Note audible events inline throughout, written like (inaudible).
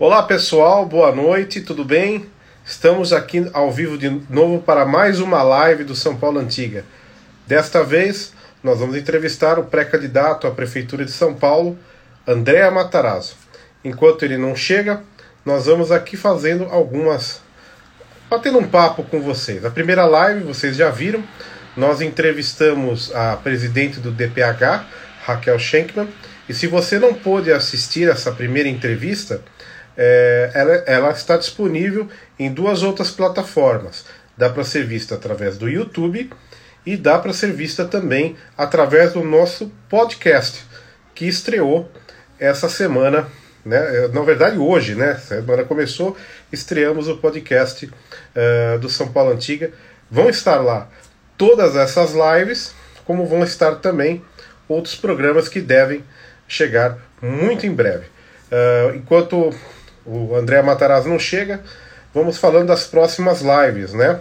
Olá pessoal, boa noite, tudo bem? Estamos aqui ao vivo de novo para mais uma live do São Paulo Antiga. Desta vez, nós vamos entrevistar o pré-candidato à Prefeitura de São Paulo, Andréa Matarazzo. Enquanto ele não chega, nós vamos aqui fazendo algumas. batendo um papo com vocês. A primeira live, vocês já viram, nós entrevistamos a presidente do DPH, Raquel Schenkman, e se você não pôde assistir essa primeira entrevista, é, ela, ela está disponível em duas outras plataformas. Dá para ser vista através do YouTube e dá para ser vista também através do nosso podcast, que estreou essa semana, né? na verdade hoje, né? Semana começou, estreamos o podcast uh, do São Paulo Antiga. Vão estar lá todas essas lives, como vão estar também outros programas que devem chegar muito em breve. Uh, enquanto o André Matarazzo não chega, vamos falando das próximas lives, né?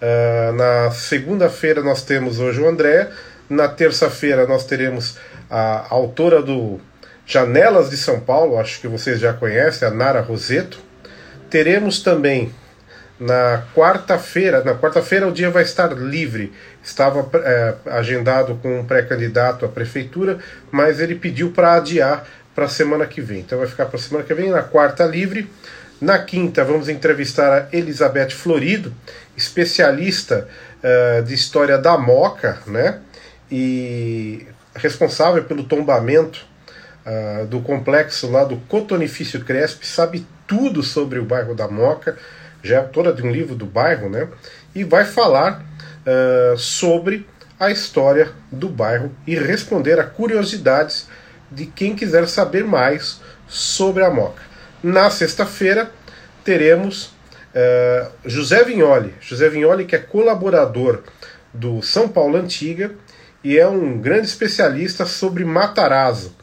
Uh, na segunda-feira nós temos hoje o André, na terça-feira nós teremos a autora do Janelas de São Paulo, acho que vocês já conhecem, a Nara Roseto. Teremos também na quarta-feira, na quarta-feira o dia vai estar livre. Estava é, agendado com um pré-candidato à prefeitura, mas ele pediu para adiar para a semana que vem. Então vai ficar para a semana que vem, na quarta livre. Na quinta, vamos entrevistar a Elizabeth Florido, especialista uh, de história da Moca, né? E responsável pelo tombamento uh, do complexo lá do Cotonifício Cresp, sabe tudo sobre o bairro da Moca, já é autora de um livro do bairro, né? E vai falar uh, sobre a história do bairro e responder a curiosidades de quem quiser saber mais sobre a Moca. Na sexta-feira teremos uh, José Vignoli. José Vignoli, que é colaborador do São Paulo Antiga e é um grande especialista sobre Matarazzo.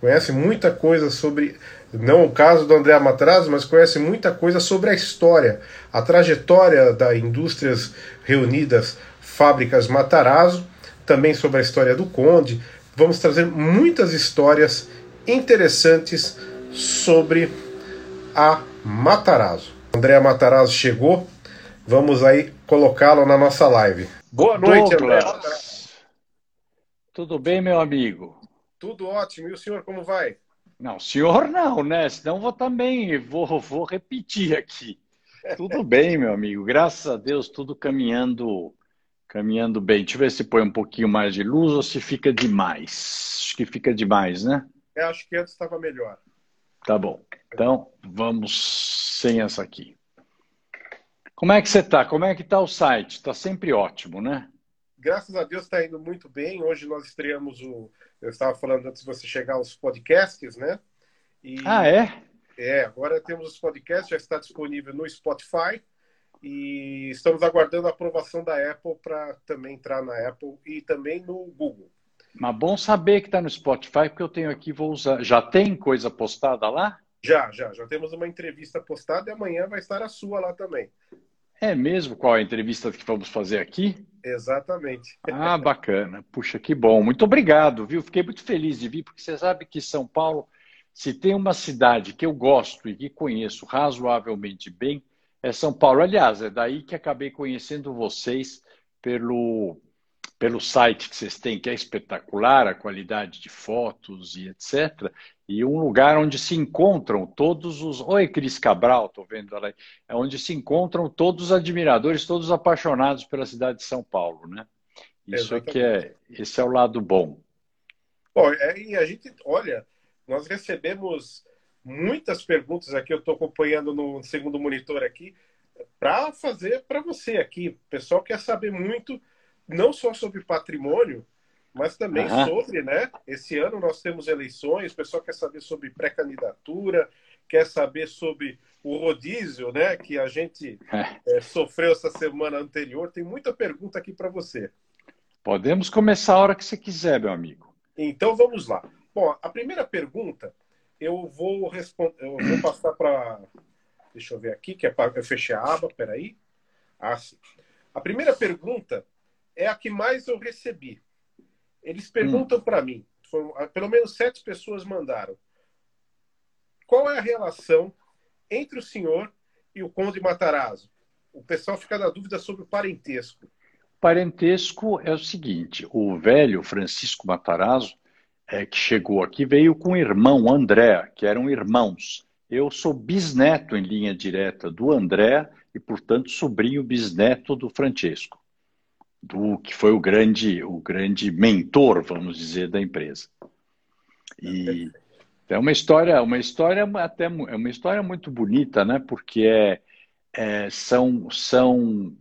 Conhece muita coisa sobre, não o caso do André Matarazzo, mas conhece muita coisa sobre a história, a trajetória da Indústrias Reunidas Fábricas Matarazzo, também sobre a história do Conde, vamos trazer muitas histórias interessantes sobre a Matarazzo. André Matarazzo chegou, vamos aí colocá-lo na nossa live. Boa noite, André. Tudo bem, meu amigo? Tudo ótimo. E o senhor como vai? Não, senhor não, né? Senão vou também, vou, vou repetir aqui. (laughs) Tudo bem, meu amigo. Graças a Deus, tudo caminhando Caminhando bem. Deixa eu ver se põe um pouquinho mais de luz ou se fica demais. Acho que fica demais, né? É, acho que antes estava melhor. Tá bom. Então, vamos sem essa aqui. Como é que você está? Como é que está o site? Está sempre ótimo, né? Graças a Deus está indo muito bem. Hoje nós estreamos o. Eu estava falando antes de você chegar os podcasts, né? E... Ah, é? É, agora temos os podcasts, já está disponível no Spotify e estamos aguardando a aprovação da Apple para também entrar na Apple e também no Google. Mas bom saber que está no Spotify, porque eu tenho aqui, vou usar. Já tem coisa postada lá? Já, já. Já temos uma entrevista postada e amanhã vai estar a sua lá também. É mesmo? Qual é a entrevista que vamos fazer aqui? Exatamente. Ah, bacana. Puxa, que bom. Muito obrigado, viu? Fiquei muito feliz de vir, porque você sabe que São Paulo, se tem uma cidade que eu gosto e que conheço razoavelmente bem, é São Paulo. Aliás, é daí que acabei conhecendo vocês pelo, pelo site que vocês têm, que é espetacular, a qualidade de fotos e etc. E um lugar onde se encontram todos os. Oi, Cris Cabral, estou vendo ela aí. É onde se encontram todos os admiradores, todos os apaixonados pela cidade de São Paulo, né? Isso é que é. Esse é o lado bom. Bom, é, e a gente, olha, nós recebemos muitas perguntas aqui, eu estou acompanhando no segundo monitor aqui, para fazer para você aqui. O pessoal quer saber muito, não só sobre patrimônio, mas também uhum. sobre, né? Esse ano nós temos eleições, o pessoal quer saber sobre pré-candidatura, quer saber sobre o rodízio, né? Que a gente é, sofreu essa semana anterior. Tem muita pergunta aqui para você. Podemos começar a hora que você quiser, meu amigo. Então vamos lá. Bom, a primeira pergunta eu vou responder, eu vou passar para, deixa eu ver aqui, que é para eu fechei a aba, peraí. Ah, sim. A primeira pergunta é a que mais eu recebi. Eles perguntam hum. para mim, foram, pelo menos sete pessoas mandaram. Qual é a relação entre o senhor e o Conde Matarazzo. O pessoal fica na dúvida sobre o parentesco. Parentesco é o seguinte: o velho Francisco Matarazzo, é, que chegou aqui, veio com o irmão André, que eram irmãos. Eu sou bisneto em linha direta do André e, portanto, sobrinho bisneto do Francesco, do que foi o grande, o grande mentor, vamos dizer, da empresa. E é uma história, uma história até é uma história muito bonita, né? Porque é, é são são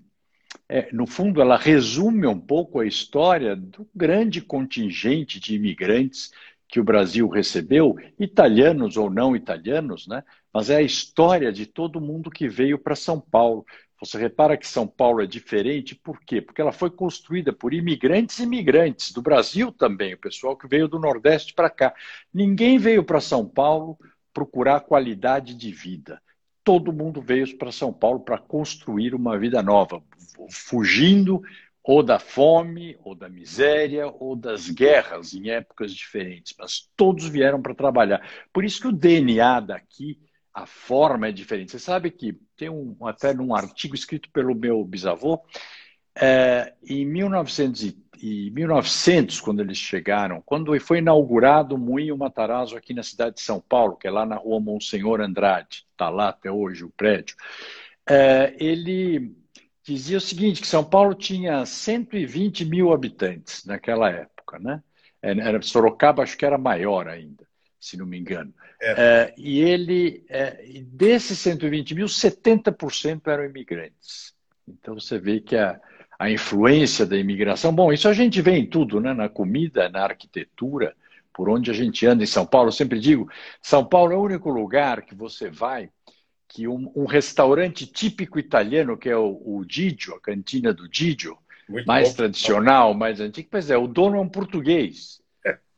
é, no fundo ela resume um pouco a história do grande contingente de imigrantes que o Brasil recebeu, italianos ou não italianos, né? Mas é a história de todo mundo que veio para São Paulo. Você repara que São Paulo é diferente, por quê? Porque ela foi construída por imigrantes e imigrantes, do Brasil também, o pessoal que veio do Nordeste para cá. Ninguém veio para São Paulo procurar qualidade de vida. Todo mundo veio para São Paulo para construir uma vida nova, fugindo ou da fome, ou da miséria, ou das guerras em épocas diferentes, mas todos vieram para trabalhar. Por isso que o DNA daqui a forma é diferente. Você sabe que tem um, até num artigo escrito pelo meu bisavô, é, em 1900, e 1900, quando eles chegaram, quando foi inaugurado o Moinho Matarazzo aqui na cidade de São Paulo, que é lá na rua Monsenhor Andrade, está lá até hoje o prédio, é, ele dizia o seguinte, que São Paulo tinha 120 mil habitantes naquela época, né? Era, Sorocaba acho que era maior ainda se não me engano. É. É, e ele, é, desses 120 mil, 70% eram imigrantes. Então você vê que a, a influência da imigração, bom, isso a gente vê em tudo, né? na comida, na arquitetura, por onde a gente anda em São Paulo. Eu sempre digo, São Paulo é o único lugar que você vai que um, um restaurante típico italiano, que é o, o Didio, a cantina do Didio, Muito mais bom. tradicional, mais antigo, pois é, o dono é um português.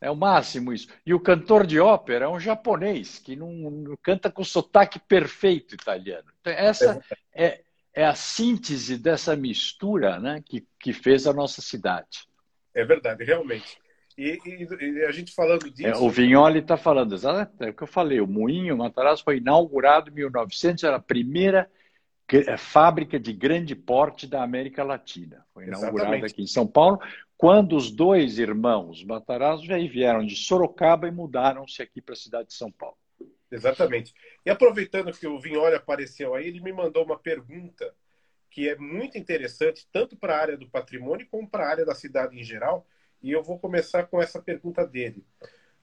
É o máximo isso. E o cantor de ópera é um japonês que não, não canta com sotaque perfeito italiano. Então, essa é, é a síntese dessa mistura né, que, que fez a nossa cidade. É verdade, realmente. E, e, e a gente falando disso. É, o Vignoli está falando, exatamente é o que eu falei. O Moinho Matarazzo foi inaugurado em 1900, era a primeira é, fábrica de grande porte da América Latina. Foi inaugurada aqui em São Paulo, quando os dois irmãos Matarazzo já vieram de Sorocaba e mudaram-se aqui para a cidade de São Paulo. Exatamente. E aproveitando que o Vinholi apareceu aí, ele me mandou uma pergunta que é muito interessante, tanto para a área do patrimônio como para a área da cidade em geral. E eu vou começar com essa pergunta dele.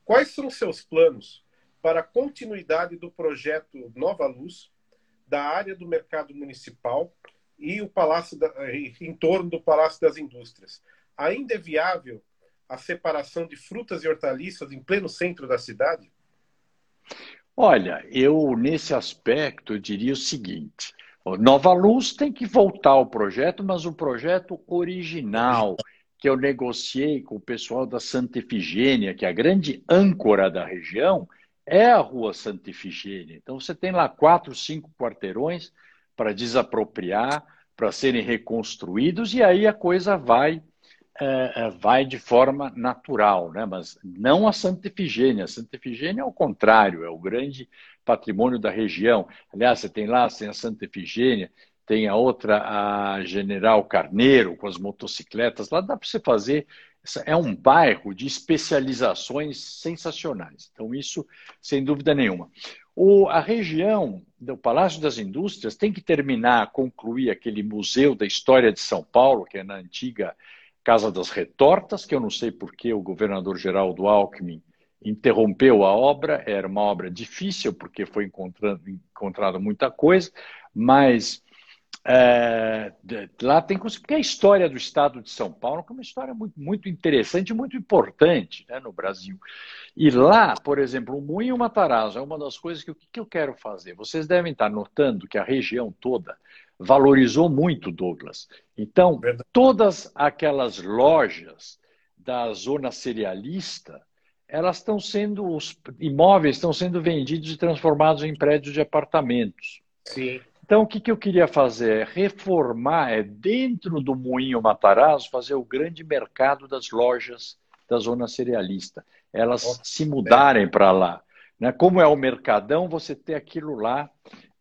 Quais são seus planos para a continuidade do projeto Nova Luz da área do mercado municipal e o palácio da, em torno do Palácio das Indústrias. Ainda é viável a separação de frutas e hortaliças em pleno centro da cidade? Olha, eu nesse aspecto diria o seguinte: Nova Luz tem que voltar ao projeto, mas o projeto original que eu negociei com o pessoal da Santa Efigênia, que é a grande âncora da região, é a Rua Santa Efigênia. Então você tem lá quatro, cinco quarteirões para desapropriar, para serem reconstruídos, e aí a coisa vai, é, é, vai de forma natural, né? mas não a Santa Efigênia. A Santa Efigênia é o contrário, é o grande patrimônio da região. Aliás, você tem lá, tem a Santa Efigênia, tem a outra, a General Carneiro, com as motocicletas. Lá dá para você fazer é um bairro de especializações sensacionais. Então, isso sem dúvida nenhuma. O, a região do Palácio das Indústrias tem que terminar, concluir aquele Museu da História de São Paulo, que é na antiga Casa das Retortas, que eu não sei por que o governador Geraldo Alckmin interrompeu a obra. Era uma obra difícil, porque foi encontrado muita coisa, mas é, lá tem porque a história do Estado de São Paulo é uma história muito, muito interessante muito importante né, no Brasil. E lá, por exemplo, o Moinho Matarazzo é uma das coisas que o que eu quero fazer. Vocês devem estar notando que a região toda valorizou muito Douglas. Então, Verdade. todas aquelas lojas da zona cerealista, elas estão sendo, os imóveis estão sendo vendidos e transformados em prédios de apartamentos. Sim. Então, o que, que eu queria fazer? É reformar, é dentro do Moinho Matarazzo, fazer o grande mercado das lojas da zona cerealista. Elas se mudarem para lá. Né? Como é o mercadão, você ter aquilo lá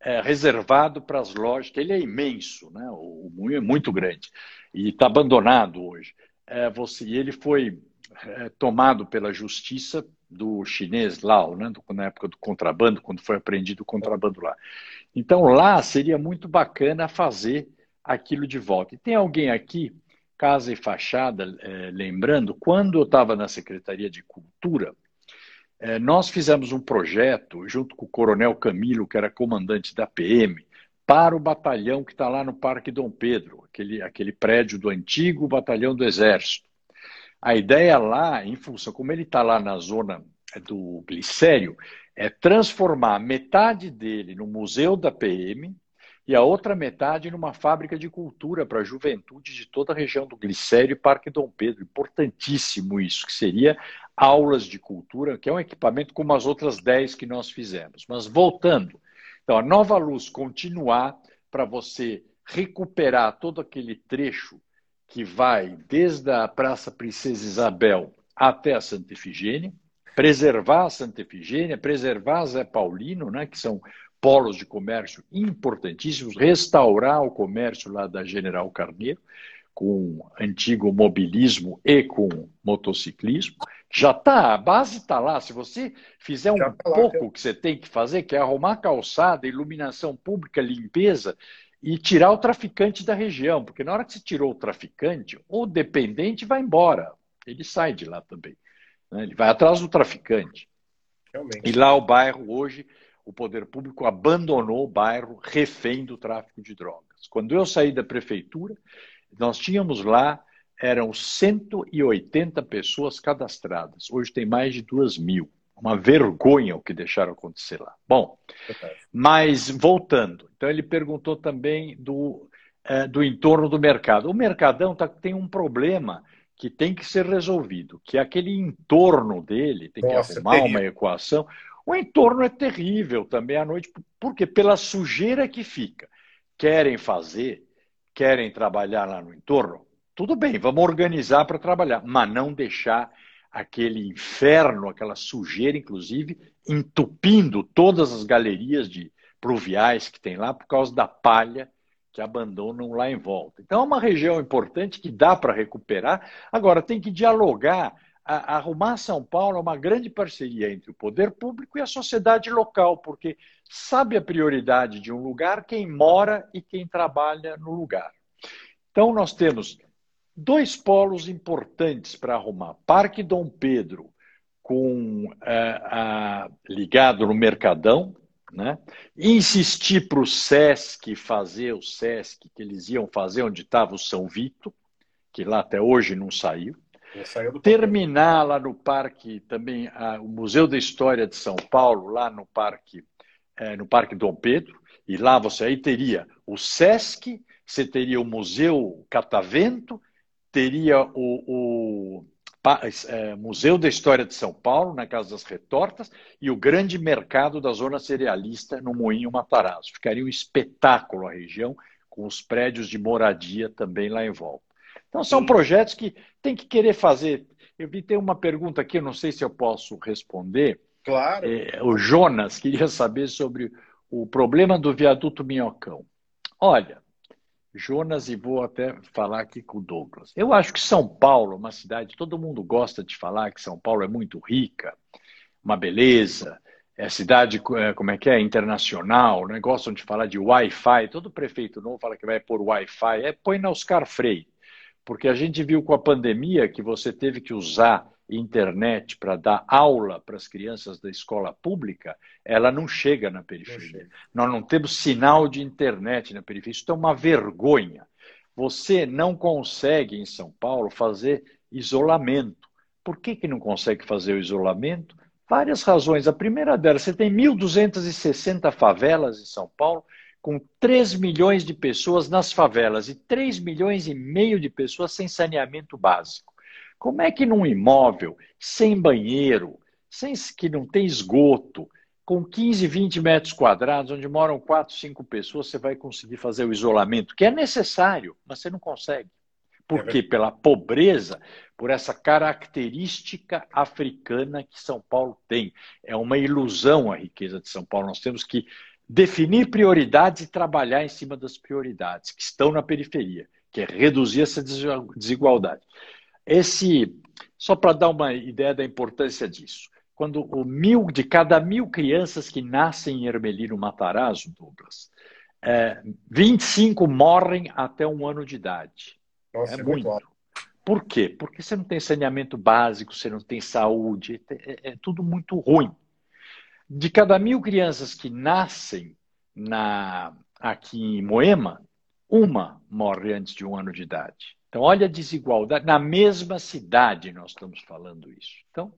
é, reservado para as lojas, que ele é imenso, né? o, moinho é muito grande e está abandonado hoje. É, você, ele foi é, tomado pela justiça do chinês Lao, né? Do, na época do contrabando, quando foi apreendido o contrabando lá. Então lá seria muito bacana fazer aquilo de volta. E tem alguém aqui, Casa e Fachada, é, lembrando, quando eu estava na Secretaria de Cultura, nós fizemos um projeto junto com o Coronel Camilo, que era comandante da PM, para o batalhão que está lá no Parque Dom Pedro, aquele, aquele prédio do antigo batalhão do Exército. A ideia lá, em função, como ele está lá na zona é, do Glicério, é transformar metade dele no Museu da PM e a outra metade numa fábrica de cultura para a juventude de toda a região do Glicério e Parque Dom Pedro. Importantíssimo isso, que seria aulas de cultura, que é um equipamento como as outras 10 que nós fizemos. Mas voltando, então a Nova Luz continuar para você recuperar todo aquele trecho que vai desde a Praça Princesa Isabel até a Santa Efigênia, preservar a Santa Efigênia, preservar Zé Paulino, né, que são polos de comércio importantíssimos, restaurar o comércio lá da General Carneiro, com antigo mobilismo e com motociclismo. Já está, a base está lá. Se você fizer um tá pouco que você tem que fazer, que é arrumar calçada, iluminação pública, limpeza, e tirar o traficante da região, porque na hora que você tirou o traficante, o dependente vai embora, ele sai de lá também. Né? Ele vai atrás do traficante. Realmente. E lá o bairro, hoje, o poder público abandonou o bairro refém do tráfico de drogas. Quando eu saí da prefeitura, nós tínhamos lá, eram 180 pessoas cadastradas. Hoje tem mais de 2 mil uma vergonha o que deixaram acontecer lá. Bom, mas voltando, então ele perguntou também do, é, do entorno do mercado. O Mercadão tá, tem um problema que tem que ser resolvido, que é aquele entorno dele, tem Nossa, que arrumar uma equação. O entorno é terrível também à noite, porque pela sujeira que fica. Querem fazer, querem trabalhar lá no entorno, tudo bem, vamos organizar para trabalhar, mas não deixar aquele inferno, aquela sujeira, inclusive, entupindo todas as galerias de pluviais que tem lá por causa da palha que abandonam lá em volta. Então é uma região importante que dá para recuperar. Agora tem que dialogar. A, arrumar São Paulo é uma grande parceria entre o poder público e a sociedade local, porque sabe a prioridade de um lugar quem mora e quem trabalha no lugar. Então nós temos dois polos importantes para arrumar. Parque Dom Pedro, com é, a, ligado no Mercadão, né? insistir para o SESC fazer o SESC que eles iam fazer onde estava o São Vito, que lá até hoje não saiu. Terminar lá no parque também a, o Museu da História de São Paulo, lá no parque, é, no Parque Dom Pedro, e lá você aí teria o SESC, você teria o Museu Catavento teria o, o é, Museu da História de São Paulo, na Casa das Retortas, e o grande mercado da zona cerealista no Moinho Matarazzo. Ficaria um espetáculo a região, com os prédios de moradia também lá em volta. Então, são projetos que tem que querer fazer. Eu vi ter uma pergunta aqui, eu não sei se eu posso responder. Claro. É, o Jonas queria saber sobre o problema do viaduto Minhocão. Olha, Jonas e vou até falar aqui com o Douglas. Eu acho que São Paulo, uma cidade, todo mundo gosta de falar que São Paulo é muito rica, uma beleza, é cidade, é, como é que é, internacional, né? gostam de falar de Wi-Fi, todo prefeito novo fala que vai pôr Wi-Fi, é põe na Oscar Freire, porque a gente viu com a pandemia que você teve que usar internet para dar aula para as crianças da escola pública, ela não chega na periferia. Não Nós não temos sinal de internet na periferia. Isso é uma vergonha. Você não consegue em São Paulo fazer isolamento. Por que, que não consegue fazer o isolamento? Várias razões. A primeira delas, você tem 1.260 favelas em São Paulo, com 3 milhões de pessoas nas favelas e 3 milhões e meio de pessoas sem saneamento básico. Como é que num imóvel sem banheiro, sem que não tem esgoto, com 15, 20 metros quadrados, onde moram 4, 5 pessoas, você vai conseguir fazer o isolamento, que é necessário, mas você não consegue. Por quê? Pela pobreza, por essa característica africana que São Paulo tem. É uma ilusão a riqueza de São Paulo. Nós temos que definir prioridades e trabalhar em cima das prioridades que estão na periferia, que é reduzir essa desigualdade. Esse, só para dar uma ideia da importância disso, quando o mil de cada mil crianças que nascem em Ermelino Matarazzo, Douglas, é, 25 morrem até um ano de idade. Nossa, é, é muito. muito. Por quê? Porque você não tem saneamento básico, você não tem saúde, é, é tudo muito ruim. De cada mil crianças que nascem na, aqui em Moema, uma morre antes de um ano de idade. Então, olha a desigualdade. Na mesma cidade nós estamos falando isso. Então,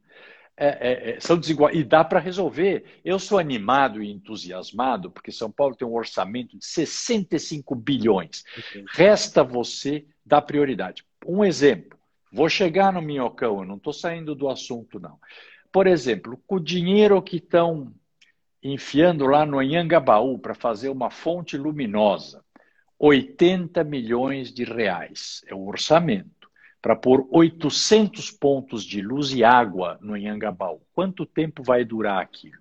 é, é, é são desiguais. E dá para resolver. Eu sou animado e entusiasmado, porque São Paulo tem um orçamento de 65 bilhões. Resta você dar prioridade. Um exemplo. Vou chegar no Minhocão, eu não estou saindo do assunto, não. Por exemplo, com o dinheiro que estão enfiando lá no Anhangabaú para fazer uma fonte luminosa, 80 milhões de reais é o orçamento para pôr 800 pontos de luz e água no Anhangabaú. Quanto tempo vai durar aquilo?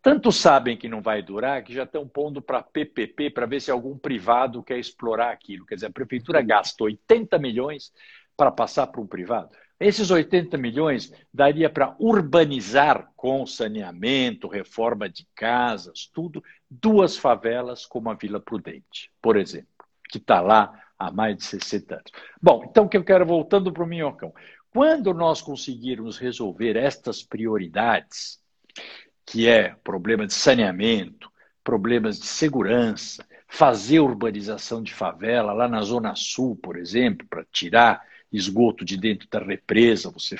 Tanto sabem que não vai durar que já estão pondo para PPP para ver se algum privado quer explorar aquilo. Quer dizer, a prefeitura gasta 80 milhões para passar para um privado. Esses 80 milhões daria para urbanizar com saneamento, reforma de casas, tudo, duas favelas como a Vila Prudente, por exemplo, que está lá há mais de 60 anos. Bom, então que eu quero voltando para o Minhocão. Quando nós conseguirmos resolver estas prioridades, que é problema de saneamento, problemas de segurança, fazer urbanização de favela lá na Zona Sul, por exemplo, para tirar esgoto de dentro da represa, você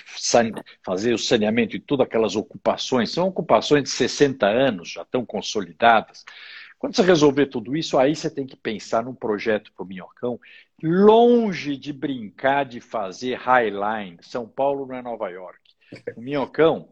fazer o saneamento de todas aquelas ocupações, são ocupações de 60 anos, já estão consolidadas. Quando você resolver tudo isso, aí você tem que pensar num projeto para o Minhocão, longe de brincar de fazer highline. São Paulo não é Nova York. O Minhocão,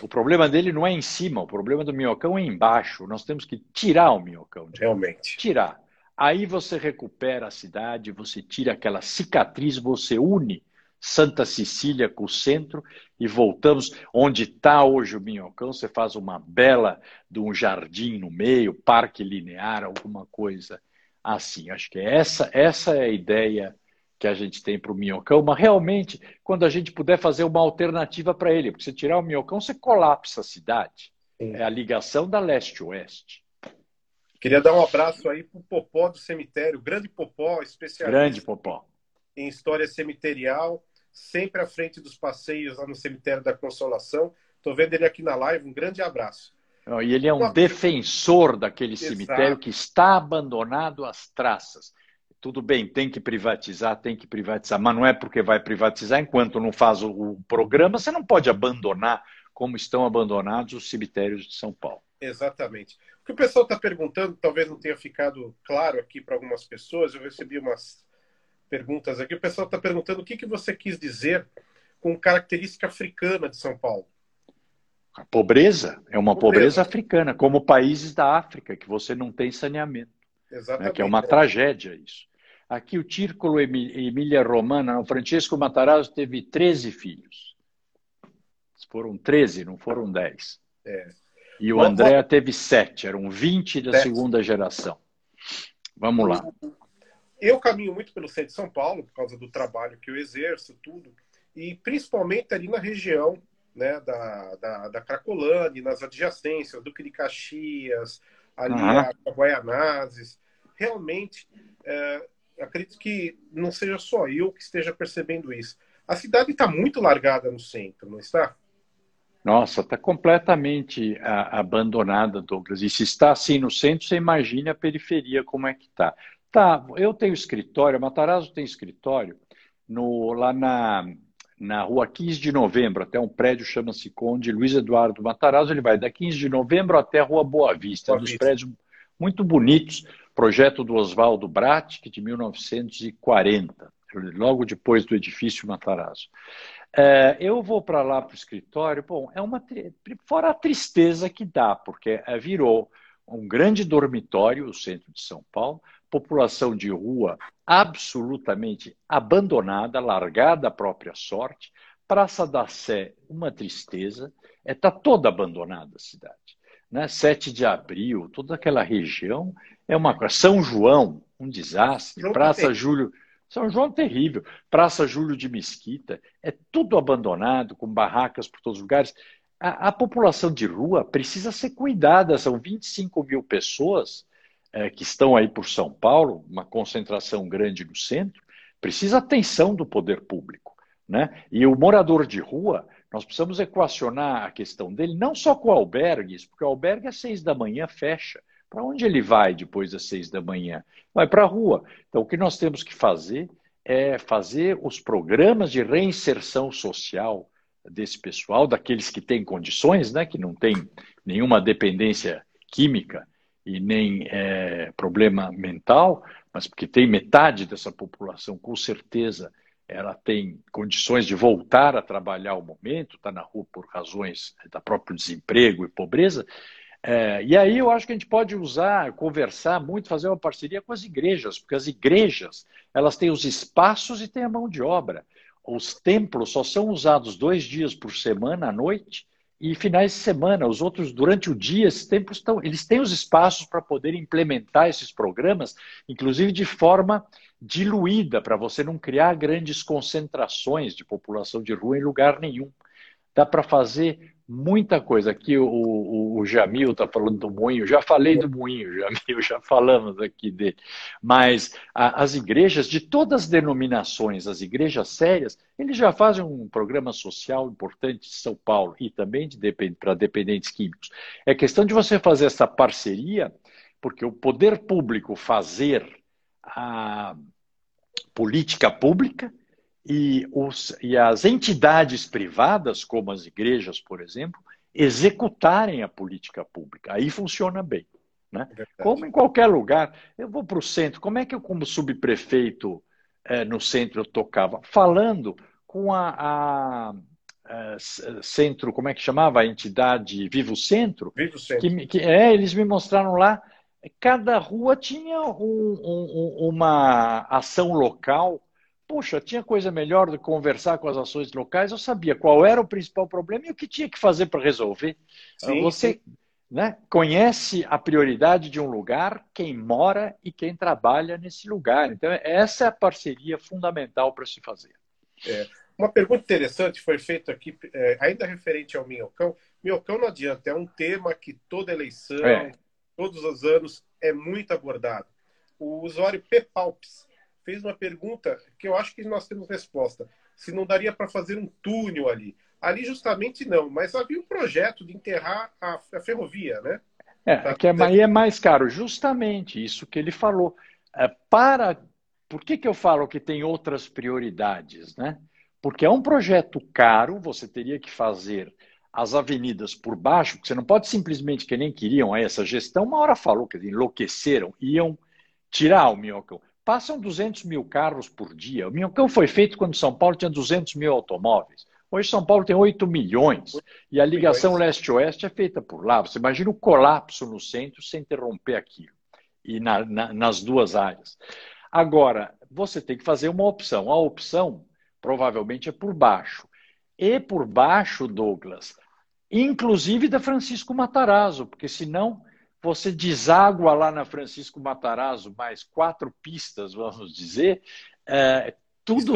o problema dele não é em cima, o problema do Minhocão é embaixo. Nós temos que tirar o Minhocão. Realmente. Tirar. Aí você recupera a cidade, você tira aquela cicatriz, você une Santa Cecília com o centro e voltamos onde está hoje o Minhocão. Você faz uma bela de um jardim no meio, parque linear, alguma coisa assim. Acho que essa, essa é a ideia que a gente tem para o Minhocão, mas realmente, quando a gente puder fazer uma alternativa para ele, porque se tirar o Minhocão, você colapsa a cidade. Sim. É a ligação da leste-oeste. Queria dar um abraço aí para o Popó do cemitério, grande Popó, especialista grande Popó. em história cemiterial, sempre à frente dos passeios lá no cemitério da Consolação. Estou vendo ele aqui na live, um grande abraço. E ele é um Uma... defensor daquele Exato. cemitério que está abandonado às traças. Tudo bem, tem que privatizar, tem que privatizar, mas não é porque vai privatizar enquanto não faz o programa, você não pode abandonar como estão abandonados os cemitérios de São Paulo. Exatamente. O que o pessoal está perguntando, talvez não tenha ficado claro aqui para algumas pessoas, eu recebi umas perguntas aqui. O pessoal está perguntando o que, que você quis dizer com característica africana de São Paulo. A pobreza é uma pobreza, pobreza africana, como países da África, que você não tem saneamento. Exatamente. Né, que é uma é. tragédia isso. Aqui o Círculo Emília Romana, o Francesco Matarazzo teve 13 filhos. Foram 13, não foram 10. É. E o André teve sete, eram 20 da sete. segunda geração. Vamos lá. Eu caminho muito pelo centro de São Paulo, por causa do trabalho que eu exerço, tudo, e principalmente ali na região né, da, da, da Cracolândia, nas adjacências, Duque de Caxias, ali uhum. a Guaianazes. Realmente, é, acredito que não seja só eu que esteja percebendo isso. A cidade está muito largada no centro, não está? Nossa, está completamente a, abandonada, Douglas. E se está assim no centro, você imagine a periferia como é que está. Tá, eu tenho escritório, Matarazzo tem escritório no, lá na, na rua 15 de novembro, até um prédio chama-se Conde Luiz Eduardo Matarazzo. Ele vai da 15 de novembro até a rua Boa Vista, Boa um dos Vista. prédios muito bonitos, projeto do Oswaldo Bratic, de 1940, logo depois do edifício Matarazzo. É, eu vou para lá para o escritório, bom, é uma fora a tristeza que dá, porque é, virou um grande dormitório, o centro de São Paulo, população de rua absolutamente abandonada, largada à própria sorte, Praça da Sé, uma tristeza, está é, tá toda abandonada a cidade. né? 7 de abril, toda aquela região é uma coisa. São João, um desastre. Praça. Júlio. São João terrível. Praça Júlio de Mesquita, é tudo abandonado, com barracas por todos os lugares. A, a população de rua precisa ser cuidada. São 25 mil pessoas é, que estão aí por São Paulo, uma concentração grande no centro. Precisa atenção do poder público. Né? E o morador de rua, nós precisamos equacionar a questão dele não só com albergues, porque o albergue às seis da manhã fecha. Para onde ele vai depois das seis da manhã? Vai para a rua. Então, o que nós temos que fazer é fazer os programas de reinserção social desse pessoal, daqueles que têm condições, né, que não têm nenhuma dependência química e nem é, problema mental, mas porque tem metade dessa população, com certeza, ela tem condições de voltar a trabalhar ao momento, está na rua por razões da próprio desemprego e pobreza, é, e aí eu acho que a gente pode usar, conversar muito, fazer uma parceria com as igrejas, porque as igrejas elas têm os espaços e têm a mão de obra. Os templos só são usados dois dias por semana à noite e finais de semana. Os outros, durante o dia, esses templos estão, eles têm os espaços para poder implementar esses programas, inclusive de forma diluída, para você não criar grandes concentrações de população de rua em lugar nenhum. Dá para fazer muita coisa. Aqui o, o, o Jamil está falando do moinho, já falei do moinho, (laughs) Jamil, já falamos aqui dele. Mas a, as igrejas de todas as denominações, as igrejas sérias, eles já fazem um programa social importante de São Paulo e também de, para dependentes químicos. É questão de você fazer essa parceria, porque o poder público fazer a política pública e, os, e as entidades privadas, como as igrejas, por exemplo, executarem a política pública. Aí funciona bem. Né? É como em qualquer lugar. Eu vou para o centro, como é que eu, como subprefeito é, no centro, eu tocava? Falando com a, a, a, centro, como é que chamava? A entidade Vivo Centro. Vivo Centro. Que, que, é, eles me mostraram lá, cada rua tinha um, um, uma ação local puxa, tinha coisa melhor do que conversar com as ações locais, eu sabia qual era o principal problema e o que tinha que fazer para resolver. Sim, Você sim. Né, conhece a prioridade de um lugar, quem mora e quem trabalha nesse lugar. Então, essa é a parceria fundamental para se fazer. É. Uma pergunta interessante foi feita aqui, é, ainda referente ao Minhocão. Minhocão não adianta, é um tema que toda eleição, é. todos os anos, é muito abordado. O usuário Pepalps fez uma pergunta que eu acho que nós temos resposta. Se não daria para fazer um túnel ali. Ali justamente não, mas havia um projeto de enterrar a, a ferrovia, né? É, tá, que é, aí é mais caro. Justamente isso que ele falou. É, para. Por que, que eu falo que tem outras prioridades, né? Porque é um projeto caro, você teria que fazer as avenidas por baixo, porque você não pode simplesmente, que nem queriam essa gestão, uma hora falou que enlouqueceram, iam tirar o minhocão. Passam 200 mil carros por dia. O Minhocão foi feito quando São Paulo tinha 200 mil automóveis. Hoje São Paulo tem 8 milhões e a ligação leste-oeste é feita por lá. Você imagina o colapso no centro sem interromper aquilo e na, na, nas duas áreas. Agora, você tem que fazer uma opção. A opção provavelmente é por baixo. E por baixo, Douglas, inclusive da Francisco Matarazzo, porque senão você deságua lá na Francisco Matarazzo mais quatro pistas, vamos dizer, é, tudo,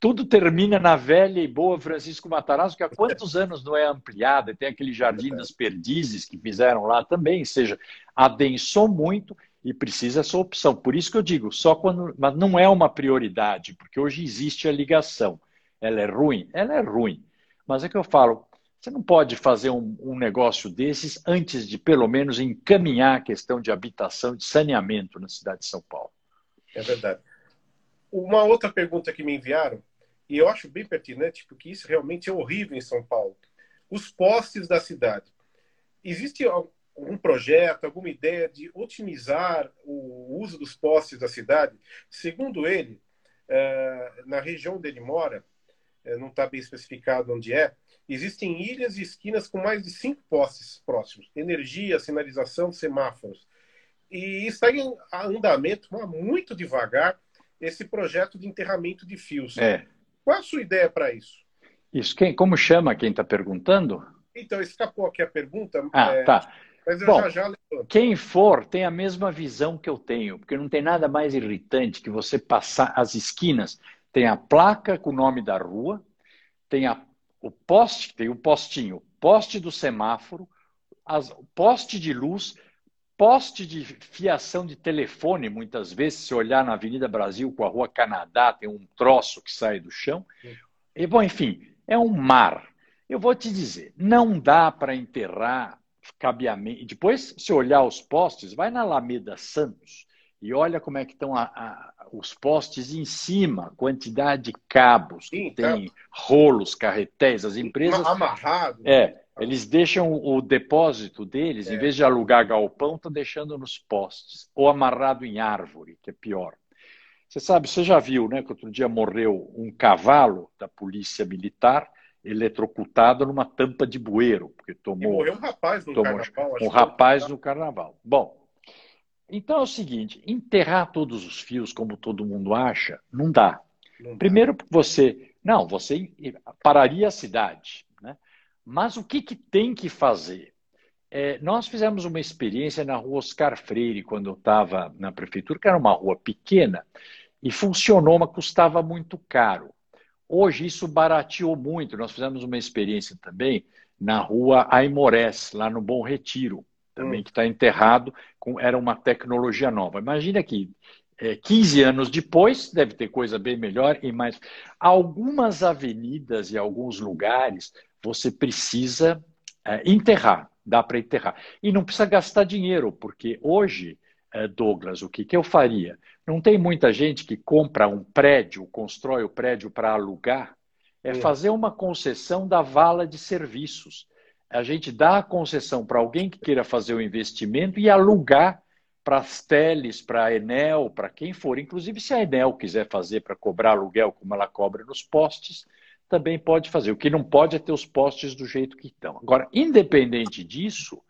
tudo termina na velha e boa Francisco Matarazzo, que há quantos (laughs) anos não é ampliada, tem aquele Jardim das Perdizes que fizeram lá também, ou seja, adensou muito e precisa essa opção. Por isso que eu digo, só quando. Mas não é uma prioridade, porque hoje existe a ligação. Ela é ruim? Ela é ruim. Mas é que eu falo, você não pode fazer um, um, negócio desses antes de, pelo menos, encaminhar a questão de habitação, de saneamento na cidade de São Paulo. É verdade. Uma outra pergunta que me enviaram, e eu acho bem pertinente, porque isso realmente é horrível em São Paulo. Os postes da cidade. Existe algum projeto, alguma ideia de otimizar o uso dos postes da cidade? Segundo ele, eh, na região onde ele mora, eh, não está bem especificado onde é, Existem ilhas e esquinas com mais de cinco postes próximos, energia, sinalização, semáforos. E está em andamento, muito devagar, esse projeto de enterramento de fios. É. Qual a sua ideia para isso? Isso, quem, como chama quem está perguntando? Então, escapou aqui a pergunta. Ah, é... tá. Mas eu Bom, já já. Quem for tem a mesma visão que eu tenho, porque não tem nada mais irritante que você passar as esquinas. Tem a placa com o nome da rua, tem a, o poste, tem o postinho, poste do semáforo, as, poste de luz, poste de fiação de telefone, muitas vezes, se olhar na Avenida Brasil com a Rua Canadá, tem um troço que sai do chão. E, bom, enfim, é um mar. Eu vou te dizer, não dá para enterrar cabeamento. Depois, se olhar os postes, vai na Alameda Santos e olha como é que estão a, a, os postes em cima, quantidade de cabos Sim, que tem, rolos, carretéis, as empresas. Amarrado. É, eles deixam o depósito deles, é. em vez de alugar galpão, estão deixando nos postes, ou amarrado em árvore, que é pior. Você sabe, você já viu, né, que outro dia morreu um cavalo da polícia militar eletrocutado numa tampa de bueiro, porque tomou. E morreu um rapaz no tomou, carnaval. Um rapaz no carnaval. Bom, então é o seguinte: enterrar todos os fios, como todo mundo acha, não dá. Não Primeiro, porque você. Não, você pararia a cidade. Né? Mas o que, que tem que fazer? É, nós fizemos uma experiência na rua Oscar Freire, quando eu estava na prefeitura, que era uma rua pequena, e funcionou, mas custava muito caro. Hoje isso barateou muito. Nós fizemos uma experiência também na rua Aimorés, lá no Bom Retiro, também hum. que está enterrado, com, era uma tecnologia nova. Imagina que é, 15 anos depois, deve ter coisa bem melhor e mais. Algumas avenidas e alguns lugares você precisa é, enterrar, dá para enterrar. E não precisa gastar dinheiro, porque hoje, é, Douglas, o que, que eu faria? Não tem muita gente que compra um prédio, constrói o prédio para alugar. É fazer uma concessão da vala de serviços. A gente dá a concessão para alguém que queira fazer o investimento e alugar para as teles, para a Enel, para quem for. Inclusive, se a Enel quiser fazer para cobrar aluguel, como ela cobra nos postes, também pode fazer. O que não pode é ter os postes do jeito que estão. Agora, independente disso,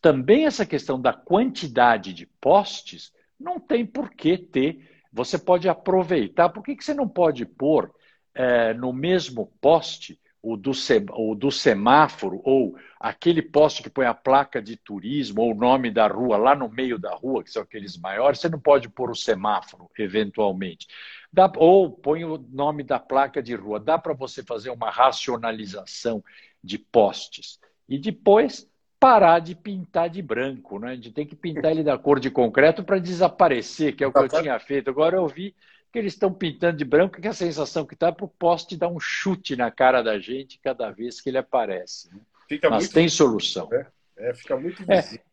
também essa questão da quantidade de postes não tem por que ter. Você pode aproveitar. Por que, que você não pode pôr é, no mesmo poste o do, o do semáforo ou aquele poste que põe a placa de turismo ou o nome da rua lá no meio da rua, que são aqueles maiores, você não pode pôr o semáforo, eventualmente. Dá, ou põe o nome da placa de rua. Dá para você fazer uma racionalização de postes. E depois parar de pintar de branco, né? A gente tem que pintar ele da cor de concreto para desaparecer, que é o que eu tinha feito. Agora eu vi que eles estão pintando de branco, que a sensação que está é para o poste dar um chute na cara da gente cada vez que ele aparece. Né? Mas tem solução. É, é, fica muito é, visível.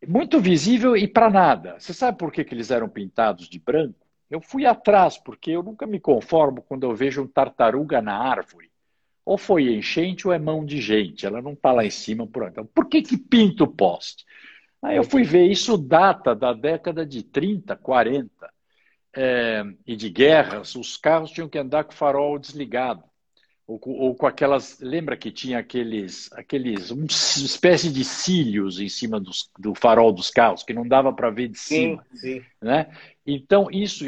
É, muito visível e para nada. Você sabe por que, que eles eram pintados de branco? Eu fui atrás, porque eu nunca me conformo quando eu vejo um tartaruga na árvore ou foi enchente ou é mão de gente, ela não está lá em cima por então, Por que, que pinta o poste? Aí eu fui ver, isso data da década de 30, 40, é, e de guerras, os carros tinham que andar com o farol desligado. Ou, ou, com aquelas. Lembra que tinha aqueles. aqueles uma espécie de cílios em cima dos, do farol dos carros, que não dava para ver de cima. Sim, sim. Né? Então, isso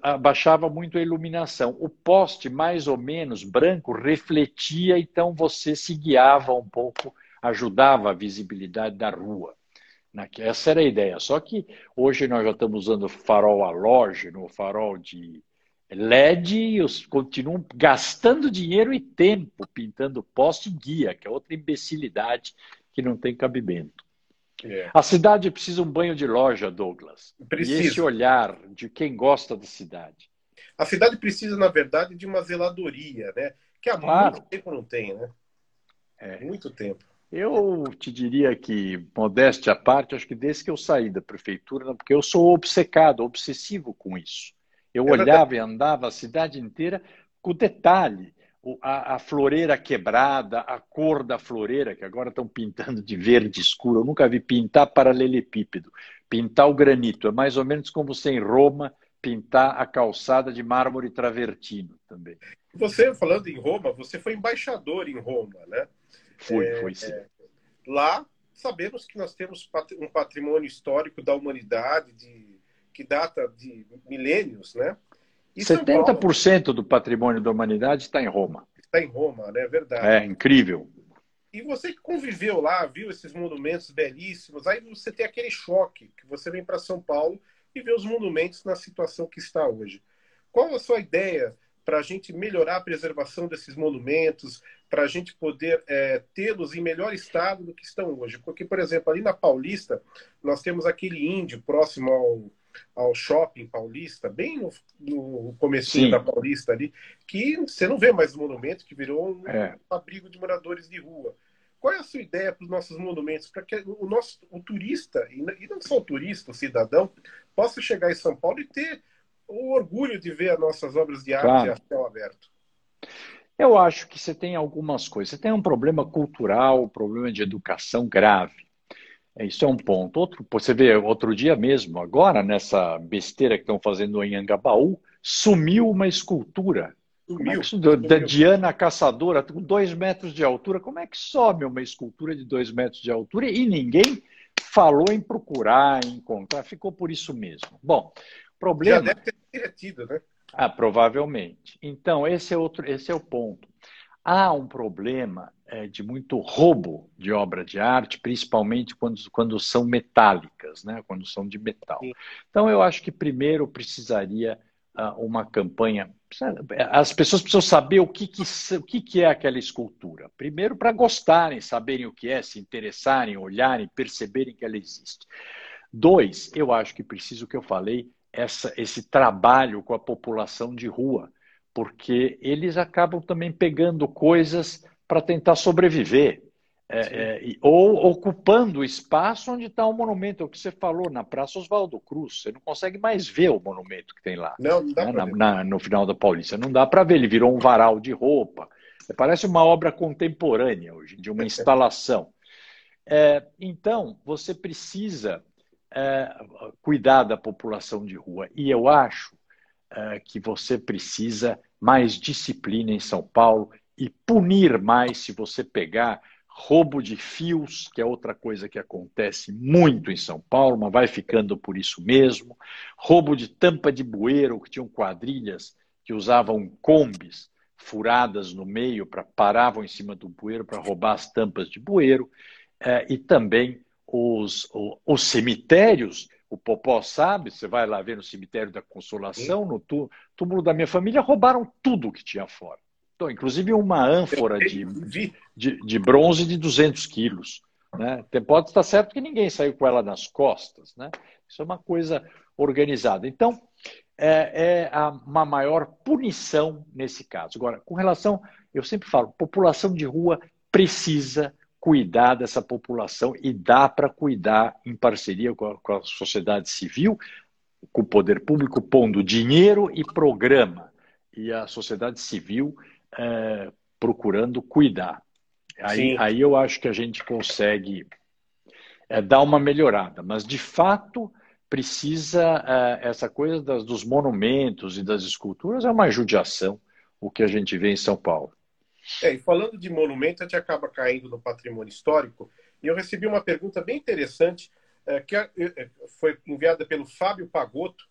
abaixava muito a iluminação. O poste, mais ou menos branco, refletia, então você se guiava um pouco, ajudava a visibilidade da rua. Essa era a ideia. Só que hoje nós já estamos usando farol halógeno, farol de LED e os continuam gastando dinheiro e tempo pintando poste e guia, que é outra imbecilidade que não tem cabimento. É. A cidade precisa um banho de loja, Douglas. Precisa. E esse olhar de quem gosta da cidade. A cidade precisa, na verdade, de uma zeladoria, né? Que há claro. muito tempo não tem, né? É. Muito tempo. Eu te diria que, modéstia à parte, acho que desde que eu saí da prefeitura, porque eu sou obcecado, obsessivo com isso. Eu é olhava e andava a cidade inteira com detalhe. A, a, floreira quebrada, a cor da floreira, que agora estão pintando de verde escuro. Eu nunca vi pintar paralelepípedo, pintar o granito. É mais ou menos como você em Roma pintar a calçada de mármore travertino também. Você, falando em Roma, você foi embaixador em Roma, né? Foi, é, foi sim. É, lá, sabemos que nós temos um patrimônio histórico da humanidade de que data de milênios, né? E 70% Paulo, do patrimônio da humanidade está em Roma. Está em Roma, né? É verdade. É incrível. E você que conviveu lá, viu esses monumentos belíssimos, aí você tem aquele choque que você vem para São Paulo e vê os monumentos na situação que está hoje. Qual a sua ideia para a gente melhorar a preservação desses monumentos, para a gente poder é, tê-los em melhor estado do que estão hoje? Porque, por exemplo, ali na Paulista, nós temos aquele índio próximo ao, ao shopping paulista, bem no, no comecinho da Paulista ali, que você não vê mais os monumentos, que virou um é. abrigo de moradores de rua. Qual é a sua ideia para os nossos monumentos, para que o nosso o turista, e não só o turista, o cidadão, possa chegar em São Paulo e ter o orgulho de ver as nossas obras de arte claro. a céu aberto? Eu acho que você tem algumas coisas. Você tem um problema cultural, um problema de educação grave. Isso é um ponto. Outro, você vê, outro dia mesmo, agora, nessa besteira que estão fazendo em Angabaú, sumiu uma escultura. Sumiu, é sumiu. Da Diana Caçadora, com dois metros de altura. Como é que some uma escultura de dois metros de altura e ninguém falou em procurar, em encontrar? Ficou por isso mesmo. Bom, problema. Já deve ter derretido, né? Ah, provavelmente. Então, esse é, outro, esse é o ponto. Há um problema é, de muito roubo de obra de arte, principalmente quando, quando são metálicas, né? quando são de metal. Então, eu acho que primeiro precisaria uh, uma campanha. As pessoas precisam saber o que, que, o que, que é aquela escultura. Primeiro, para gostarem, saberem o que é, se interessarem, olharem, perceberem que ela existe. Dois, eu acho que preciso que eu falei essa, esse trabalho com a população de rua, porque eles acabam também pegando coisas para tentar sobreviver. É, é, ou ocupando o espaço onde está o monumento, é o que você falou, na Praça Oswaldo Cruz. Você não consegue mais ver o monumento que tem lá. Não, não dá né, na, na, no final da Paulista. Não dá para ver, ele virou um varal de roupa. Parece uma obra contemporânea hoje, de uma (laughs) instalação. É, então, você precisa é, cuidar da população de rua. E eu acho é, que você precisa mais disciplina em São Paulo e punir mais se você pegar roubo de fios, que é outra coisa que acontece muito em São Paulo, mas vai ficando por isso mesmo. Roubo de tampa de bueiro, que tinham quadrilhas que usavam combis furadas no meio para paravam em cima do bueiro para roubar as tampas de bueiro. É, e também os, os, os cemitérios, o Popó sabe, você vai lá ver no cemitério da Consolação, no túmulo da minha família, roubaram tudo que tinha fora. Então, inclusive uma ânfora de, de, de bronze de 200 quilos. Né? Pode estar certo que ninguém saiu com ela nas costas. Né? Isso é uma coisa organizada. Então, é, é uma maior punição nesse caso. Agora, com relação, eu sempre falo, população de rua precisa cuidar dessa população e dá para cuidar em parceria com a, com a, sociedade civil, com o poder público pondo dinheiro e programa, e a sociedade civil é, procurando cuidar. Aí, aí eu acho que a gente consegue é, dar uma melhorada, mas de fato precisa é, essa coisa das, dos monumentos e das esculturas é uma judiação o que a gente vê em São Paulo. É, e falando de monumento, a gente acaba caindo no patrimônio histórico. E eu recebi uma pergunta bem interessante, é, que é, é, foi enviada pelo Fábio Pagotto.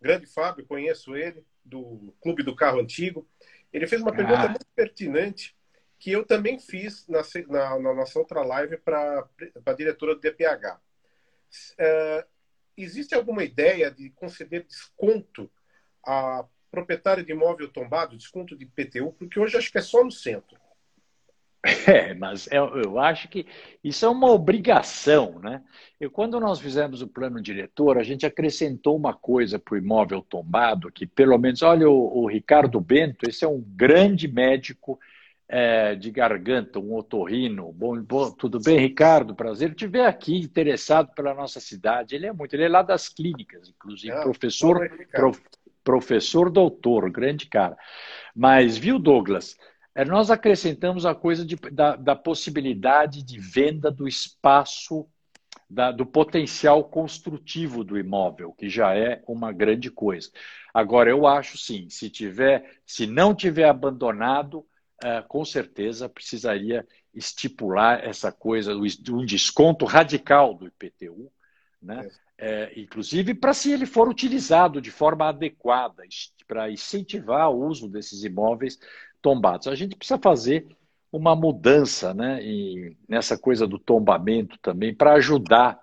Grande Fábio, conheço ele, do Clube do Carro Antigo. Ele fez uma pergunta ah. muito pertinente, que eu também fiz na, na, na nossa outra live para a diretora do DPH. É, existe alguma ideia de conceder desconto a proprietário de imóvel tombado, desconto de IPTU, porque hoje acho que é só no centro. É, mas eu, eu, acho que isso é uma obrigação, né? E quando nós fizemos o plano diretor, a gente acrescentou uma coisa para o imóvel tombado, que pelo menos, olha, o, o Ricardo Bento, esse é um grande médico é, de garganta, um otorrino. Bom, bom, tudo bem, Ricardo? Prazer te ver aqui, interessado pela nossa cidade. Ele é muito, ele é lá das clínicas, inclusive, é, professor, prof, professor doutor, grande cara. Mas, viu, Douglas, é, nós acrescentamos a coisa de, da, da, possibilidade de venda do espaço, da, do potencial construtivo do imóvel, que já é uma grande coisa. Agora, eu acho sim, se tiver, se não tiver abandonado, é, com certeza precisaria estipular essa coisa, um desconto radical do IPTU, né? É, inclusive para se ele for utilizado de forma adequada, para incentivar o uso desses imóveis tombados. A gente precisa fazer uma mudança né, e nessa coisa do tombamento também, para ajudar.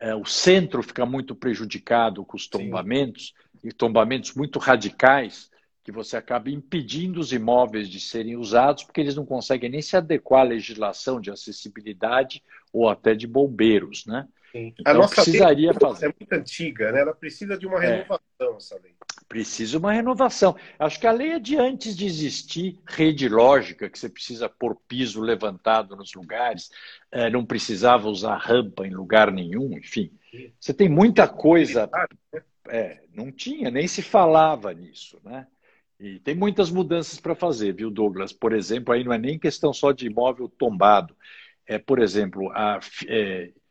É, o centro fica muito prejudicado com os tombamentos, Sim. e tombamentos muito radicais, que você acaba impedindo os imóveis de serem usados, porque eles não conseguem nem se adequar à legislação de acessibilidade ou até de bombeiros. Né? Sim. Então, a nossa precisaria lei fazer. é muito antiga, né? ela precisa de uma é. renovação, é. essa lei. Precisa uma renovação. Acho que a lei é de antes de existir rede lógica, que você precisa pôr piso levantado nos lugares, é, não precisava usar rampa em lugar nenhum, enfim. Você tem muita coisa. Né? É, não tinha, nem se falava nisso, né? E tem muitas mudanças para fazer, viu, Douglas? Por exemplo, aí não é nem questão só de imóvel tombado. É, por exemplo, a, é, a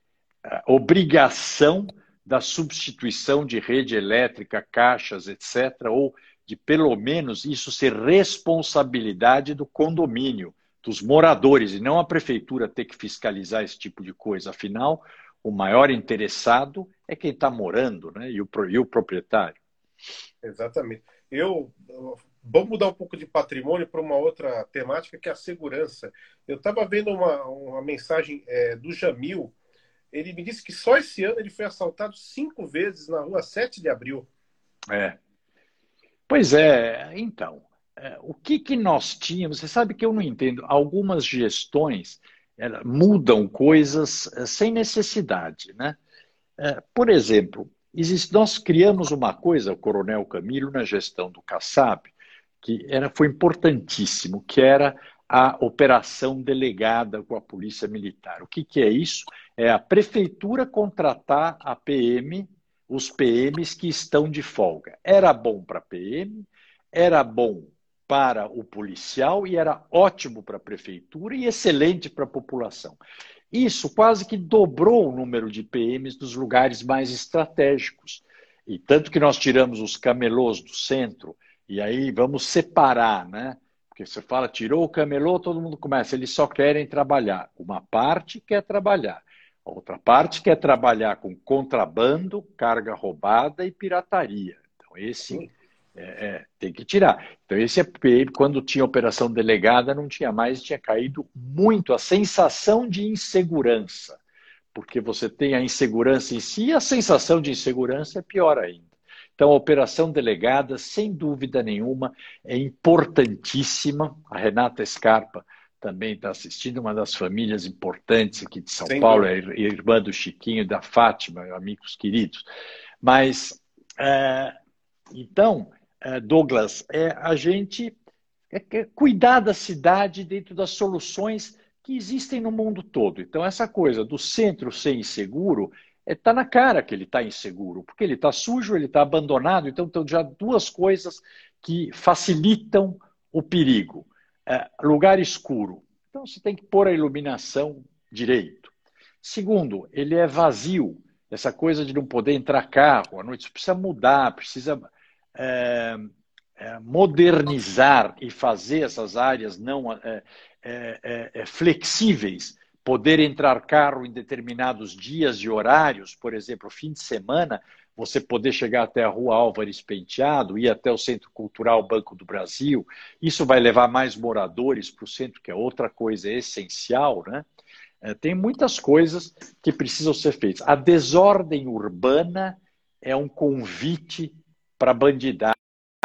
obrigação da substituição de rede elétrica, caixas, etc., ou de pelo menos isso ser responsabilidade do condomínio, dos moradores, e não a prefeitura ter que fiscalizar esse tipo de coisa. Afinal, o maior interessado é quem está morando, né? E o, e o proprietário. Exatamente. Eu vamos mudar um pouco de patrimônio para uma outra temática que é a segurança. Eu estava vendo uma, uma mensagem é, do Jamil, ele me disse que só esse ano ele foi assaltado cinco vezes na rua 7 de abril. É. Pois é, então, é, o que, que nós tínhamos? Você sabe que eu não entendo. Algumas gestões mudam coisas é, sem necessidade, né? É, por exemplo, existe, nós criamos uma coisa, o Coronel Camilo, na gestão do Kassab, que era, foi importantíssimo, que era a operação delegada com a Polícia Militar. O que, que é isso? É a prefeitura contratar a PM, os PMs que estão de folga. Era bom para a PM, era bom para o policial e era ótimo para a prefeitura e excelente para a população. Isso quase que dobrou o número de PMs dos lugares mais estratégicos. E tanto que nós tiramos os camelôs do centro, e aí vamos separar, né? Porque você fala, tirou o camelô, todo mundo começa, eles só querem trabalhar. Uma parte quer trabalhar, a outra parte quer trabalhar com contrabando, carga roubada e pirataria. Então, esse é, é, tem que tirar. Então, esse é quando tinha operação delegada, não tinha mais, tinha caído muito a sensação de insegurança. Porque você tem a insegurança em si e a sensação de insegurança é pior ainda. Então, a operação delegada, sem dúvida nenhuma, é importantíssima. A Renata Scarpa também está assistindo, uma das famílias importantes aqui de São sem Paulo, é irmã do Chiquinho, da Fátima, amigos queridos. Mas, é, então, é, Douglas, é a gente é, é cuidar da cidade dentro das soluções que existem no mundo todo. Então, essa coisa do centro ser inseguro está é, na cara que ele está inseguro, porque ele está sujo, ele está abandonado. Então, estão já duas coisas que facilitam o perigo. É, lugar escuro. Então, você tem que pôr a iluminação direito. Segundo, ele é vazio. Essa coisa de não poder entrar carro à noite, precisa mudar, precisa é, é, modernizar e fazer essas áreas não é, é, é flexíveis poder entrar carro em determinados dias e horários, por exemplo, fim de semana, você poder chegar até a Rua Álvares Penteado, ir até o Centro Cultural Banco do Brasil, isso vai levar mais moradores para o centro, que é outra coisa essencial, né? É, tem muitas coisas que precisam ser feitas. A desordem urbana é um convite para bandidar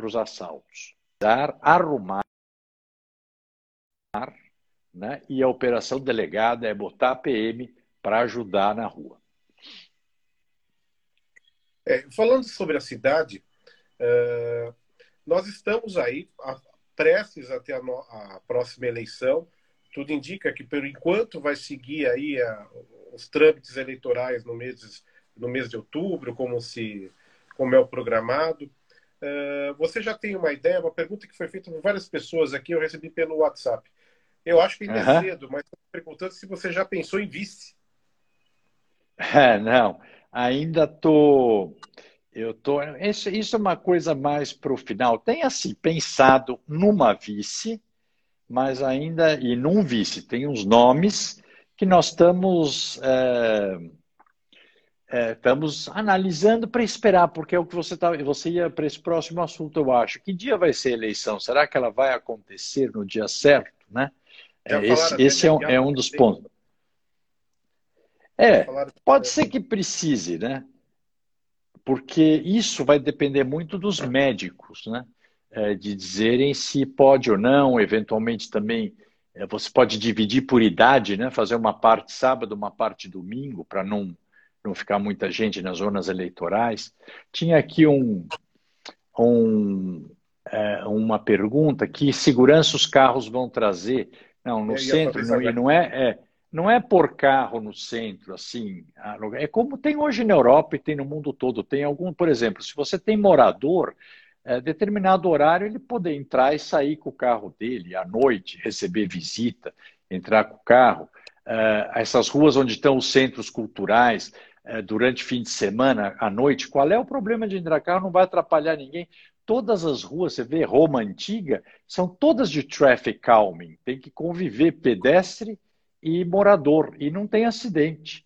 os assaltos. Dar, arrumar né? e a operação delegada é botar a PM para ajudar na rua. É, falando sobre a cidade, uh, nós estamos aí a, prestes até a, no, a, próxima eleição. Tudo indica que, por enquanto, vai seguir aí a, os trâmites eleitorais no mês, no mês de outubro, como, se, como é o programado. Uh, você já tem uma ideia? Uma pergunta que foi feita por várias pessoas aqui, eu recebi pelo WhatsApp. Eu acho que ainda uhum. é cedo, mas estou perguntando se você já pensou em vice. É, não, ainda estou. Eu tô, isso, isso é uma coisa mais para o final. Tem assim pensado numa vice, mas ainda e num vice tem uns nomes que nós estamos é, é, estamos analisando para esperar, porque é o que você tá, você ia para esse próximo assunto, eu acho. Que dia vai ser a eleição? Será que ela vai acontecer no dia certo, né? esse, esse é, um, é um dos pontos. É, pode ser que precise, né? Porque isso vai depender muito dos médicos, né? É, de dizerem se pode ou não, eventualmente também é, você pode dividir por idade, né? Fazer uma parte sábado, uma parte domingo, para não, não ficar muita gente nas zonas eleitorais. Tinha aqui um, um, é, uma pergunta: que segurança os carros vão trazer? Não, no centro, não, e não é, é não é por carro no centro, assim. É como tem hoje na Europa e tem no mundo todo. Tem algum, por exemplo, se você tem morador, é, determinado horário ele poder entrar e sair com o carro dele à noite, receber visita, entrar com o carro. É, essas ruas onde estão os centros culturais, é, durante fim de semana, à noite, qual é o problema de entrar carro? Não vai atrapalhar ninguém. Todas as ruas, você vê Roma antiga, são todas de traffic calming. Tem que conviver pedestre e morador, e não tem acidente.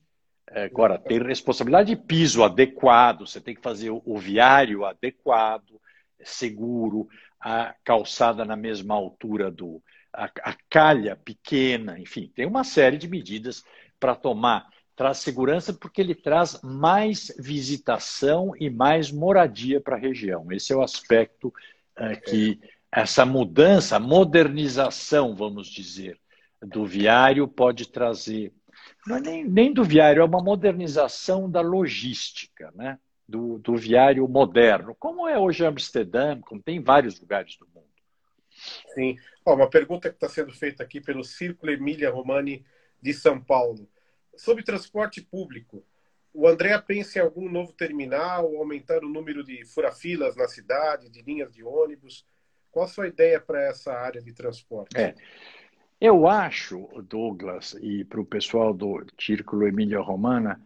É, agora, tem responsabilidade de piso adequado, você tem que fazer o viário adequado, seguro, a calçada na mesma altura do. a, a calha pequena, enfim, tem uma série de medidas para tomar. Traz segurança porque ele traz mais visitação e mais moradia para a região. Esse é o aspecto é, que essa mudança, modernização, vamos dizer, do viário pode trazer. Não é nem, nem do viário, é uma modernização da logística, né? do, do viário moderno, como é hoje Amsterdã, como tem em vários lugares do mundo. Sim. Ó, uma pergunta que está sendo feita aqui pelo Círculo Emília Romani de São Paulo. Sobre transporte público, o André pensa em algum novo terminal, aumentar o número de furafilas na cidade, de linhas de ônibus? Qual a sua ideia para essa área de transporte? É. Eu acho, Douglas, e para o pessoal do Círculo Emília Romana,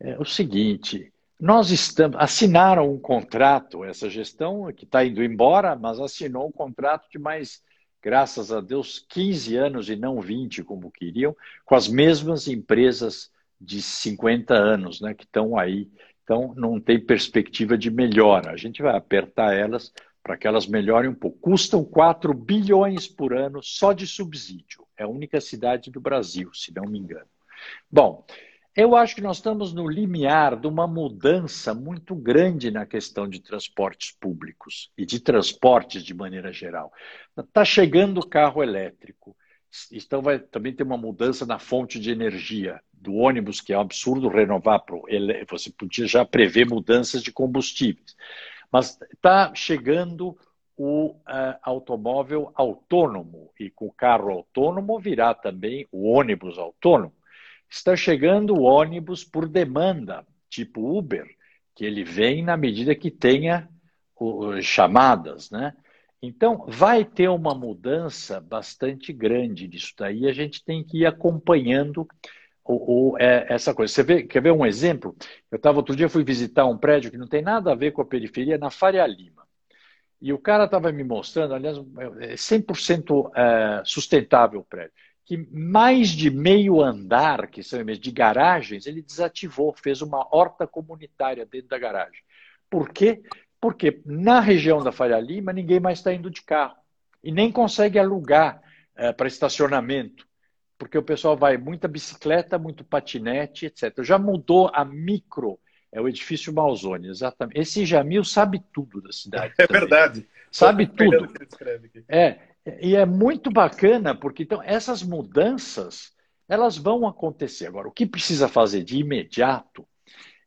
é o seguinte: nós estamos assinaram um contrato, essa gestão que está indo embora, mas assinou um contrato de mais, graças a Deus, 15 anos e não 20, como queriam, com as mesmas empresas de 50 anos, né, que estão aí. Então, não tem perspectiva de melhora. A gente vai apertar elas para que elas melhorem um pouco. Custam 4 bilhões por ano só de subsídio. É a única cidade do Brasil, se não me engano. Bom, eu acho que nós estamos no limiar de uma mudança muito grande na questão de transportes públicos e de transportes de maneira geral. Está chegando o carro elétrico. Então vai também ter uma mudança na fonte de energia do ônibus, que é um absurdo renovar. Pro, você podia já prever mudanças de combustíveis. Mas está chegando o uh, automóvel autônomo, e com o carro autônomo virá também o ônibus autônomo. Está chegando o ônibus por demanda, tipo Uber, que ele vem na medida que tenha uh, chamadas, né? Então, vai ter uma mudança bastante grande disso daí, a gente tem que ir acompanhando é, essa coisa. Você vê, quer ver um exemplo? Eu estava outro dia, fui visitar um prédio que não tem nada a ver com a periferia, na Faria Lima. E o cara estava me mostrando, aliás, é 100% é, sustentável o prédio, que mais de meio andar, que são de garagens, ele desativou, fez uma horta comunitária dentro da garagem. Por quê? Porque na região da Faria Lima ninguém mais está indo de carro e nem consegue alugar é, para estacionamento porque o pessoal vai muita bicicleta, muito patinete, etc. Já mudou a micro, é o edifício Malzone, exatamente. Esse Jamil sabe tudo da cidade. (laughs) É também. verdade. Sabe tudo. É, e é muito bacana, porque então essas mudanças, elas vão acontecer. Agora, o que precisa fazer de imediato,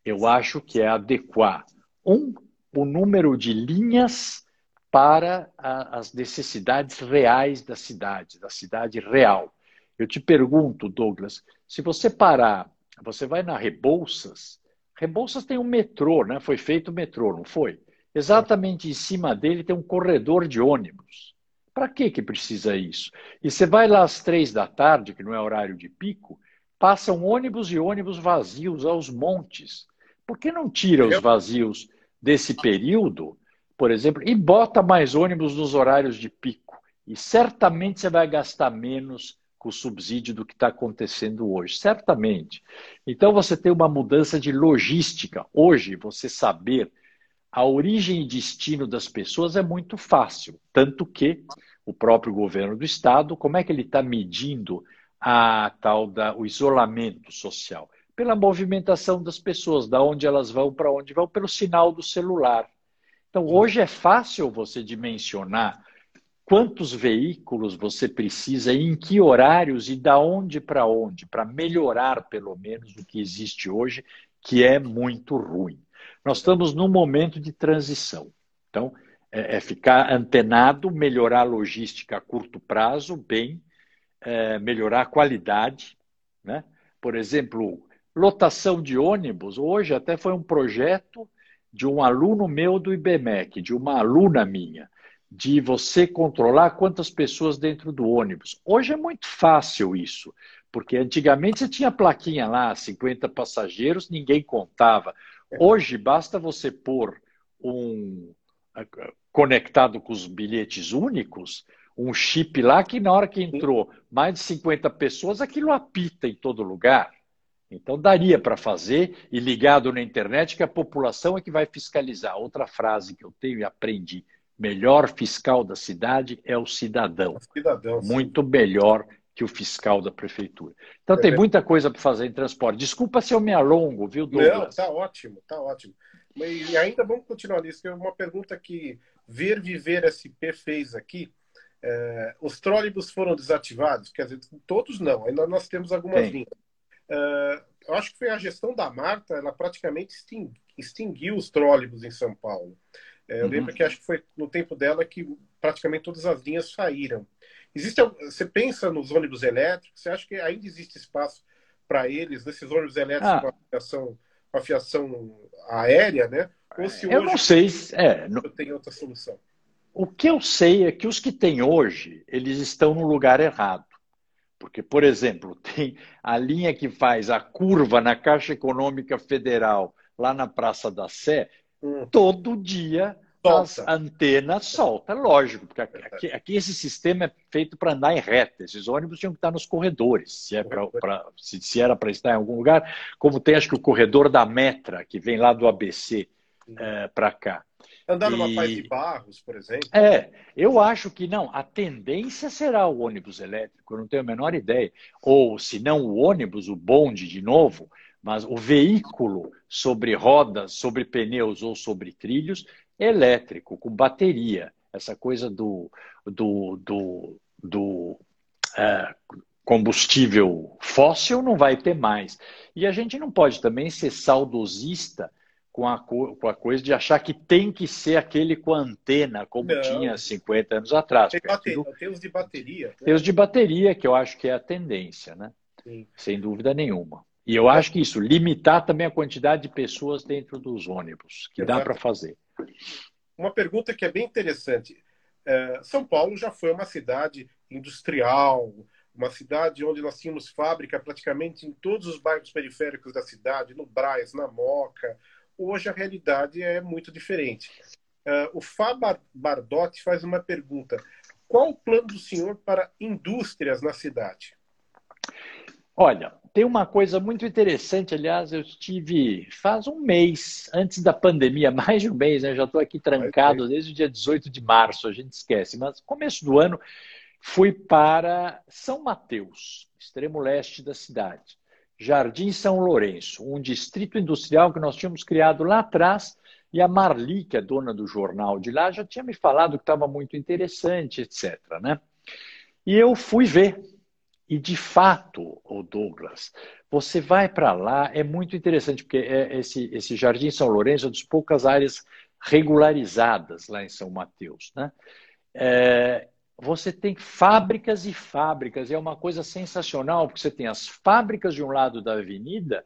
eu acho que é adequar, um, o número de linhas para a, as necessidades reais da cidade, da cidade real. Eu te pergunto, Douglas, se você parar, você vai na Rebouças, Rebouças tem um metrô, né? Foi feito o metrô, não foi? Exatamente em cima dele tem um corredor de ônibus. Para que que precisa isso? E você vai lá às três da tarde, que não é horário de pico, passam ônibus e ônibus vazios aos montes. Por que não tira os vazios desse período, por exemplo, e bota mais ônibus nos horários de pico? E certamente você vai gastar menos com o subsídio do que está acontecendo hoje, certamente. Então você tem uma mudança de logística. Hoje, você saber a origem e destino das pessoas é muito fácil, tanto que o próprio governo do estado, como é que ele está medindo a tal da o isolamento social? Pela movimentação das pessoas, da onde elas vão para onde vão, pelo sinal do celular. Então, hoje é fácil você dimensionar quantos veículos você precisa, em que horários e da onde para onde, para melhorar pelo menos o que existe hoje, que é muito ruim. Nós estamos num momento de transição. Então, é, é ficar antenado, melhorar a logística a curto prazo, bem, é, melhorar a qualidade. Né? Por exemplo, lotação de ônibus. Hoje até foi um projeto de um aluno meu do IBMEC, de uma aluna minha de você controlar quantas pessoas dentro do ônibus. Hoje é muito fácil isso, porque antigamente você tinha plaquinha lá, 50 passageiros, ninguém contava. Hoje basta você pôr um conectado com os bilhetes únicos, um chip lá que na hora que entrou mais de 50 pessoas, aquilo apita em todo lugar. Então daria para fazer e ligado na internet que a população é que vai fiscalizar. Outra frase que eu tenho e aprendi melhor fiscal da cidade é o cidadão. cidadão Muito melhor que o fiscal da prefeitura. Então é tem muita coisa para fazer em transporte. Desculpa se eu me alongo, viu, Douglas? Não, tá ótimo, tá ótimo. E ainda vamos continuar nisso, que é uma pergunta que Ver Viver SP fez aqui. É, os trólebus foram desativados? Quer dizer, todos não, ainda nós temos algumas tem. linhas. É, eu acho que foi a gestão da Marta, ela praticamente extinguiu os trólebus em São Paulo. É, eu uhum. lembro que acho que foi no tempo dela que praticamente todas as linhas saíram. Existe, você pensa nos ônibus elétricos, você acha que ainda existe espaço para eles, nesses ônibus elétricos ah. com, a fiação, com a fiação aérea, né? Ou se eu não sei. É, não... tem outra solução. O que eu sei é que os que tem hoje, eles estão no lugar errado. Porque, por exemplo, (laughs) tem a linha que faz a curva na Caixa Econômica Federal, lá na Praça da Sé, Hum. Todo dia solta. as antenas solta, lógico, porque aqui, aqui, esse sistema é feito para andar em reta. Esses ônibus tinham que estar nos corredores, se, é pra, pra se, se, era para estar em algum lugar, como tem acho que o corredor da Metra, que vem lá do ABC é, para cá. Andar numa e... Paz de Barros, por exemplo. É, eu acho que não. A tendência será o ônibus elétrico, eu não tenho a menor ideia. Ou, se não o ônibus, o bonde de novo, mas o veículo sobre rodas, sobre pneus ou sobre trilhos, elétrico, com bateria. Essa coisa do, do, do, do é, combustível fóssil não vai ter mais. E a gente não pode também ser saudosista com a, com a coisa de achar que tem que ser aquele com antena, como não. tinha 50 anos atrás. Tem, bateria, tem os de bateria. Né? Tem os de bateria, que eu acho que é a tendência, né? Sim. Sem dúvida nenhuma. E eu acho que isso, limitar também a quantidade de pessoas dentro dos ônibus, que Exato. dá para fazer. Uma pergunta que é bem interessante. É, São Paulo já foi uma cidade industrial, uma cidade onde nós tínhamos fábrica praticamente em todos os bairros periféricos da cidade, no Braz, na Moca. Hoje a realidade é muito diferente. É, o Fá Bardotti faz uma pergunta: qual o plano do senhor para indústrias na cidade? Olha, tem uma coisa muito interessante, aliás, eu estive faz um mês, antes da pandemia, (laughs) mais de um mês, né? já estou aqui trancado desde o dia 18 de março, a gente esquece, mas começo do ano fui para São Mateus, extremo leste da cidade. Jardim São Lourenço, um distrito industrial que nós tínhamos criado lá atrás, e a Marli, que é dona do jornal de lá, já tinha me falado que estava muito interessante, etc. Né? E eu fui ver e de fato, o Douglas, você vai para lá, é muito interessante, porque é esse, esse Jardim São Lourenço é das poucas áreas regularizadas lá em São Mateus. Né? É, você tem fábricas e fábricas, é uma coisa sensacional, porque você tem as fábricas de um lado da avenida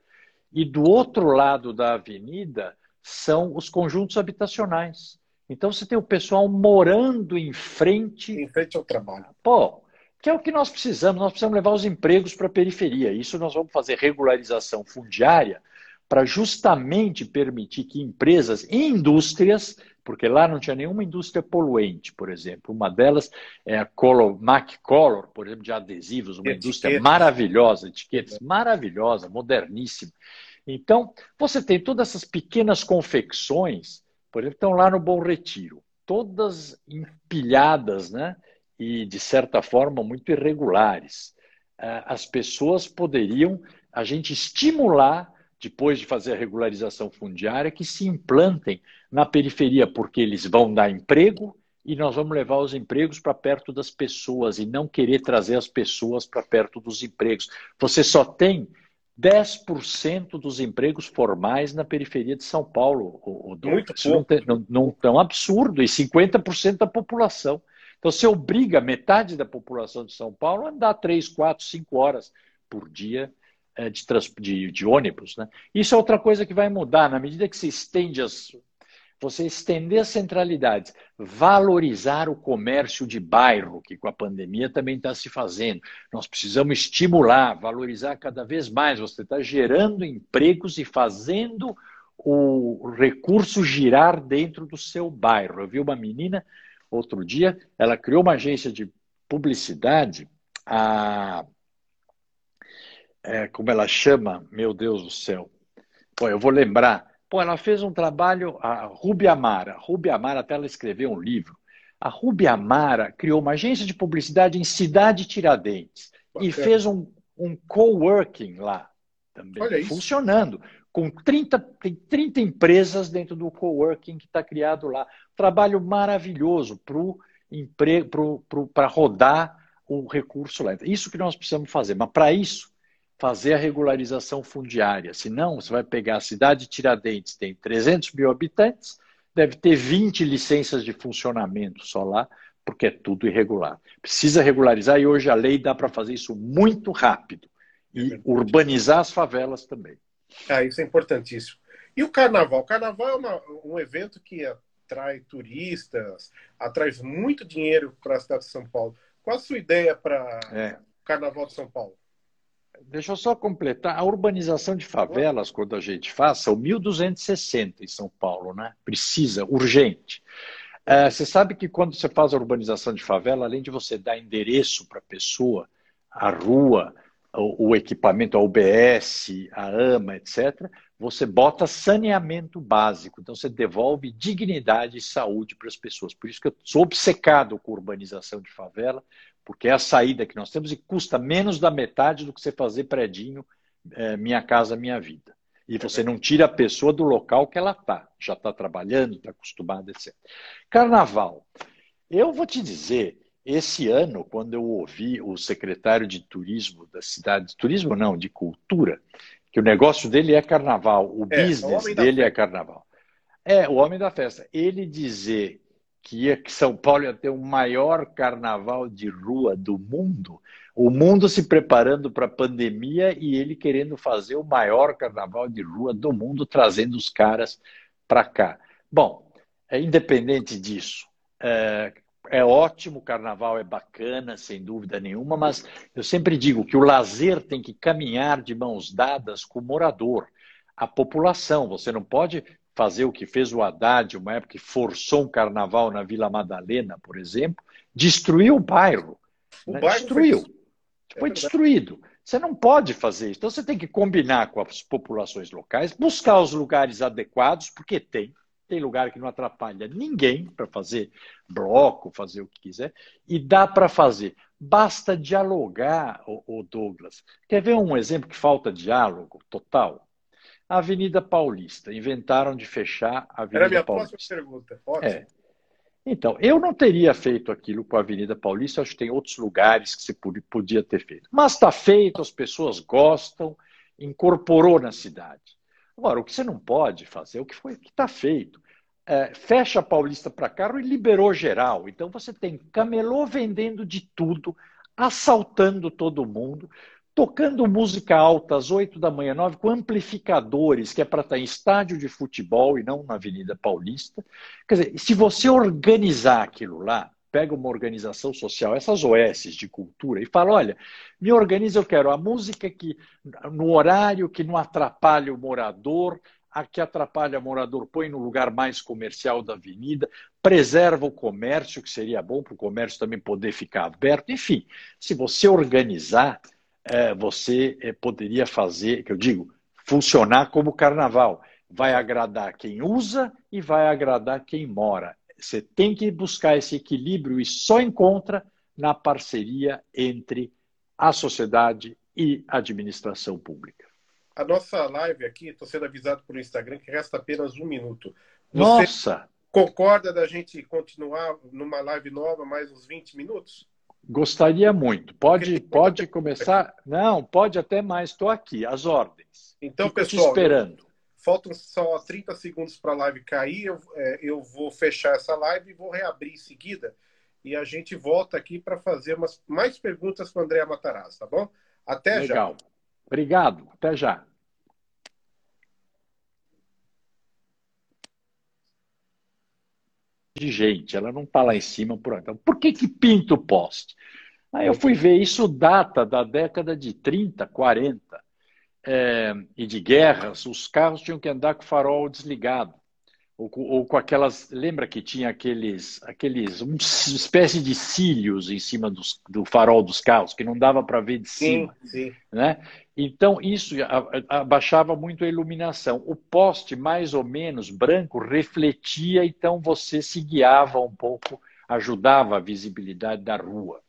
e do outro lado da avenida são os conjuntos habitacionais. Então você tem o pessoal morando em frente. Em frente ao trabalho. Pô, que é o que nós precisamos. Nós precisamos levar os empregos para a periferia. Isso nós vamos fazer regularização fundiária para justamente permitir que empresas e indústrias, porque lá não tinha nenhuma indústria poluente, por exemplo. Uma delas é a Color, Mac Color, por exemplo, de adesivos, uma indústria maravilhosa, etiquetas maravilhosa, moderníssima. Então, você tem todas essas pequenas confecções, por exemplo, estão lá no Bom Retiro, todas empilhadas, né? E, de certa forma, muito irregulares. Uh, as pessoas poderiam, a gente estimular, depois de fazer a regularização fundiária, que se implantem na periferia, porque eles vão dar emprego e nós vamos levar os empregos para perto das pessoas e não querer trazer as pessoas para perto dos empregos. Você só tem 10% dos empregos formais na periferia de São Paulo, o, o Muito Isso não, tem, não, não é um absurdo, e 50% da população. Então, você obriga metade da população de São Paulo a andar 3, 4, 5 horas por dia é, de, de, de, ônibus. Né? Isso é outra coisa que vai mudar. Na medida que se estende as, você estender as centralidades, valorizar o comércio de bairro, que com a pandemia também está se fazendo. Nós precisamos estimular, valorizar cada vez mais. Você está gerando empregos e fazendo o recurso girar dentro do seu bairro. Eu vi uma menina outro dia, ela criou uma agência de publicidade, a, é, como ela chama, meu Deus do céu. Bom, eu vou lembrar Pô, ela fez um trabalho, a Rubi Amara. Rubi Amara até ela escreveu um livro. A Rubi Amara criou uma agência de publicidade em Cidade Tiradentes e fez um, um coworking lá também, funcionando. Com 30, tem 30 empresas dentro do coworking que está criado lá. Trabalho maravilhoso para rodar o recurso lá. Isso que nós precisamos fazer. Mas para isso, fazer a regularização fundiária. Senão, você vai pegar a cidade de Tiradentes, tem 300 mil habitantes, deve ter 20 licenças de funcionamento só lá, porque é tudo irregular. Precisa regularizar e hoje a lei dá para fazer isso muito rápido e é urbanizar as favelas também. Ah, isso é importantíssimo. E o carnaval? O carnaval é uma, um evento que atrai turistas, atrai muito dinheiro para a cidade de São Paulo. Qual a sua ideia para é. o carnaval de São Paulo? Deixa eu só completar. A urbanização de favelas, quando a gente faz, são 1.260 em São Paulo, né? Precisa, urgente. É, você sabe que quando você faz a urbanização de favela, além de você dar endereço para a pessoa, a rua, o, o, equipamento, a UBS, a AMA, etc., você bota saneamento básico. Então, você devolve dignidade e saúde para as pessoas. Por isso que eu sou obcecado com urbanização de favela, porque é a saída que nós temos e custa menos da metade do que você fazer predinho é, Minha Casa Minha Vida. E você não tira a pessoa do local que ela está, já está trabalhando, está acostumada, etc. Carnaval. Eu vou te dizer, esse ano, quando eu ouvi o secretário de turismo da cidade, turismo não, de cultura, que o negócio dele é carnaval, o é, business o dele é carnaval. É, o homem da festa. Ele dizer que, ia, que São Paulo ia ter o maior carnaval de rua do mundo, o mundo se preparando para a pandemia e ele querendo fazer o maior carnaval de rua do mundo, trazendo os caras para cá. Bom, é, independente disso, é, é ótimo, o carnaval é bacana, sem dúvida nenhuma, mas eu sempre digo que o lazer tem que caminhar de mãos dadas com o morador, a população. Você não pode fazer o que fez o Haddad, uma época que forçou um carnaval na Vila Madalena, por exemplo, destruiu o bairro. O né? bairro destruiu. Foi, é foi destruído. Você não pode fazer isso. Então você tem que combinar com as populações locais, buscar os lugares adequados, porque tem. Tem lugar que não atrapalha ninguém para fazer bloco, fazer o que quiser, e dá para fazer. Basta dialogar, o Douglas. Quer ver um exemplo que falta diálogo total? a Avenida Paulista. Inventaram de fechar a Avenida Paulista. Era a minha Paulista. próxima pergunta. Ótimo. É. Então, eu não teria feito aquilo com a Avenida Paulista, acho que tem outros lugares que você podia ter feito. Mas está feito, as pessoas gostam, incorporou na cidade. Agora, o que você não pode fazer, o que foi que está feito, é, fecha a Paulista para carro e liberou geral. Então você tem camelô vendendo de tudo, assaltando todo mundo tocando música alta às 8 da manhã, 9, com amplificadores, que é para estar em estádio de futebol e não na Avenida Paulista. Quer dizer, se você organizar aquilo lá, pega uma organização social, essas OS de cultura, e fala: olha, me organiza, eu quero a música que no horário que não atrapalha o morador, a que atrapalha o morador põe no lugar mais comercial da avenida, preserva o comércio, que seria bom para o comércio também poder ficar aberto. Enfim, se você organizar é, você é, poderia fazer, que eu digo, funcionar como carnaval. Vai agradar quem usa e vai agradar quem mora. Você tem que buscar esse equilíbrio e só encontra na parceria entre a sociedade e a administração pública. A nossa live aqui, estou sendo avisado por Instagram que resta apenas um minuto. Você Nossa! Concorda da gente continuar numa live nova mais uns 20 minutos? Gostaria muito. Pode, pode começar? Não, pode até mais. Estou aqui, as ordens. Então, Fico pessoal, te esperando. Faltam só 30 segundos para a live cair. Eu, é, eu vou fechar essa live e vou reabrir em seguida. E a gente volta aqui para fazer umas, mais perguntas com o André Matarazzo, tá bom? Até Legal. já. Legal. Obrigado. Até já. de gente, ela não está lá em cima por então, Por que, que pinta o poste? Aí eu fui ver, isso data da década de 30, 40, é, e de guerras, os carros tinham que andar com o farol desligado. Ou, ou, com aquelas. Lembra que tinha aqueles. aqueles uma espécie de cílios em cima dos, do farol dos carros, que não dava para ver de cima. Sim, sim. Né? Então, isso abaixava muito a iluminação. O poste, mais ou menos branco, refletia, então você se guiava um pouco, ajudava a visibilidade da rua.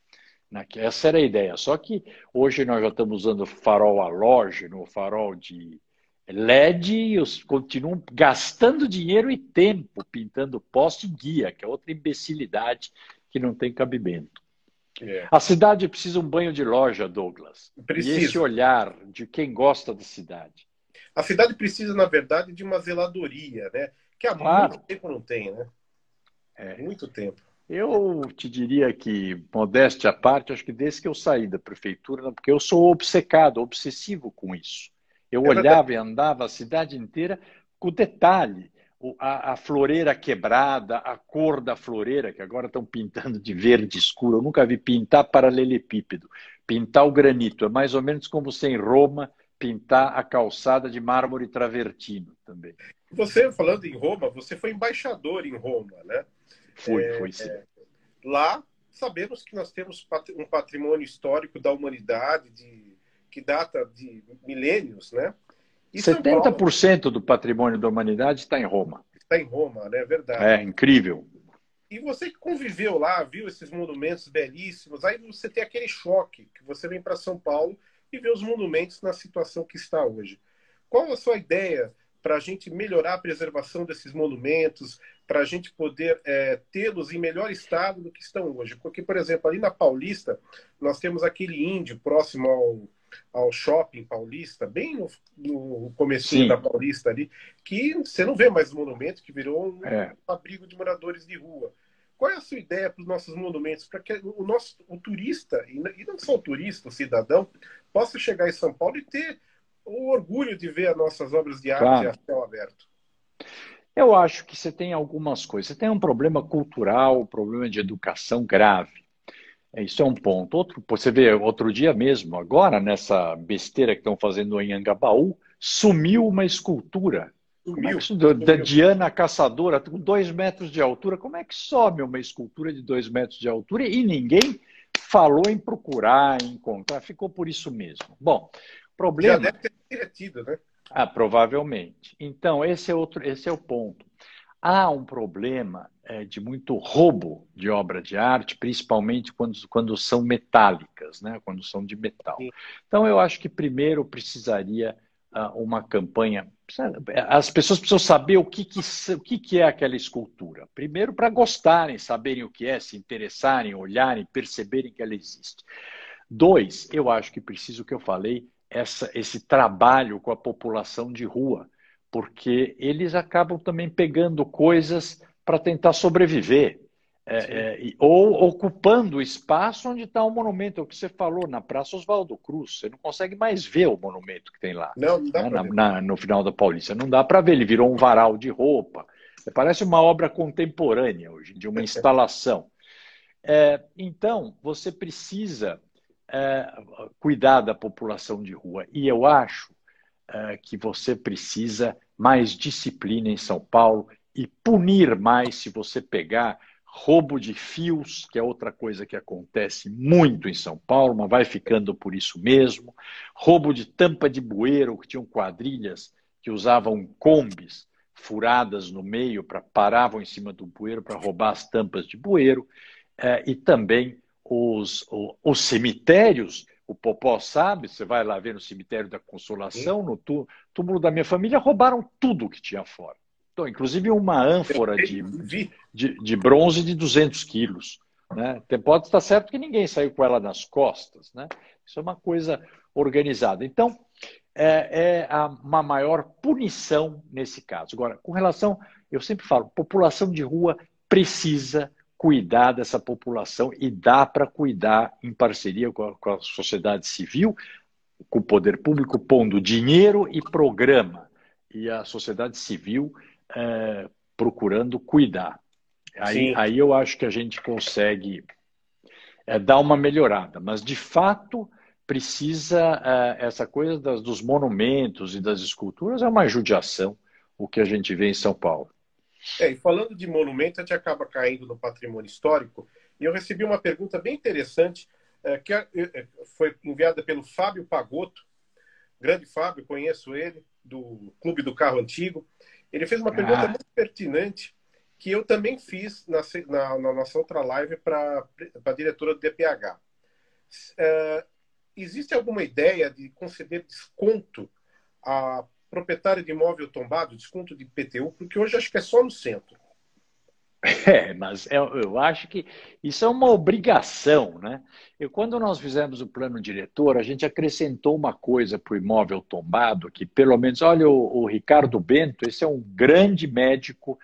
Né? Essa era a ideia. Só que hoje nós já estamos usando farol halógeno, farol de LED e os continuam gastando dinheiro e tempo pintando poste e guia, que é outra imbecilidade que não tem cabimento. É. A cidade precisa um banho de loja, Douglas. Precisa. E esse olhar de quem gosta da cidade. A cidade precisa, na verdade, de uma zeladoria, né? Que há claro. muito tempo não tem, né? É. Muito tempo. Eu te diria que, modéstia à parte, acho que desde que eu saí da prefeitura, porque eu sou obcecado, obsessivo com isso. Eu é olhava e andava a cidade inteira com detalhe. A, a, floreira quebrada, a cor da floreira, que agora estão pintando de verde escuro. Eu nunca vi pintar paralelepípedo. Pintar o granito. É mais ou menos como você em Roma pintar a calçada de mármore travertino também. Você, falando em Roma, você foi embaixador em Roma, né? Fui, é, fui sim. É, lá, sabemos que nós temos um patrimônio histórico da humanidade, de que data de milênios, né? E 70% Paulo, do patrimônio da humanidade está em Roma. Está em Roma, né? É verdade. É incrível. E você que conviveu lá, viu esses monumentos belíssimos, aí você tem aquele choque que você vem para São Paulo e vê os monumentos na situação que está hoje. Qual a sua ideia para a gente melhorar a preservação desses monumentos, para a gente poder é, tê-los em melhor estado do que estão hoje? Porque, por exemplo, ali na Paulista, nós temos aquele índio próximo ao ao shopping paulista, bem no, no começo da Paulista ali, que você não vê mais monumento, que virou um é. abrigo de moradores de rua. Qual é a sua ideia para os nossos monumentos, para que o nosso o turista, e não só o turista, o cidadão, possa chegar em São Paulo e ter o orgulho de ver as nossas obras de arte claro. a céu aberto? Eu acho que você tem algumas coisas. Você tem um problema cultural, um problema de educação grave. É, isso é um ponto. Outro, você vê, outro dia mesmo, agora, nessa besteira que estão fazendo em Angabaú, sumiu uma escultura. Sumiu, é sumiu. Da Diana Caçadora, com dois metros de altura. Como é que some uma escultura de dois metros de altura e ninguém falou em procurar, em encontrar? Ficou por isso mesmo. Bom, problema. Já deve ter tido, né? Ah, provavelmente. Então, esse é, outro, esse é o ponto. Há um problema é, de muito roubo de obra de arte, principalmente quando, quando são metálicas, né? quando são de metal. Então, eu acho que primeiro precisaria uh, uma campanha. As pessoas precisam saber o que, que, o que, que é aquela escultura. Primeiro, para gostarem, saberem o que é, se interessarem, olharem, perceberem que ela existe. Dois, eu acho que preciso que eu falei, essa, esse trabalho com a população de rua porque eles acabam também pegando coisas para tentar sobreviver. É, é, ou ocupando o espaço onde está o monumento, é o que você falou, na Praça Oswaldo Cruz. Você não consegue mais ver o monumento que tem lá. Não, não dá né, na, na, no final da Paulista. Não dá para ver, ele virou um varal de roupa. Parece uma obra contemporânea hoje, de uma (laughs) instalação. É, então, você precisa é, cuidar da população de rua. E eu acho é, que você precisa mais disciplina em São Paulo e punir mais se você pegar roubo de fios, que é outra coisa que acontece muito em São Paulo, mas vai ficando por isso mesmo. Roubo de tampa de bueiro, que tinham quadrilhas que usavam combis furadas no meio para paravam em cima do bueiro para roubar as tampas de bueiro, é, e também os, os, os cemitérios, o Popó sabe, você vai lá ver no cemitério da Consolação, no túmulo da minha família, roubaram tudo que tinha fora. Então, inclusive uma ânfora de, de, de bronze de 200 quilos. Né? Pode estar certo que ninguém saiu com ela nas costas. Né? Isso é uma coisa organizada. Então, é, é uma maior punição nesse caso. Agora, com relação, eu sempre falo, população de rua precisa cuidar dessa população e dá para cuidar em parceria com a, com a, sociedade civil, com o poder público pondo dinheiro e programa, e a sociedade civil é, procurando cuidar. Aí, aí eu acho que a gente consegue é, dar uma melhorada, mas de fato precisa é, essa coisa das, dos monumentos e das esculturas é uma judiação o que a gente vê em São Paulo. É, e falando de monumento, a gente acaba caindo no patrimônio histórico. E eu recebi uma pergunta bem interessante, é, que é, é, foi enviada pelo Fábio Pagotto. Grande Fábio, conheço ele, do Clube do Carro Antigo. Ele fez uma pergunta ah. muito pertinente, que eu também fiz na, na, na nossa outra live para a diretora do DPH. É, existe alguma ideia de conceder desconto a proprietário de imóvel tombado, desconto de IPTU, porque hoje acho que é só no centro. É, mas eu, eu, acho que isso é uma obrigação, né? E quando nós fizemos o plano diretor, a gente acrescentou uma coisa para o imóvel tombado, que pelo menos, olha, o, o Ricardo Bento, esse é um grande médico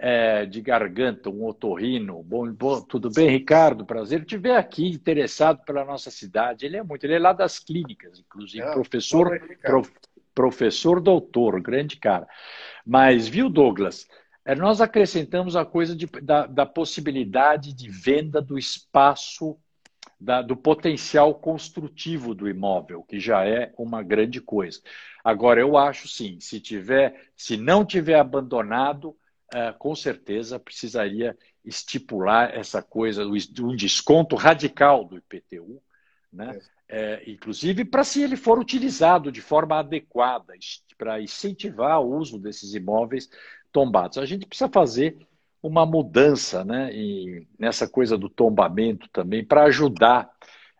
é, de garganta, um otorrino. Bom, bom, tudo bem, Ricardo? Prazer te ver aqui, interessado pela nossa cidade. Ele é muito, ele é lá das clínicas, inclusive, é, professor, prof, professor doutor, grande cara. Mas, viu, Douglas, é, nós acrescentamos a coisa de, da, da, possibilidade de venda do espaço, da, do potencial construtivo do imóvel, que já é uma grande coisa. Agora, eu acho sim, se tiver, se não tiver abandonado, é, com certeza precisaria estipular essa coisa, um desconto radical do IPTU, né? É, inclusive para se ele for utilizado de forma adequada, para incentivar o uso desses imóveis tombados. A gente precisa fazer uma mudança né, e nessa coisa do tombamento também, para ajudar.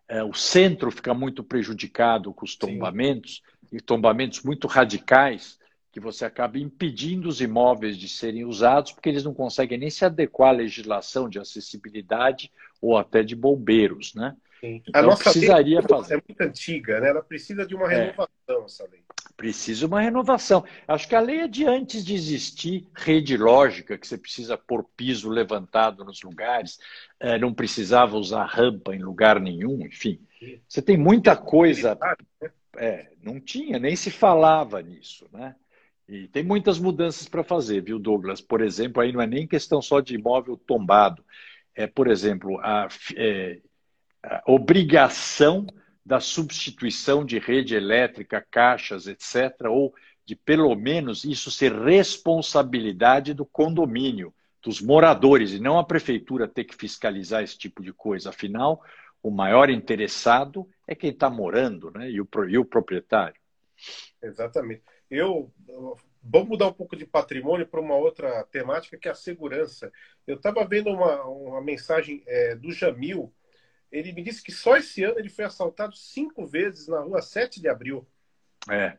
É, o centro fica muito prejudicado com os tombamentos, Sim. e tombamentos muito radicais, que você acaba impedindo os imóveis de serem usados, porque eles não conseguem nem se adequar à legislação de acessibilidade ou até de bombeiros. Né? Sim. Então, a nossa precisaria lei fazer. é muito antiga, né? ela precisa de uma é. renovação, é. essa lei. Precisa uma renovação. Acho que a lei é de antes de existir rede lógica, que você precisa pôr piso levantado nos lugares, é, não precisava usar rampa em lugar nenhum, enfim. Você tem muita coisa. É, não tinha, nem se falava nisso, né? E tem muitas mudanças para fazer, viu, Douglas? Por exemplo, aí não é nem questão só de imóvel tombado. É, por exemplo, a, é, obrigação da substituição de rede elétrica, caixas, etc., ou de pelo menos isso ser responsabilidade do condomínio, dos moradores, e não a prefeitura ter que fiscalizar esse tipo de coisa. Afinal, o maior interessado é quem está morando, né? E o, e o proprietário. Exatamente. Eu vamos mudar um pouco de patrimônio para uma outra temática que é a segurança. Eu estava vendo uma, uma mensagem é, do Jamil ele me disse que só esse ano ele foi assaltado cinco vezes na rua 7 de abril. É.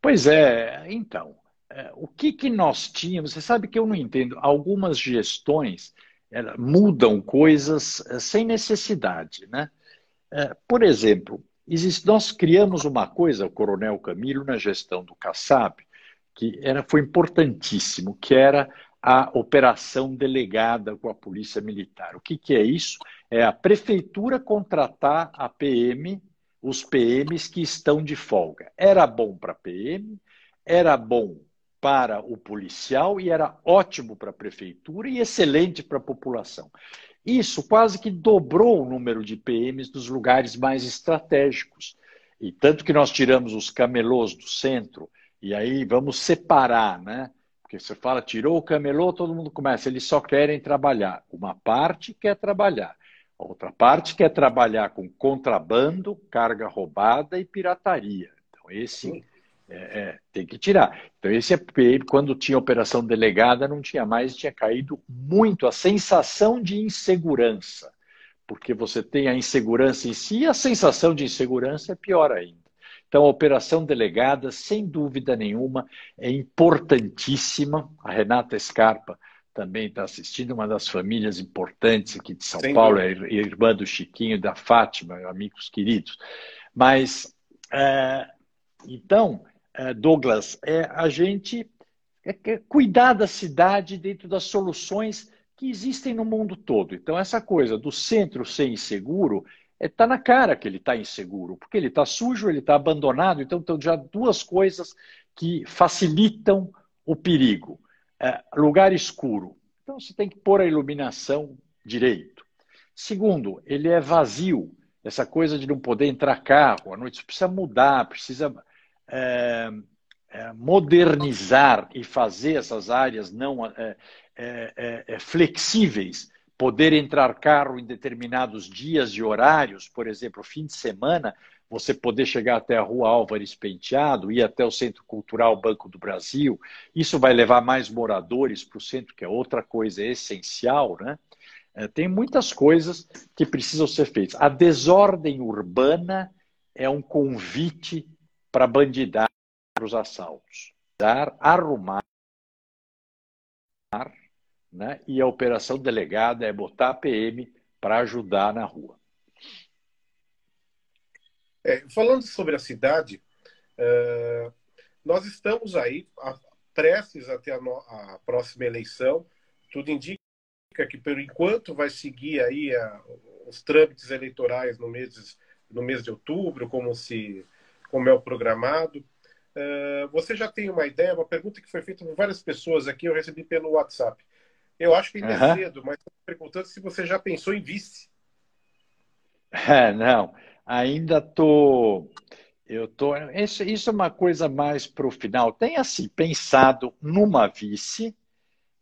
Pois é, então, é, o que, que nós tínhamos? Você sabe que eu não entendo. Algumas gestões é, mudam coisas é, sem necessidade, né? Por exemplo, existe, nós criamos uma coisa, o Coronel Camilo, na gestão do Kassab, que era, foi importantíssimo, que era a operação delegada com a Polícia Militar. O que, que é isso? É a prefeitura contratar a PM, os PMs que estão de folga. Era bom para a PM, era bom para o policial e era ótimo para a prefeitura e excelente para a população. Isso quase que dobrou o número de PMs nos lugares mais estratégicos. E tanto que nós tiramos os camelôs do centro, e aí vamos separar, né? Porque você fala, tirou o camelô, todo mundo começa, eles só querem trabalhar. Uma parte quer trabalhar, a outra parte quer trabalhar com contrabando, carga roubada e pirataria. Então, esse é, é, tem que tirar. Então, esse é quando tinha operação delegada, não tinha mais, tinha caído muito a sensação de insegurança. porque você tem a insegurança em si e a sensação de insegurança é pior ainda. Então, a operação delegada, sem dúvida nenhuma, é importantíssima. A Renata Scarpa também está assistindo, uma das famílias importantes aqui de São sem Paulo, dúvida. é irmã do Chiquinho e da Fátima, amigos queridos. Mas, é, então, é, Douglas, é a gente é, é cuidar da cidade dentro das soluções que existem no mundo todo. Então, essa coisa do centro ser inseguro está é, na cara que ele está inseguro, porque ele está sujo, ele está abandonado. Então, estão já duas coisas que facilitam o perigo. É, lugar escuro. Então, você tem que pôr a iluminação direito. Segundo, ele é vazio. Essa coisa de não poder entrar carro à noite, você precisa mudar, precisa é, é, modernizar e fazer essas áreas não é, flexíveis poder entrar carro em determinados dias e horários, por exemplo, fim de semana, você poder chegar até a Rua Álvares Penteado, ir até o Centro Cultural Banco do Brasil, isso vai levar mais moradores para o centro, que é outra coisa essencial, né? É, tem muitas coisas que precisam ser feitas. A desordem urbana é um convite para bandidar os assaltos. Dar, arrumar né? e a operação delegada é botar a PM para ajudar na rua. É, falando sobre a cidade, uh, nós estamos aí a, prestes até a, a, próxima eleição. Tudo indica que, por enquanto, vai seguir aí a, os trâmites eleitorais no mês, no mês de outubro, como, se, como é o programado. Uh, você já tem uma ideia? Uma pergunta que foi feita por várias pessoas aqui, eu recebi pelo WhatsApp. Eu acho que ainda uhum. é cedo, mas estou perguntando se você já pensou em vice. (laughs) É, não, ainda tô. Eu tô. Isso, isso é uma coisa mais para o final. Tem assim pensado numa vice,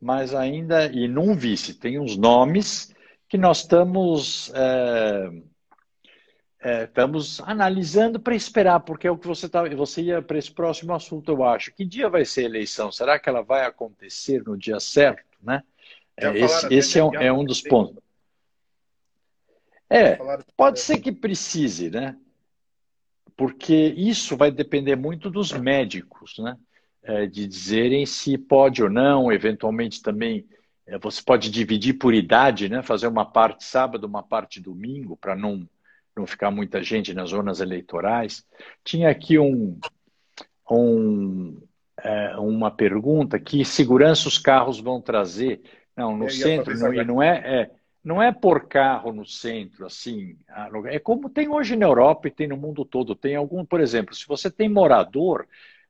mas ainda e num vice tem uns nomes que nós estamos é, é, estamos analisando para esperar, porque é o que você tá, você ia para esse próximo assunto, eu acho. Que dia vai ser a eleição? Será que ela vai acontecer no dia certo, né? É, esse, esse é, um, é um dos pontos. É, pode ser que precise, né? Porque isso vai depender muito dos médicos, né? É, de dizerem se pode ou não, eventualmente também é, você pode dividir por idade, né? Fazer uma parte sábado, uma parte domingo, para não, não ficar muita gente nas zonas eleitorais. Tinha aqui um, um, é, uma pergunta: que segurança os carros vão trazer? Não, no centro, não, e não é, é, não é por carro no centro, assim. É como tem hoje na Europa e tem no mundo todo. Tem algum, por exemplo, se você tem morador,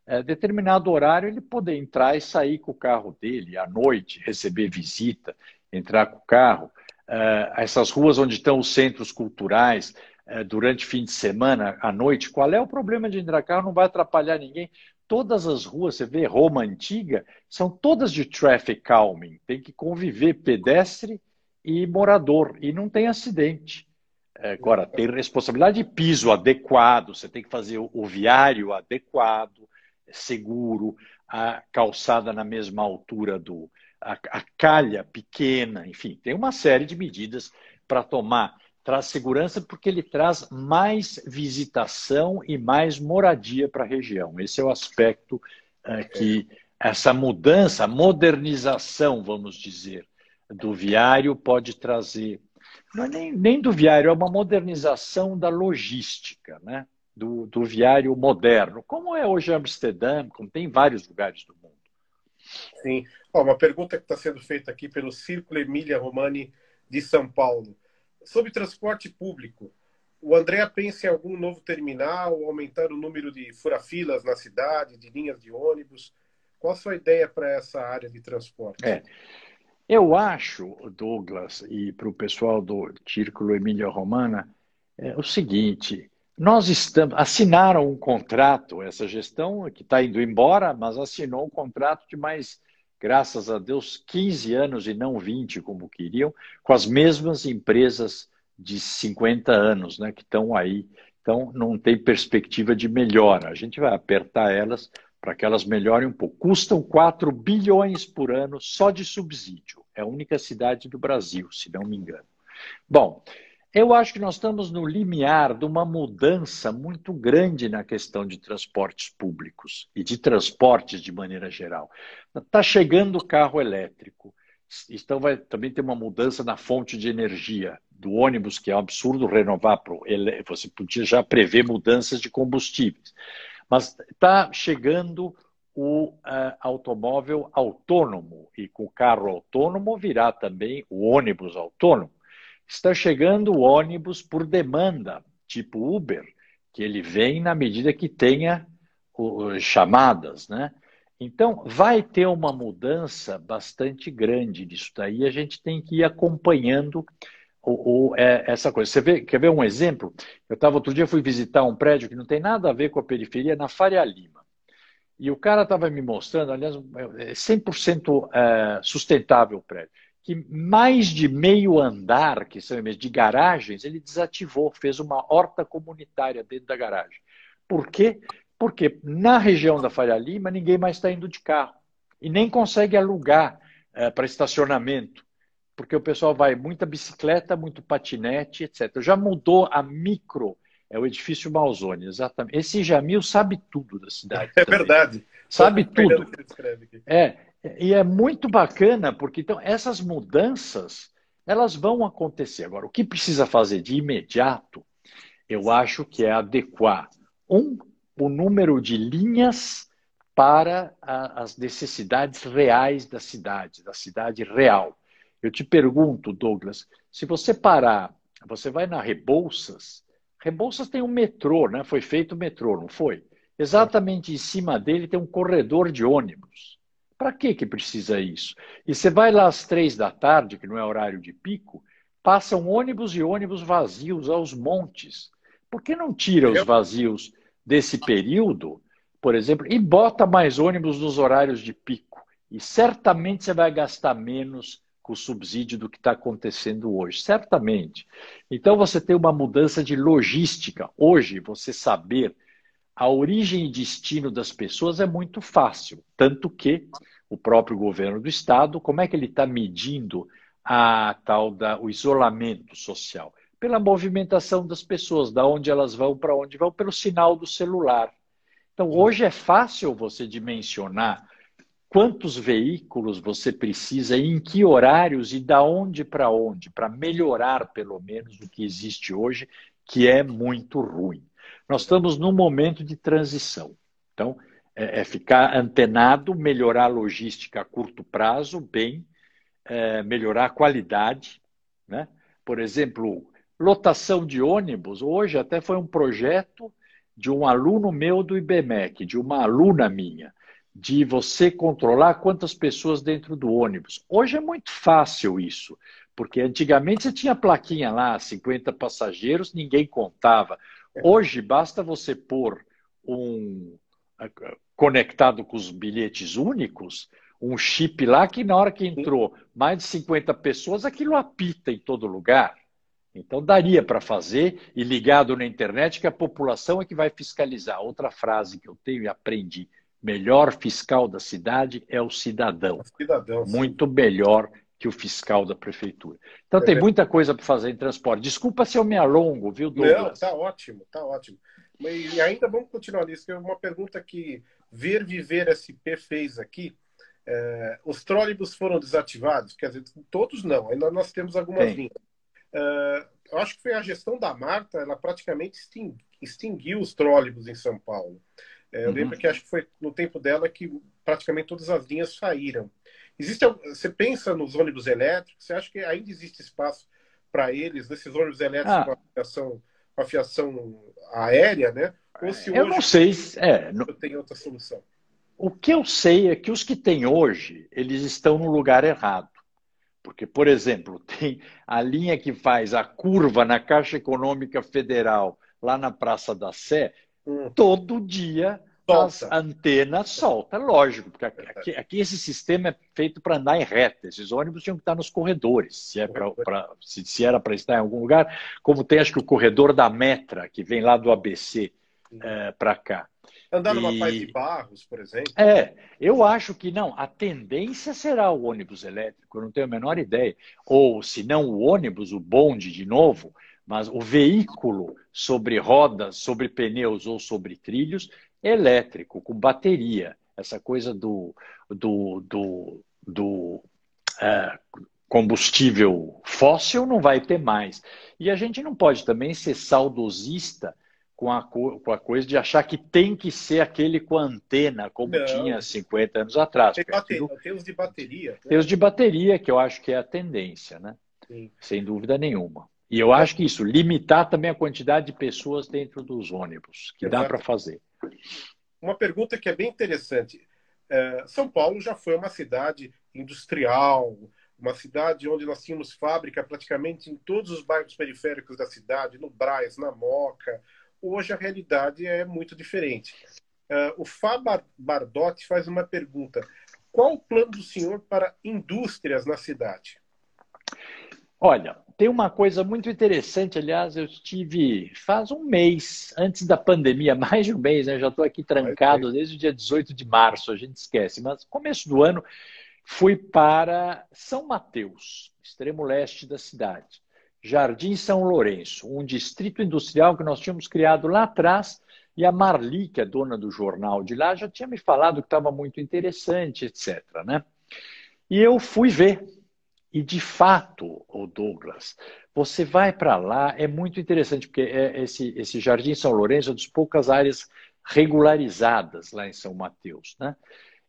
é, determinado horário ele poder entrar e sair com o carro dele à noite, receber visita, entrar com o carro. É, essas ruas onde estão os centros culturais, é, durante fim de semana, à noite, qual é o problema de entrar carro? Não vai atrapalhar ninguém todas as ruas, você vê Roma antiga, são todas de traffic calming. Tem que conviver pedestre e morador, e não tem acidente. É, agora, tem responsabilidade de piso adequado, você tem que fazer o viário adequado, seguro, a calçada na mesma altura do. a, a calha pequena, enfim, tem uma série de medidas para tomar traz segurança porque ele traz mais visitação e mais moradia para a região. Esse é o aspecto uh, que essa mudança, modernização, vamos dizer, do viário pode trazer. Não é nem, nem do viário, é uma modernização da logística, né? Do, do viário moderno, como é hoje Amsterdã, como tem em vários lugares do mundo. Sim. Ó, uma pergunta que está sendo feita aqui pelo Círculo Emília Romani de São Paulo. Sobre transporte público, o André pensa em algum novo terminal, aumentar o número de furafilas na cidade, de linhas de ônibus? Qual a sua ideia para essa área de transporte? É. Eu acho, Douglas, e para o pessoal do Círculo Emília Romana, é o seguinte: nós estamos assinaram um contrato, essa gestão que está indo embora, mas assinou um contrato de mais graças a Deus, 15 anos e não 20, como queriam, com as mesmas empresas de 50 anos né, que estão aí. Então, não tem perspectiva de melhora. A gente vai apertar elas para que elas melhorem um pouco. Custam 4 bilhões por ano só de subsídio. É a única cidade do Brasil, se não me engano. Bom, Eu acho que nós estamos no limiar de uma mudança muito grande na questão de transportes públicos e de transportes de maneira geral. Está chegando o carro elétrico. Então vai também ter uma mudança na fonte de energia do ônibus, que é um absurdo renovar. Pro, você podia já prever mudanças de combustíveis. Mas está chegando o uh, automóvel autônomo, e com o carro autônomo virá também o ônibus autônomo. Está chegando o ônibus por demanda, tipo Uber, que ele vem na medida que tenha chamadas, né? Então, vai ter uma mudança bastante grande nisso daí, a gente tem que ir acompanhando o, o, é, essa coisa. Você vê, quer ver um exemplo? Eu estava outro dia, fui visitar um prédio que não tem nada a ver com a periferia, na Faria Lima. E o cara estava me mostrando, aliás, é 100% é, sustentável o prédio que mais de meio andar, que são de garagens, ele desativou, fez uma horta comunitária dentro da garagem. Por quê? Porque na região da Faria Lima ninguém mais está indo de carro e nem consegue alugar é, para estacionamento, porque o pessoal vai muita bicicleta, muito patinete, etc. Já mudou a micro, é o edifício Malzone, exatamente. Esse Jamil sabe tudo da cidade. É também. verdade. Sabe tudo. É, e é muito bacana, porque então essas mudanças elas vão acontecer. Agora, o que precisa fazer de imediato, eu acho que é adequar um o número de linhas para a, as necessidades reais da cidade, da cidade real. Eu te pergunto, Douglas, se você parar, você vai na Rebouças, Rebouças tem um metrô, né? Foi feito o metrô, não foi? Exatamente em cima dele tem um corredor de ônibus. Para que, que precisa isso? E você vai lá às três da tarde, que não é horário de pico, passam ônibus e ônibus vazios aos montes. Por que não tira os vazios desse período, por exemplo, e bota mais ônibus nos horários de pico? E certamente você vai gastar menos com o subsídio do que está acontecendo hoje, certamente. Então você tem uma mudança de logística. Hoje, você saber a origem e destino das pessoas é muito fácil, tanto que o próprio governo do estado, como é que ele está medindo a tal da o isolamento social? Pela movimentação das pessoas, da onde elas vão para onde vão, pelo sinal do celular. Então, hoje é fácil você dimensionar quantos veículos você precisa, em que horários e da onde para onde, para melhorar pelo menos o que existe hoje, que é muito ruim. Nós estamos num momento de transição. Então, é, é ficar antenado, melhorar a logística a curto prazo, bem, é, melhorar a qualidade. Né? Por exemplo, lotação de ônibus. Hoje até foi um projeto de um aluno meu do IBMEC, de uma aluna minha, de você controlar quantas pessoas dentro do ônibus. Hoje é muito fácil isso, porque antigamente você tinha plaquinha lá, 50 passageiros, ninguém contava. Hoje basta você pôr um conectado com os bilhetes únicos, um chip lá que na hora que entrou mais de 50 pessoas, aquilo apita em todo lugar. Então daria para fazer e ligado na internet que a população é que vai fiscalizar. Outra frase que eu tenho e aprendi: melhor fiscal da cidade é o cidadão. O cidadão Muito melhor que o fiscal da prefeitura. Então é tem muita coisa para fazer em transporte. Desculpa se eu me alongo, viu, Douglas? Não, tá ótimo, tá ótimo. E ainda vamos continuar nisso, que é uma pergunta que Ver Viver SP fez aqui. É, os trólebus foram desativados? Quer dizer, todos não, ainda nós temos algumas Tem. linhas. É, eu acho que foi a gestão da Marta, ela praticamente extinguiu os trólebus em São Paulo. É, eu uhum. lembro que acho que foi no tempo dela que praticamente todas as linhas saíram. Existe, você pensa nos ônibus elétricos, você acha que ainda existe espaço para eles, nesses ônibus elétricos ah. com, a fiação, com a fiação aérea, né? Ou se eu não sei, é, não... tem outra solução. O que eu sei é que os que tem hoje, eles estão no lugar errado. Porque, por exemplo, (laughs) tem a linha que faz a curva na Caixa Econômica Federal, lá na Praça da Sé, hum. todo dia solta. as antenas solta, lógico, porque aqui, aqui, esse sistema é feito para andar em reta. Esses ônibus tinham que estar nos corredores, se, é pra, pra se, se, era para estar em algum lugar, como tem acho que o corredor da Metra, que vem lá do ABC é, para cá. Andar numa e... Paz de Barros, por exemplo. É, eu acho que não. A tendência será o ônibus elétrico, eu não tenho a menor ideia. Ou, se não o ônibus, o bonde de novo, mas o veículo sobre rodas, sobre pneus ou sobre trilhos, elétrico, com bateria. Essa coisa do, do, do, do é, combustível fóssil não vai ter mais. E a gente não pode também ser saudosista com a, com a coisa de achar que tem que ser aquele com antena, como não. tinha 50 anos atrás. Tem, bateria, tem os de bateria. Né? Tem os de bateria, que eu acho que é a tendência, né? Sim. Sem dúvida nenhuma. E eu acho que isso, limitar também a quantidade de pessoas dentro dos ônibus, que Exato. dá para fazer. Uma pergunta que é bem interessante. É, São Paulo já foi uma cidade industrial, uma cidade onde nós tínhamos fábrica praticamente em todos os bairros periféricos da cidade, no Braz, na Moca. Hoje a realidade é muito diferente. Uh, o Fábio Bardotti faz uma pergunta: qual o plano do senhor para indústrias na cidade? Olha, tem uma coisa muito interessante, aliás, eu estive faz um mês, antes da pandemia, (laughs) mais de um mês, né? já estou aqui trancado desde o dia 18 de março, a gente esquece, mas começo do ano fui para São Mateus, extremo leste da cidade, Jardim São Lourenço, um distrito industrial que nós tínhamos criado lá atrás, e a Marli, que é dona do jornal de lá, já tinha me falado que estava muito interessante, etc. Né? E eu fui ver e de fato, o Douglas, você vai para lá, é muito interessante, porque é esse, esse Jardim São Lourenço é das poucas áreas regularizadas lá em São Mateus. Né?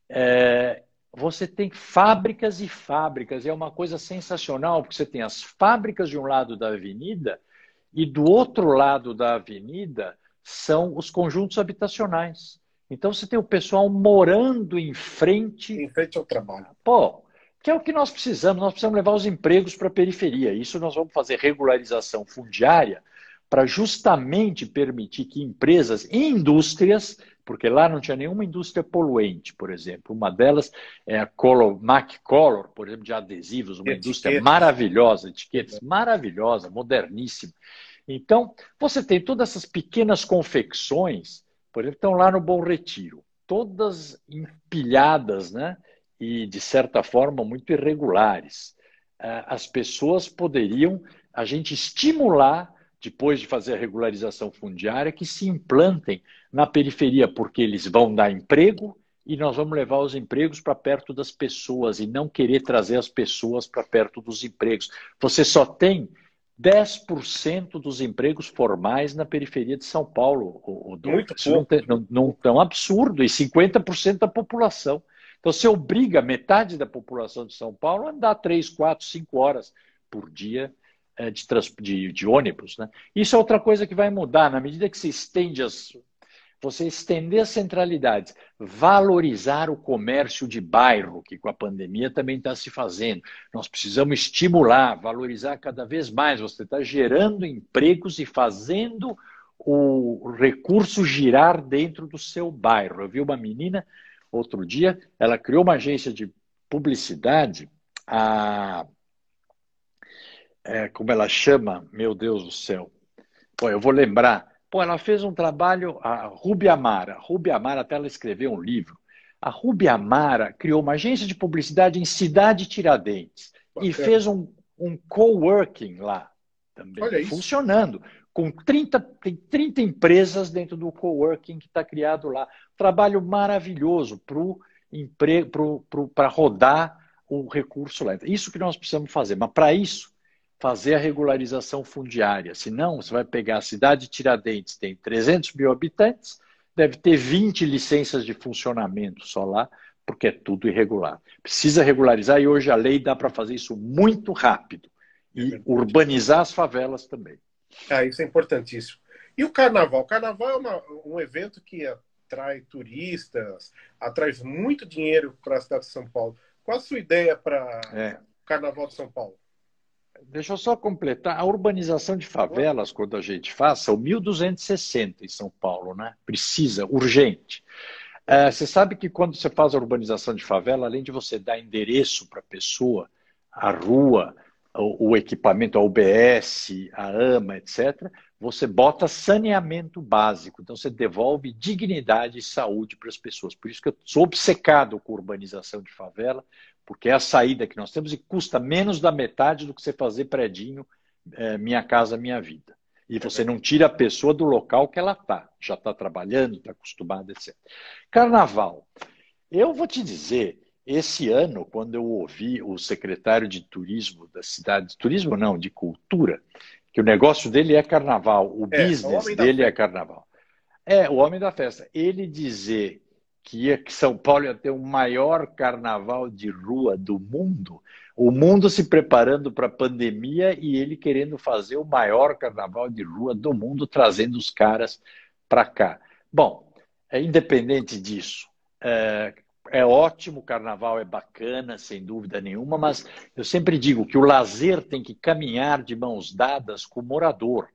É, você tem fábricas e fábricas, e é uma coisa sensacional, porque você tem as fábricas de um lado da avenida e do outro lado da avenida são os conjuntos habitacionais. Então você tem o pessoal morando em frente. Em frente ao trabalho. Pô, que é o que nós precisamos. Nós precisamos levar os empregos para a periferia. Isso nós vamos fazer regularização fundiária para justamente permitir que empresas e indústrias, porque lá não tinha nenhuma indústria poluente, por exemplo. Uma delas é a Color, Mac Color, por exemplo, de adesivos, uma etiquetas. indústria maravilhosa, etiquetas maravilhosa, moderníssima. Então, você tem todas essas pequenas confecções, por exemplo, estão lá no Bom Retiro, todas empilhadas, né? e, de certa forma, muito irregulares. É, as pessoas poderiam, a gente estimular, depois de fazer a regularização fundiária, que se implantem na periferia, porque eles vão dar emprego e nós vamos levar os empregos para perto das pessoas e não querer trazer as pessoas para perto dos empregos. Você só tem 10% dos empregos formais na periferia de São Paulo. O, o Muito pouco. Não, não, não, é absurdo, e 50% da população. Então, você obriga metade da população de São Paulo a andar 3, 4, 5 horas por dia eh, de, de, de ônibus. Né? Isso é outra coisa que vai mudar na medida que se estende as. Você estender as centralidades, valorizar o comércio de bairro, que com a pandemia também está se fazendo. Nós precisamos estimular, valorizar cada vez mais. Você está gerando empregos e fazendo o recurso girar dentro do seu bairro. Eu vi uma menina outro dia, ela criou uma agência de publicidade, a, é, como ela chama, meu Deus do céu. Pô, eu vou lembrar. Pô, ela fez um trabalho, a Rubi Amara. Rubi Amara, até ela escreveu um livro. A Rubi Amara criou uma agência de publicidade em Cidade Tiradentes Bacana. e fez um, um coworking lá também, funcionando com 30, tem 30 empresas dentro do coworking que está criado lá. Trabalho maravilhoso para rodar o recurso lá. Isso que nós precisamos fazer. Mas para isso, fazer a regularização fundiária. Senão, você vai pegar a cidade de Tiradentes, tem 300 mil habitantes, deve ter 20 licenças de funcionamento só lá, porque é tudo irregular. Precisa regularizar e hoje a lei dá para fazer isso muito rápido e urbanizar as favelas também. Ah, isso é importantíssimo. E o carnaval? O carnaval é uma, um evento que atrai turistas, atrai muito dinheiro para a cidade de São Paulo. Qual a sua ideia para é. o carnaval de São Paulo? Deixa eu só completar. A urbanização de favelas, quando a gente faz, são 1.260 em São Paulo, né? Precisa, urgente. É, você sabe que quando você faz a urbanização de favela, além de você dar endereço para a pessoa, a rua, o, o equipamento, a UBS, a AMA, etc., você bota saneamento básico. Então, você devolve dignidade e saúde para as pessoas. Por isso que eu sou obcecado com urbanização de favela, porque é a saída que nós temos e custa menos da metade do que você fazer predinho é, Minha Casa Minha Vida. E você não tira a pessoa do local que ela está. Já está trabalhando, está acostumada, etc. Carnaval. Eu vou te dizer, esse ano, quando eu ouvi o secretário de turismo da cidade, de turismo não, de cultura, que o negócio dele é carnaval, o é, business o dele é carnaval. É, o homem da festa. Ele dizer que, ia, que São Paulo ia ter o maior carnaval de rua do mundo, o mundo se preparando para a pandemia e ele querendo fazer o maior carnaval de rua do mundo, trazendo os caras para cá. Bom, é, independente disso, é, é ótimo, o carnaval é bacana, sem dúvida nenhuma, mas eu sempre digo que o lazer tem que caminhar de mãos dadas com o morador,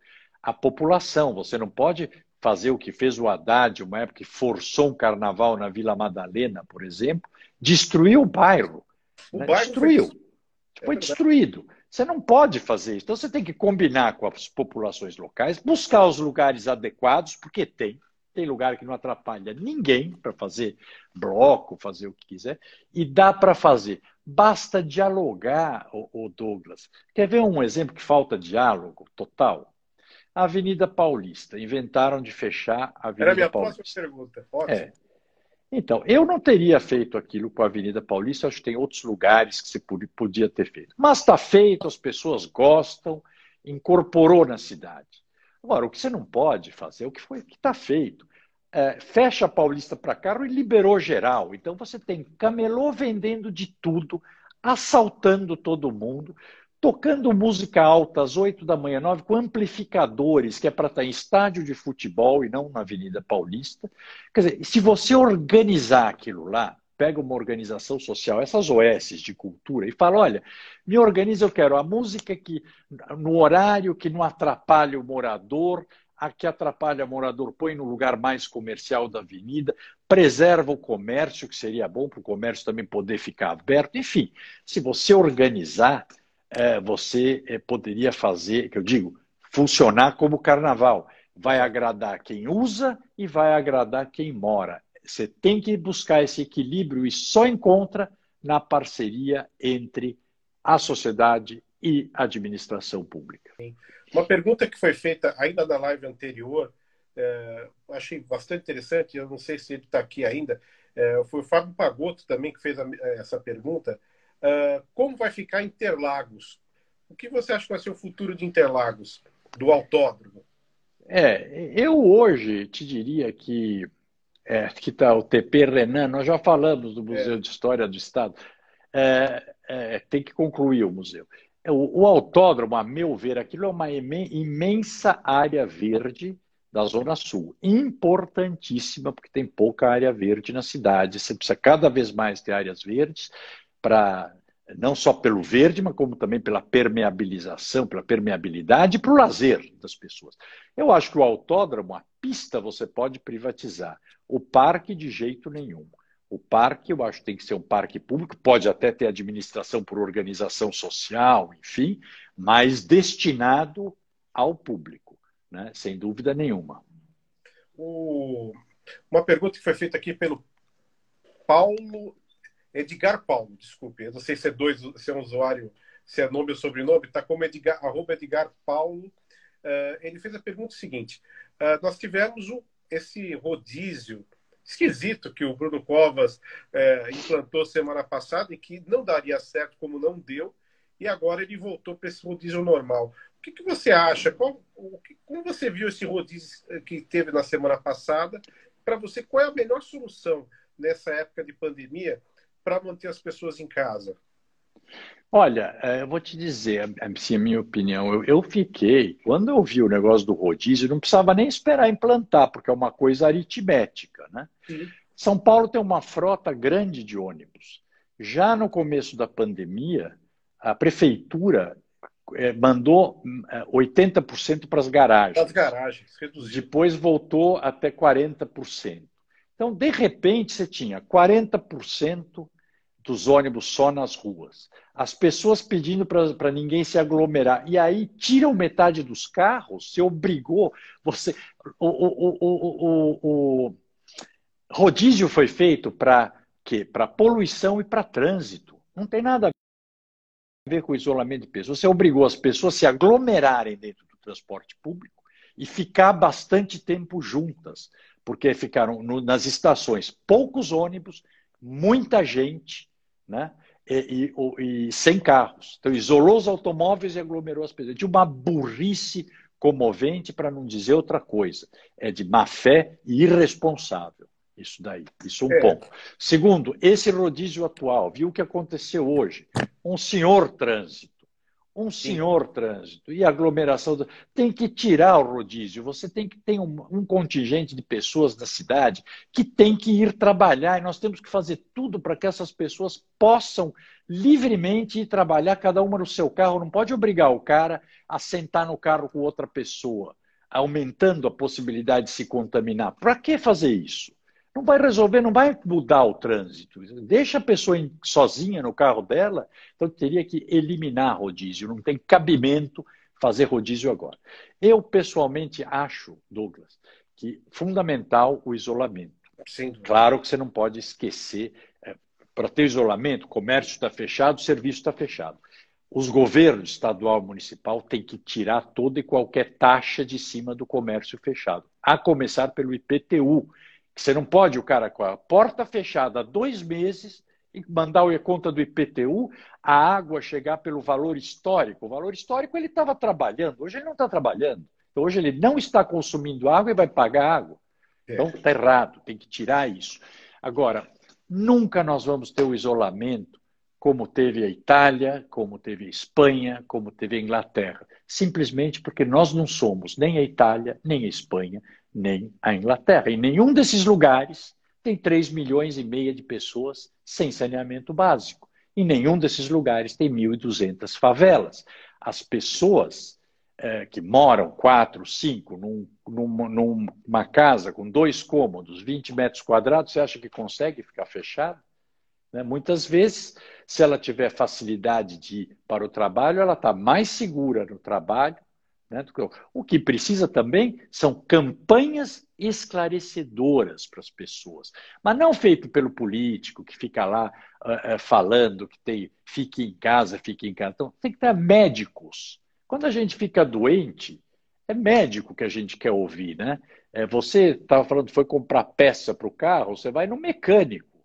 a população. Você não pode fazer o que fez o Haddad, uma época que forçou um carnaval na Vila Madalena, por exemplo, destruiu o bairro. O né? bairro destruiu. Foi, é foi destruído. Você não pode fazer isso. Então você tem que combinar com as populações locais, buscar os lugares adequados, porque tem. Tem lugar que não atrapalha ninguém para fazer bloco, fazer o que quiser, e dá para fazer. Basta dialogar, o Douglas. Quer ver um exemplo que falta diálogo total? A Avenida Paulista. Inventaram de fechar a Avenida Era a minha Paulista. próxima pergunta. Ótimo. É. Então, eu não teria feito aquilo com a Avenida Paulista, acho que tem outros lugares que você podia ter feito. Mas está feito, as pessoas gostam, incorporou na cidade. Agora, o que você não pode fazer, o que foi que está feito, é, fecha a Paulista para carro e liberou geral. Então você tem camelô vendendo de tudo, assaltando todo mundo tocando música alta às 8 da manhã, 9, com amplificadores, que é para estar em estádio de futebol e não na Avenida Paulista. Quer dizer, se você organizar aquilo lá, pega uma organização social, essas OS de cultura, e fala: olha, me organiza, eu quero a música que no horário que não atrapalha o morador, a que atrapalha o morador, põe no lugar mais comercial da avenida, preserva o comércio, que seria bom para o comércio também poder ficar aberto. Enfim, se você organizar, é, você é, poderia fazer, que eu digo, funcionar como carnaval. Vai agradar quem usa e vai agradar quem mora. Você tem que buscar esse equilíbrio e só encontra na parceria entre a sociedade e a administração pública. Uma pergunta que foi feita ainda na live anterior, é, achei bastante interessante, eu não sei se ele está aqui ainda, é, foi o Fábio Pagotto também que fez a, essa pergunta. Uh, como vai ficar Interlagos? O que você acha que vai ser o futuro de Interlagos, do autódromo? É, eu hoje te diria que é, que está o TP Renan, nós já falamos do Museu é. de História do Estado, é, é tem que concluir o museu. É, o, o, autódromo, a meu ver, aquilo é uma imensa área verde da Zona Sul, importantíssima, porque tem pouca área verde na cidade. Você precisa cada vez mais ter áreas verdes para não só pelo verde, mas como também pela permeabilização, pela permeabilidade e para o lazer das pessoas. Eu acho que o autódromo, a pista, você pode privatizar. O parque, de jeito nenhum. O parque, eu acho que tem que ser um parque público, pode até ter administração por organização social, enfim, mas destinado ao público, né? sem dúvida nenhuma. O... Uma pergunta que foi feita aqui pelo Paulo Edgar Paulo, desculpe, eu não sei se é dois, se é um usuário, se é nome ou sobrenome, está como Edgar, arroba Edgar Paulo. Uh, ele fez a pergunta seguinte: uh, nós tivemos o, esse rodízio esquisito que o Bruno Covas uh, implantou semana passada e que não daria certo como não deu, e agora ele voltou para esse rodízio normal. O que, que você acha? Qual, o que, como você viu esse rodízio que teve na semana passada? Para você, qual é a melhor solução nessa época de pandemia para manter as pessoas em casa? Olha, é, eu vou te dizer, assim, a minha opinião, eu, eu, fiquei, quando eu vi o negócio do rodízio, não precisava nem esperar implantar, porque é uma coisa aritmética, né? Sim. São Paulo tem uma frota grande de ônibus. Já no começo da pandemia, a prefeitura é, mandou 80% para as garagens. As garagens, reduziu. Depois voltou até 40%. Então, de repente, você tinha 40% dos ônibus só nas ruas. As pessoas pedindo para ninguém se aglomerar. E aí tiram metade dos carros, você obrigou. Você, o, o, o, o rodízio foi feito para quê? Para poluição e para trânsito. Não tem nada a ver com isolamento de pessoas. Você obrigou as pessoas a se aglomerarem dentro do transporte público e ficar bastante tempo juntas, porque ficaram no, nas estações poucos ônibus, muita gente, né? E, e, e, sem carros. Então, isolou os automóveis e aglomerou as pessoas. De uma burrice comovente, para não dizer outra coisa. É de má fé e irresponsável. Isso daí. Isso um é. ponto. Segundo, esse rodízio atual, viu o que aconteceu hoje? Um senhor trânsito um senhor Sim. trânsito e aglomeração. Do... Tem que tirar o rodízio. Você tem que ter um, um, contingente de pessoas da cidade que tem que ir trabalhar e nós temos que fazer tudo para que essas pessoas possam livremente ir trabalhar, cada uma no seu carro. Não pode obrigar o cara a sentar no carro com outra pessoa, aumentando a possibilidade de se contaminar. Para que fazer isso? Não vai resolver, não vai mudar o trânsito. Deixa a pessoa sozinha no carro dela, então teria que eliminar rodízio, não tem cabimento fazer rodízio agora. Eu, pessoalmente, acho, Douglas, que fundamental o isolamento. Sim. Claro que você não pode esquecer, é, para ter isolamento, o comércio está fechado, serviço está fechado. Os governos estadual e municipal têm que tirar toda e qualquer taxa de cima do comércio fechado, a começar pelo IPTU, você não pode, o cara com a porta fechada há dois meses, e mandar a conta do IPTU, a água chegar pelo valor histórico. O valor histórico ele estava trabalhando, hoje ele não está trabalhando. Então, hoje ele não está consumindo água e vai pagar água. É. Então está errado, tem que tirar isso. Agora, nunca nós vamos ter o isolamento como teve a Itália, como teve a Espanha, como teve a Inglaterra. Simplesmente porque nós não somos nem a Itália, nem a Espanha, nem a Inglaterra. Em nenhum desses lugares tem 3 milhões e meia de pessoas sem saneamento básico. Em nenhum desses lugares tem 1.200 favelas. As pessoas é, que moram quatro, cinco, num, numa, casa com dois cômodos, 20 metros quadrados, você acha que consegue ficar fechada? Né? Muitas vezes, se ela tiver facilidade de ir para o trabalho, ela está mais segura no trabalho, né? O que precisa também são campanhas esclarecedoras para as pessoas, mas não feito pelo político que fica lá uh, uh, falando que tem fique em casa, fique em casa. Então, tem que ter médicos. Quando a gente fica doente, é médico que a gente quer ouvir, né? É, você estava falando que foi comprar peça para o carro, você vai no mecânico.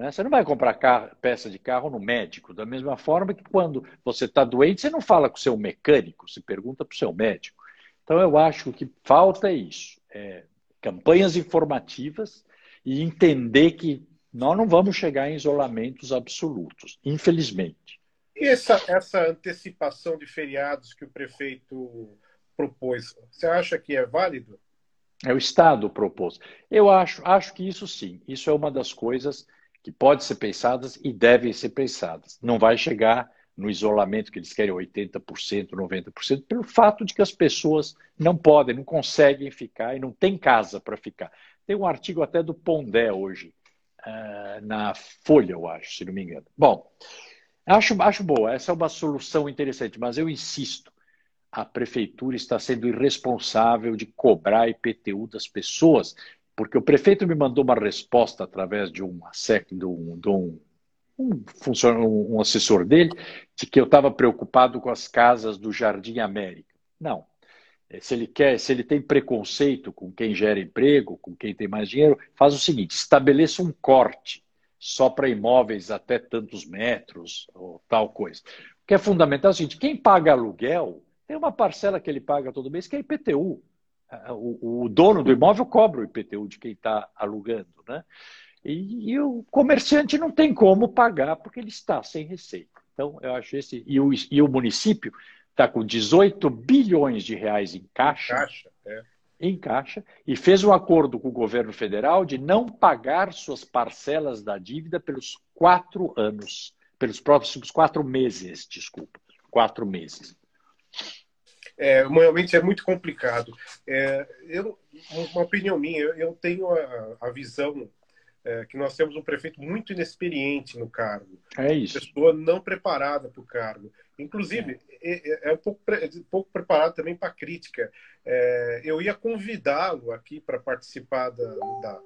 Né? Você não vai comprar carro, peça de carro no médico, da mesma forma que quando você está doente, você não fala com o seu mecânico, você pergunta para o seu médico. Então, eu acho que o que falta é isso: é campanhas informativas e entender que nós não vamos chegar em isolamentos absolutos, infelizmente. E essa, essa antecipação de feriados que o prefeito propôs, você acha que é válido? É o Estado propôs. Eu acho, acho que isso sim. Isso é uma das coisas que podem ser pensadas e devem ser pensadas. Não vai chegar no isolamento que eles querem 80%, 90%, pelo fato de que as pessoas não podem, não conseguem ficar e não tem casa para ficar. Tem um artigo até do Pondé hoje, uh, na Folha, eu acho, se não me engano. Bom, acho, acho boa, essa é uma solução interessante, mas eu insisto, a prefeitura está sendo irresponsável de cobrar IPTU das pessoas porque o prefeito me mandou uma resposta através de, uma, de um, de um, um, um assessor dele, de que eu estava preocupado com as casas do Jardim América. Não. É, se ele quer, se ele tem preconceito com quem gera emprego, com quem tem mais dinheiro, faz o seguinte: estabeleça um corte só para imóveis até tantos metros ou tal coisa. O que é fundamental é o seguinte: quem paga aluguel tem uma parcela que ele paga todo mês que é IPTU o, o dono do imóvel cobra o IPTU de quem está alugando, né? E, e, o comerciante não tem como pagar porque ele está sem receita. Então, eu acho esse. E o, e o município está com 18 bilhões de reais em caixa. caixa é. Em caixa, e fez um acordo com o governo federal de não pagar suas parcelas da dívida pelos quatro anos, pelos próximos quatro meses, desculpa, quatro meses é, realmente é muito complicado. É, eu, uma opinião minha, eu, tenho a, a visão é, que nós temos um prefeito muito inexperiente no cargo. É isso. Pessoa não preparada para o cargo. Inclusive, é, é, é um, pouco, um pouco preparado também para crítica. É, eu ia convidá-lo aqui para participar da, da,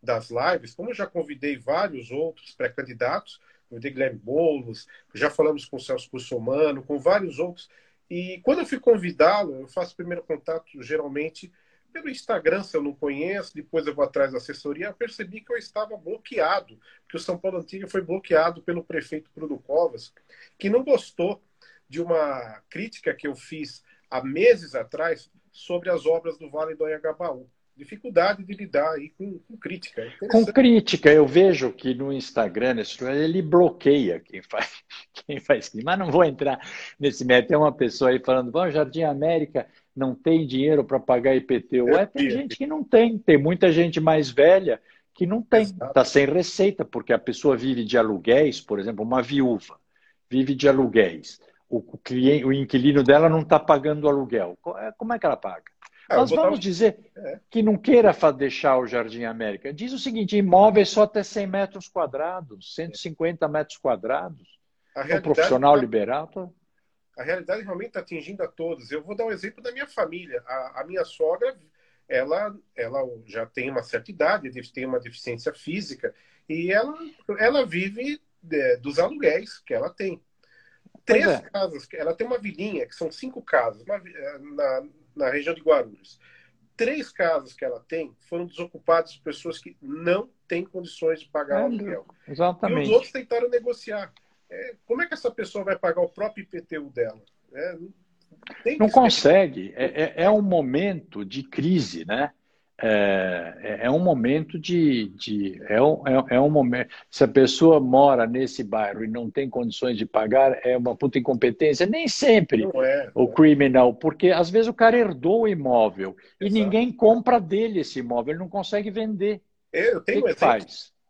das lives, como já convidei vários outros pré-candidatos, de Guilherme Boulos, já falamos com o Celso Cussomano, com vários outros. E quando eu fui convidá-lo, eu faço primeiro contato geralmente pelo Instagram, se eu não conheço, depois eu vou atrás da assessoria, percebi que eu estava bloqueado, que o São Paulo Antiga foi bloqueado pelo prefeito Bruno Covas, que não gostou de uma crítica que eu fiz há meses atrás sobre as obras do Vale do Anhangabaú. Dificuldade de lidar aí com, com crítica. É com crítica, eu vejo que no Instagram ele bloqueia quem faz, (laughs) quem faz mas não vou entrar nesse método. Tem uma pessoa aí falando, bom, Jardim América não tem dinheiro para pagar IPTU. É, tem gente que não tem, tem muita gente mais velha que não tem, está sem receita, porque a pessoa vive de aluguéis, por exemplo, uma viúva vive de aluguéis o, cliente, o inquilino dela não está pagando o aluguel. É, como é que ela paga? Nós vamos dizer é. que não queira deixar o Jardim América. Diz o seguinte: imóveis só até 100 metros quadrados, 150 metros quadrados. O profissional tá, liberal. Tá... A realidade realmente está atingindo a todos. Eu vou dar um exemplo da minha família. A, a, minha sogra, ela, ela já tem uma certa idade, tem uma deficiência física, e ela, ela vive é, dos aluguéis que ela tem três é. casas. Ela tem uma vilinha, que são cinco casas, uma, eh, na, na região de Guarulhos. Três casas que ela tem foram desocupadas por pessoas que não têm condições de pagar é, o aluguel. Exatamente. E os outros tentaram negociar. É, como é que essa pessoa vai pagar o próprio IPTU dela? É, não consegue. É, é, é um momento de crise, né? É, é, é um momento de. de é, um, é, é, um momento. Se a pessoa mora nesse bairro e não tem condições de pagar, é uma puta incompetência. Nem sempre é, o criminal, porque às vezes o cara herdou o imóvel Exato. e ninguém compra dele esse imóvel, ele não consegue vender. Eu tenho, um exemplo,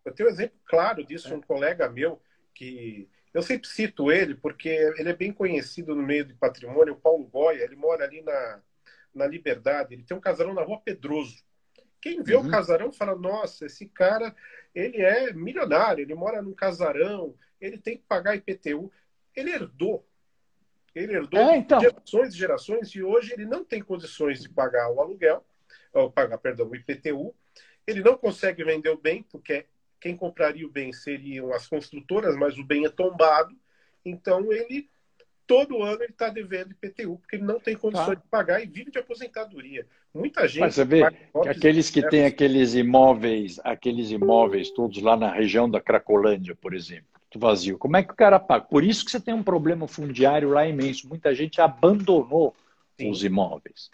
eu tenho um exemplo claro disso, um colega meu que. Eu sempre cito ele porque ele é bem conhecido no meio de patrimônio, o Paulo Goya, ele mora ali na, na Liberdade, ele tem um casarão na rua Pedroso. Quem vê uhum. o casarão fala: nossa, esse cara ele é milionário, ele mora num casarão, ele tem que pagar IPTU. Ele herdou. Ele herdou é, então. gerações e gerações e hoje ele não tem condições de pagar o aluguel, ou pagar, perdão, o IPTU. Ele não consegue vender o bem, porque quem compraria o bem seriam as construtoras, mas o bem é tombado. Então ele todo ano ele está devendo IPTU, porque ele não tem condições tá. de pagar e vive de aposentadoria. Muita gente. Mas você vê que aqueles que têm aqueles imóveis, aqueles imóveis todos lá na região da Cracolândia, por exemplo, vazio, como é que o cara paga? Por isso que você tem um problema fundiário lá imenso. Muita gente abandonou Sim. os imóveis.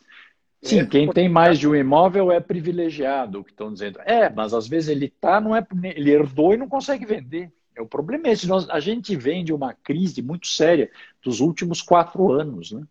Sim, é, quem tem mais de um imóvel é privilegiado, o que estão dizendo. É, mas às vezes ele tá, não é, ele herdou e não consegue vender. É, o problema é esse. Nós, a gente vem de uma crise muito séria dos últimos quatro anos, né?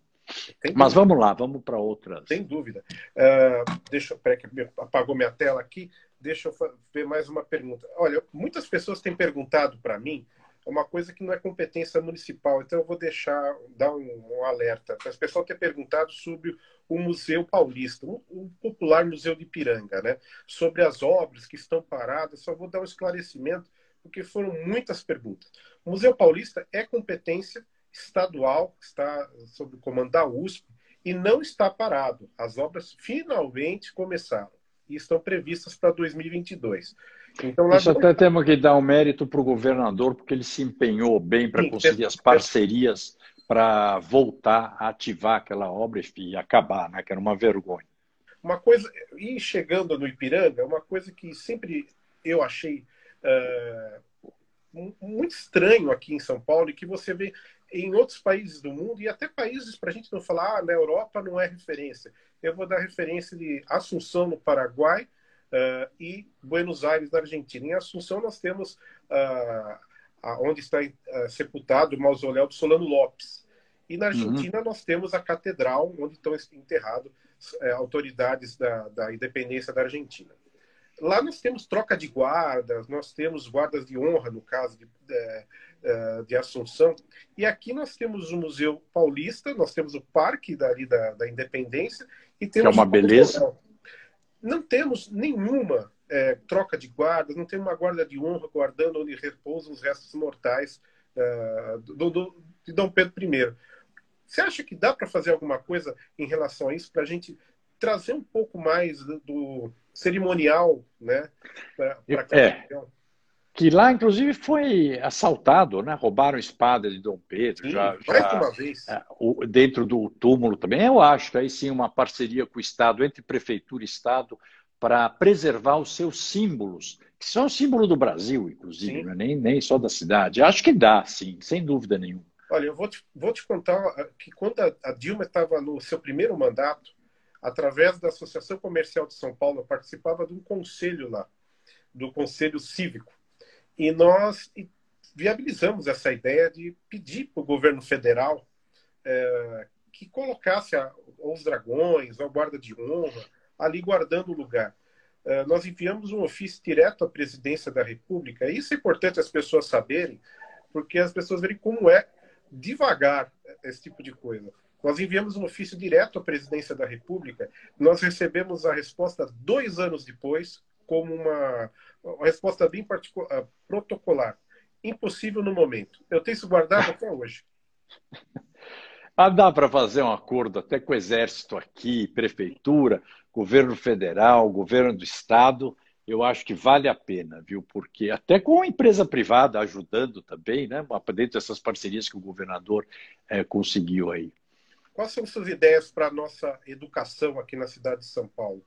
Mas vamos lá, vamos para outras. Sem dúvida. Uh, deixa, peraí, que apagou minha tela aqui. Deixa eu ver mais uma pergunta. Olha, muitas pessoas têm perguntado para mim uma coisa que não é competência municipal, então eu vou deixar, dar um, um alerta. As pessoas têm perguntado sobre o Museu Paulista, o popular Museu de Piranga, né? Sobre as obras que estão paradas, só vou dar um esclarecimento porque foram muitas perguntas. O Museu Paulista é competência estadual, está sob o comando da USP e não está parado. As obras finalmente começaram e estão previstas para 2022. Então, Nós até temos que dar um mérito para o governador, porque ele se empenhou bem para conseguir as parcerias para voltar a ativar aquela obra e acabar, né? que era uma vergonha. Uma coisa, e chegando no Ipiranga, uma coisa que sempre eu achei uh, muito estranho aqui em São Paulo e que você vê em outros países do mundo e até países, para a gente não falar, ah, na Europa não é referência. Eu vou dar referência de Assunção, no Paraguai, uh, e Buenos Aires, na Argentina. Em Assunção, nós temos uh, onde está uh, sepultado o mausoléu do Solano Lopes. E na Argentina, uhum. nós temos a catedral, onde estão enterrados autoridades da, da independência da Argentina. Lá nós temos troca de guardas, nós temos guardas de honra, no caso de, de, é, de Assunção. E aqui nós temos o Museu Paulista, nós temos o Parque dali da, da Independência. E temos que é uma beleza. Não temos nenhuma é, troca de guardas, não tem uma guarda de honra guardando onde repousam os restos mortais uh, do, do, de Dom Pedro I. Você acha que dá para fazer alguma coisa em relação a isso, para a gente trazer um pouco mais do, do cerimonial, né? É. que lá, inclusive, foi assaltado, né? roubaram espada de Dom Pedro, sim, já, já uma vez. É, dentro do túmulo também. Eu acho que aí sim uma parceria com o Estado, entre prefeitura e Estado, para preservar os seus símbolos, que são símbolo do Brasil, inclusive, é nem, nem só da cidade. Acho que dá, sim, sem dúvida nenhuma. Olha, eu vou te, vou te contar que quando a Dilma estava no seu primeiro mandato, através da Associação Comercial de São Paulo, eu participava de um conselho lá, do Conselho Cívico. E nós viabilizamos essa ideia de pedir para o governo federal é, que colocasse a, os dragões, a guarda de honra, ali guardando o lugar. É, nós enviamos um ofício direto à presidência da República. Isso é importante as pessoas saberem, porque as pessoas verem como é devagar esse tipo de coisa. Nós enviamos um ofício direto à presidência da República. Nós recebemos a resposta dois anos depois, como uma, uma resposta bem ah, protocolar. Impossível no momento. Eu tenho isso guardado até hoje. (laughs) Ah, dá para fazer um acordo até com o Exército aqui, Prefeitura, Governo Federal, Governo do Estado. Eu acho que vale a pena, viu? Porque até com a empresa privada ajudando também, né? Dentro dessas parcerias que o governador é, conseguiu aí. Quais são suas ideias para a nossa educação aqui na cidade de São Paulo?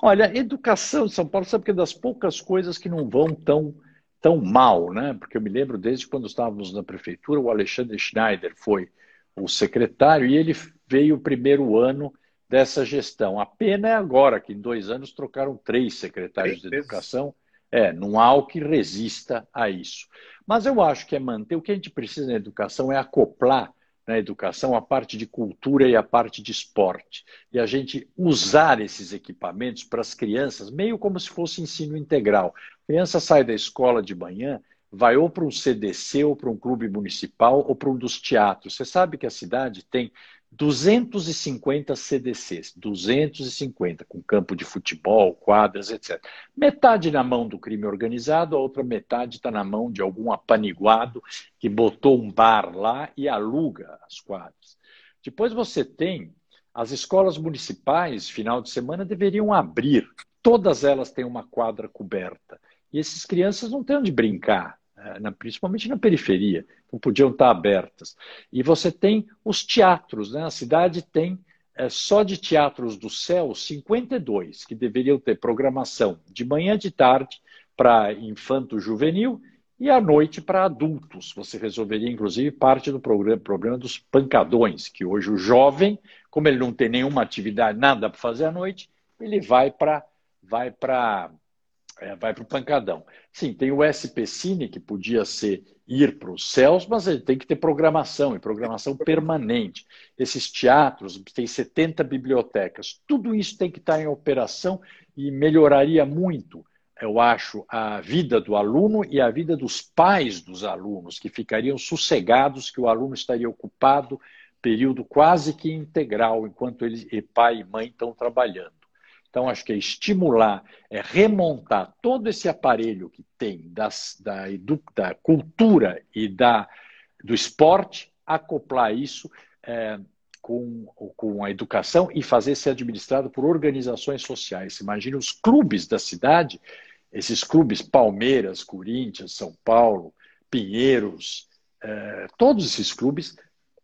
Olha, educação de São Paulo, sabe que é das poucas coisas que não vão tão, tão mal, né? Porque eu me lembro desde quando estávamos na prefeitura, o Alexandre Schneider foi o secretário e ele veio o primeiro ano dessa gestão. A pena é agora, que em dois anos trocaram três secretários três de educação. É, não há o que resista a isso. Mas eu acho que é manter. O que a gente precisa na educação é acoplar na educação a parte de cultura e a parte de esporte. E a gente usar esses equipamentos para as crianças, meio como se fosse ensino integral. A criança sai da escola de manhã, vai ou para um CDC, ou para um clube municipal, ou para um dos teatros. Você sabe que a cidade tem 250 CDCs, 250, com campo de futebol, quadras, etc. Metade na mão do crime organizado, a outra metade está na mão de algum apaniguado que botou um bar lá e aluga as quadras. Depois você tem as escolas municipais, final de semana, deveriam abrir. Todas elas têm uma quadra coberta. E essas crianças não têm onde brincar. É, na, principalmente na periferia, não podiam estar abertas. E você tem os teatros, né? a cidade tem é, só de teatros do céu 52, que deveriam ter programação de manhã de tarde para infanto juvenil e à noite para adultos. Você resolveria, inclusive, parte do programa, problema dos pancadões, que hoje o jovem, como ele não tem nenhuma atividade, nada para fazer à noite, ele vai para vai para é, vai para o pancadão. Sim, tem o SP Cine, que podia ser ir para os céus, mas ele tem que ter programação, e programação permanente. Esses teatros, tem 70 bibliotecas, tudo isso tem que estar em operação e melhoraria muito, eu acho, a vida do aluno e a vida dos pais dos alunos, que ficariam sossegados que o aluno estaria ocupado período quase que integral, enquanto ele, pai e mãe estão trabalhando. Então, acho que é estimular, é remontar todo esse aparelho que tem das, da, da cultura e da, do esporte, acoplar isso é, com, com a educação e fazer ser administrado por organizações sociais. Imagina os clubes da cidade, esses clubes Palmeiras, Corinthians, São Paulo, Pinheiros, é, todos esses clubes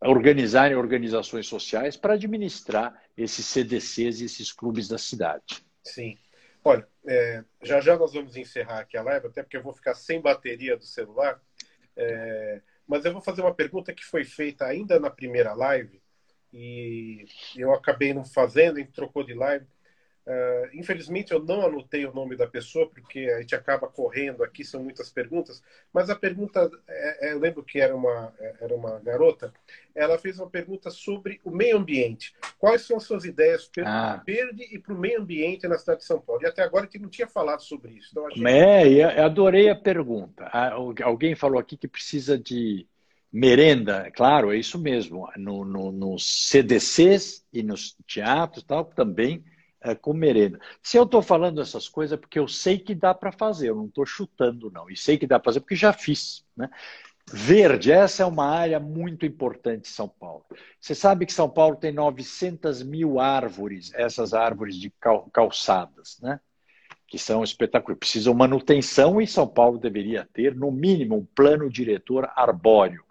organizarem organizações sociais para administrar esses CDCs e esses clubes da cidade. Sim. Olha, é, já já nós vamos encerrar aqui a live, até porque eu vou ficar sem bateria do celular. É, mas eu vou fazer uma pergunta que foi feita ainda na primeira live e eu acabei não fazendo, a gente trocou de live. Uh, infelizmente eu não anotei o nome da pessoa porque a gente acaba correndo aqui, são muitas perguntas. Mas a pergunta, é, eu lembro que era uma, era uma garota, ela fez uma pergunta sobre o meio ambiente. Quais são as suas ideias para ah. verde e para o meio ambiente na cidade de São Paulo? E até agora gente não tinha falado sobre isso. Então, achei... É, eu adorei a pergunta. Alguém falou aqui que precisa de merenda, claro, é isso mesmo. No, no, nos CDCs e nos teatros tal, também é, com merenda. Se eu estou falando essas coisas é porque eu sei que dá para fazer, eu não estou chutando, não. E sei que dá para fazer porque já fiz. Né? Verde, essa é uma área muito importante em São Paulo. Você sabe que São Paulo tem 900 mil árvores, essas árvores de calçadas, né? que são espetaculares. Precisam manutenção e São Paulo deveria ter, no mínimo, um plano diretor arbóreo.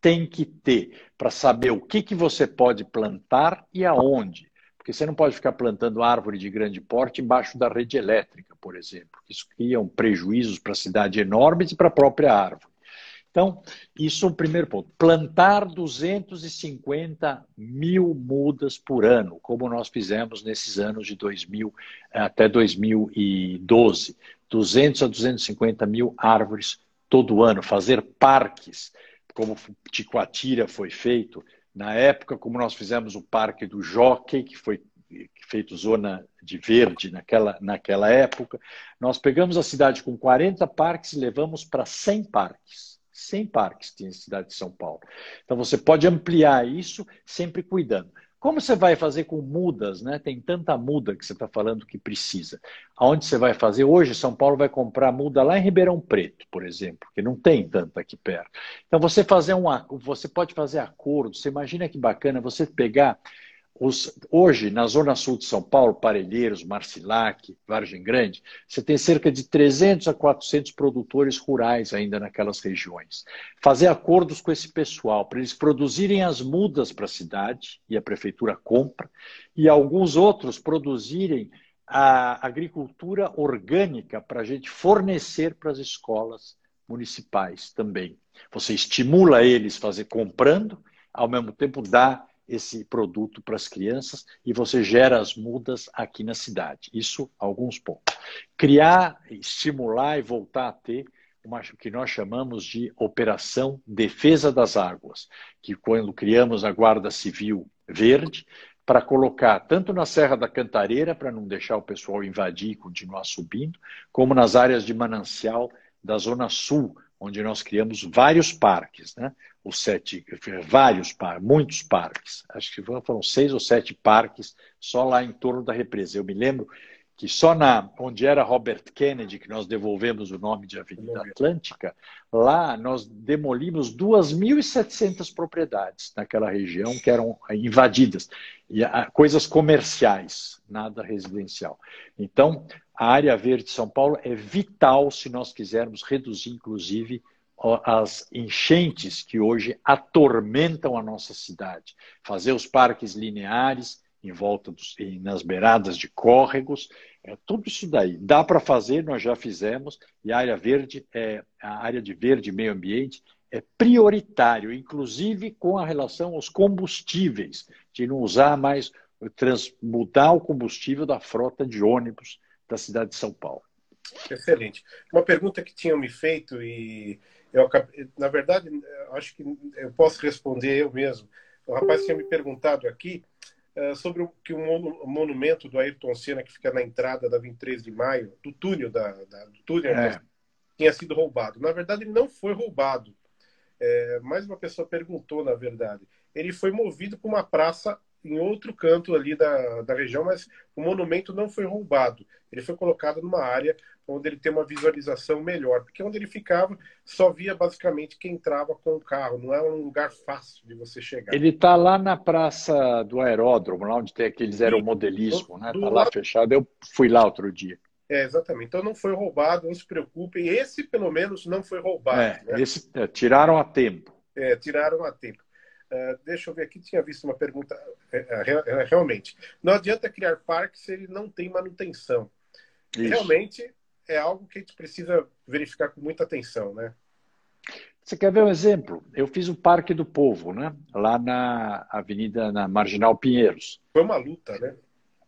Tem que ter, para saber o que, que você pode plantar e aonde. Porque você não pode ficar plantando árvore de grande porte embaixo da rede elétrica, por exemplo. Isso cria um prejuízos para a cidade enormes e para a própria árvore. Então, isso é o primeiro ponto. Plantar 250 mil mudas por ano, como nós fizemos nesses anos de 2000 até 2012. 200 a 250 mil árvores todo ano. Fazer parques, como Ticoatira foi feito. Na época, como nós fizemos o Parque do Jockey, que foi feito zona de verde naquela, naquela época, nós pegamos a cidade com 40 parques e levamos para 100 parques 100 parques tem na cidade de São Paulo. Então você pode ampliar isso sempre cuidando. Como você vai fazer com mudas, né? Tem tanta muda que você está falando que precisa. Aonde você vai fazer? Hoje, São Paulo vai comprar muda lá em Ribeirão Preto, por exemplo, que não tem tanta aqui perto. Então, você fazer um, você pode fazer acordo. Você imagina que bacana você pegar os, hoje, na Zona Sul de São Paulo, Parelheiros, Marcilac, Vargem Grande, você tem cerca de 300 a 400 produtores rurais ainda naquelas regiões. Fazer acordos com esse pessoal para eles produzirem as mudas para a cidade, e a prefeitura compra, e alguns outros produzirem a agricultura orgânica para a gente fornecer para as escolas municipais também. Você estimula eles fazer comprando, ao mesmo tempo dá esse produto para as crianças e você gera as mudas aqui na cidade. Isso, alguns pontos. Criar, estimular e voltar a ter uma que nós chamamos de Operação Defesa das Águas, que quando criamos a Guarda Civil Verde, para colocar tanto na Serra da Cantareira, para não deixar o pessoal invadir e continuar subindo, como nas áreas de manancial da Zona Sul, onde nós criamos vários parques, né? Os sete, vários parques, muitos parques. Acho que foram seis ou sete parques só lá em torno da represa. Eu me lembro que só na onde era Robert Kennedy, que nós devolvemos o nome de Avenida Atlântica, lá nós demolimos 2.700 propriedades naquela região que eram invadidas, e coisas comerciais, nada residencial. Então, a área verde de São Paulo é vital se nós quisermos reduzir, inclusive, as enchentes que hoje atormentam a nossa cidade. Fazer os parques lineares em volta dos, nas beiradas de córregos, é, tudo isso daí. Dá para fazer, nós já fizemos, e a área verde, é, a área de verde e meio ambiente é prioritário, inclusive com a relação aos combustíveis, de não usar mais, trans, mudar o combustível da frota de ônibus da cidade de São Paulo. Excelente. Uma pergunta que tinham me feito e eu, na verdade, acho que eu posso responder eu mesmo. O rapaz tinha me perguntado aqui uh, sobre o que o monumento do Ayrton Senna que fica na entrada da 23 de maio, do túnel da, da do túnel, é. tinha sido roubado. Na verdade, ele não foi roubado. É, mais uma pessoa perguntou, na verdade. Ele foi movido para uma praça em outro canto ali da, da região, mas o monumento não foi roubado. Ele foi colocado numa área onde ele tem uma visualização melhor, porque onde ele ficava só via basicamente quem entrava com o carro, não é um lugar fácil de você chegar. Ele está lá na praça do aeródromo, lá onde tem aqueles aeromodelismo, né? Está lá lado... fechado. Eu fui lá outro dia. É, exatamente. Então não foi roubado, não se preocupem. Esse, pelo menos, não foi roubado. É, né? esse, é, tiraram a tempo. É, tiraram a tempo. Uh, deixa eu ver aqui, tinha visto uma pergunta. Uh, realmente, não adianta criar parques se ele não tem manutenção. Isso. Realmente, é algo que a gente precisa verificar com muita atenção, né? Você quer ver um exemplo? Eu fiz o Parque do Povo, né? Lá na Avenida, na Marginal Pinheiros. Foi uma luta, né?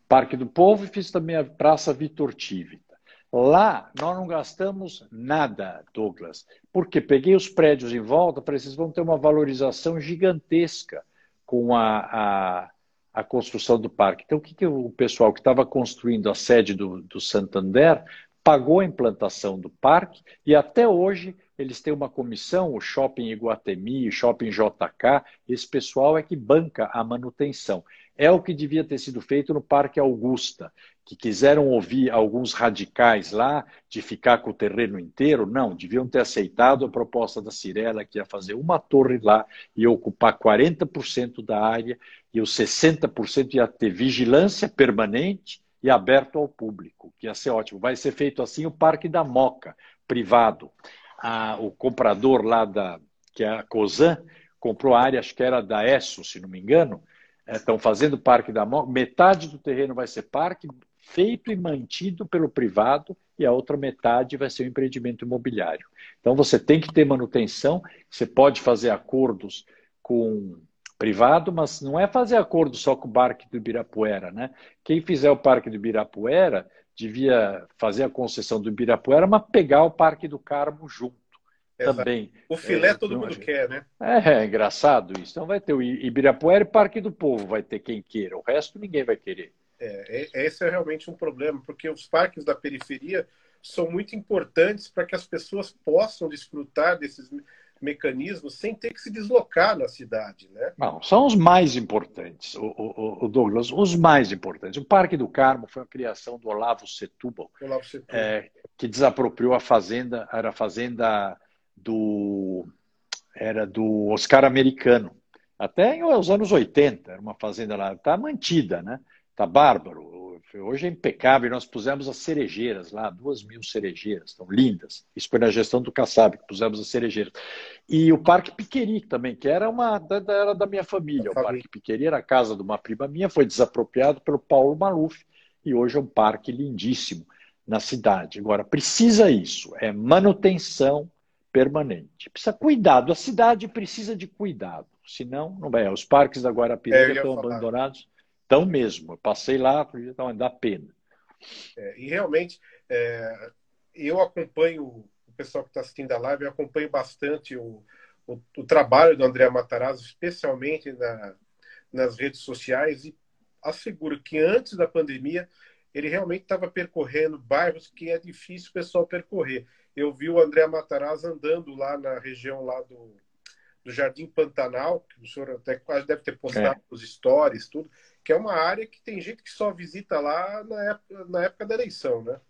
Parque do Povo e fiz também a Praça Vitor Tivita. Lá nós não gastamos nada, Douglas, porque peguei os prédios em volta, para eles vão ter uma valorização gigantesca com a, a, a construção do parque. Então, o que, que o pessoal que estava construindo a sede do, do Santander pagou a implantação do parque e até hoje eles têm uma comissão, o Shopping Iguatemi, Shopping JK, esse pessoal é que banca a manutenção. É o que devia ter sido feito no Parque Augusta, que quiseram ouvir alguns radicais lá de ficar com o terreno inteiro. Não, deviam ter aceitado a proposta da Cirela, que ia fazer uma torre lá e ocupar 40% da área, e os 60% ia ter vigilância permanente e aberto ao público, que ia ser ótimo. Vai ser feito assim o Parque da Moca, privado. O comprador lá da, que é a COSAN, comprou a área, acho que era da ESSO, se não me engano, estão é, fazendo o Parque da Moca, metade do terreno vai ser parque, feito e mantido pelo privado, e a outra metade vai ser o empreendimento imobiliário. Então você tem que ter manutenção, você pode fazer acordos com privado, mas não é fazer acordo só com o Parque do Ibirapuera, né? Quem fizer o Parque do Ibirapuera devia fazer a concessão do Ibirapuera, mas pegar o Parque do Carmo junto. Exato. Também. O filé é, todo mundo quer, né? É, é, engraçado isso. Então vai ter o Ibirapuera e Parque do Povo, vai ter quem queira. O resto ninguém vai querer. É, é, esse é realmente um problema, porque os parques da periferia são muito importantes para que as pessoas possam desfrutar desses mecanismos sem ter que se deslocar na cidade, né? Não, são os mais importantes, o, o, o, Douglas, os mais importantes. O Parque do Carmo foi uma criação do Olavo Setúbal, Olavo Setúbal. É, que desapropriou a fazenda, era a fazenda do era do Oscar Americano, até os anos 80, era uma fazenda lá, está mantida, né? Tá bárbaro. Hoje é impecável. Nós pusemos as cerejeiras lá, duas mil cerejeiras, estão lindas. Isso foi na gestão do Kassab que pusemos as cerejeiras. E o Parque Piqueri também, que era, uma, era da minha família. O Parque Piqueri era a casa de uma prima minha, foi desapropriado pelo Paulo Maluf e hoje é um parque lindíssimo na cidade. Agora, precisa isso, é manutenção permanente. Precisa cuidado, a cidade precisa de cuidado, senão não vai. Os parques da Guarapiranga é, estão falar. abandonados então mesmo, eu passei lá, então dá pena. É, e realmente, é, eu acompanho, o pessoal que está assistindo a live, eu acompanho bastante o, o, o trabalho do André Matarazzo, especialmente na, nas redes sociais, e asseguro que antes da pandemia ele realmente estava percorrendo bairros que é difícil o pessoal percorrer. Eu vi o André Matarazzo andando lá na região lá do, do Jardim Pantanal, que o senhor até quase deve ter postado é. os stories, tudo que é uma área que tem gente que só visita lá na época, na época da eleição, né?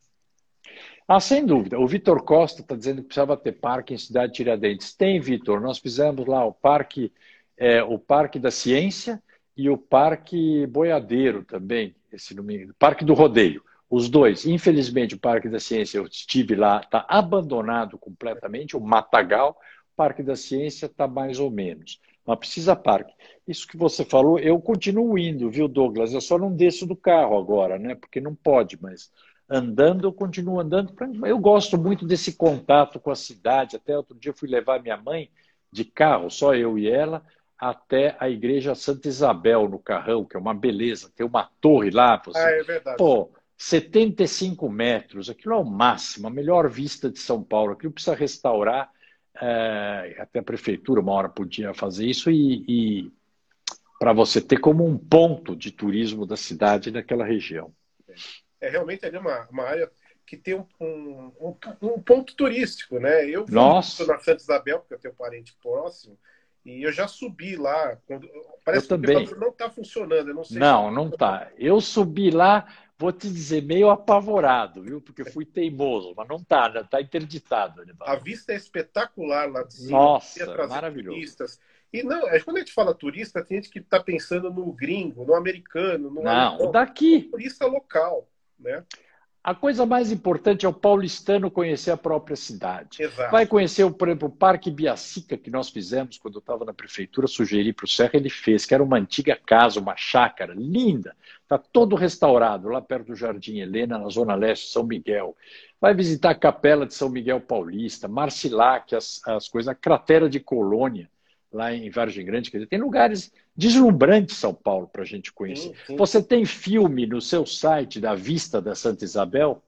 Ah, sem dúvida. O Vitor Costa está dizendo que precisava ter parque em Cidade Tiradentes. Tem, Vitor. Nós fizemos lá o parque, é, o parque da Ciência e o Parque Boiadeiro também, esse nome, Parque do Rodeio. Os dois. Infelizmente, o Parque da Ciência, eu estive lá, está abandonado completamente, o Matagal. O Parque da Ciência está mais ou menos. Mas precisa parque. Isso que você falou, eu continuo indo, viu, Douglas? Eu só não desço do carro agora, né? Porque não pode, mas andando, eu continuo andando. Eu gosto muito desse contato com a cidade. Até outro dia eu fui levar minha mãe de carro, só eu e ela, até a igreja Santa Isabel, no Carrão, que é uma beleza. Tem uma torre lá. Você... Ah, é verdade. Pô, 75 metros, aquilo é o máximo, a melhor vista de São Paulo. Aquilo precisa restaurar é, até a prefeitura uma hora podia fazer isso e, e para você ter como um ponto de turismo da cidade naquela região. É realmente ali uma, uma área que tem um, um, um, ponto turístico, né? Eu Nossa. na Santa Isabel, porque eu tenho um parente próximo, e eu já subi lá. Quando, parece eu que também. não está funcionando. Eu não sei não, se... não está. Eu subi lá, vou te dizer, meio apavorado, viu? Porque fui teimoso, mas não está, está né? Tá interditado. A vista é espetacular lá de cima. Nossa, maravilhoso. Turistas. E não, é, quando a gente fala turista, tem gente que está pensando no gringo, no americano, no não, alemão, daqui. Turista local, né? A coisa mais importante é o paulistano conhecer a própria cidade. Exato. Vai conhecer, por exemplo, o Parque Biacica, que nós fizemos quando eu estava na prefeitura, sugeri para o Serra, ele fez, que era uma antiga casa, uma chácara linda, está todo restaurado, lá perto do Jardim Helena, na Zona Leste, São Miguel. Vai visitar a Capela de São Miguel Paulista, Marcilac, as, as coisas, a Cratera de Colônia, lá em Vargem Grande. Quer dizer, tem lugares deslumbrantes São Paulo para a gente conhecer. Sim, sim. Você tem filme no seu site da Vista da Santa Isabel?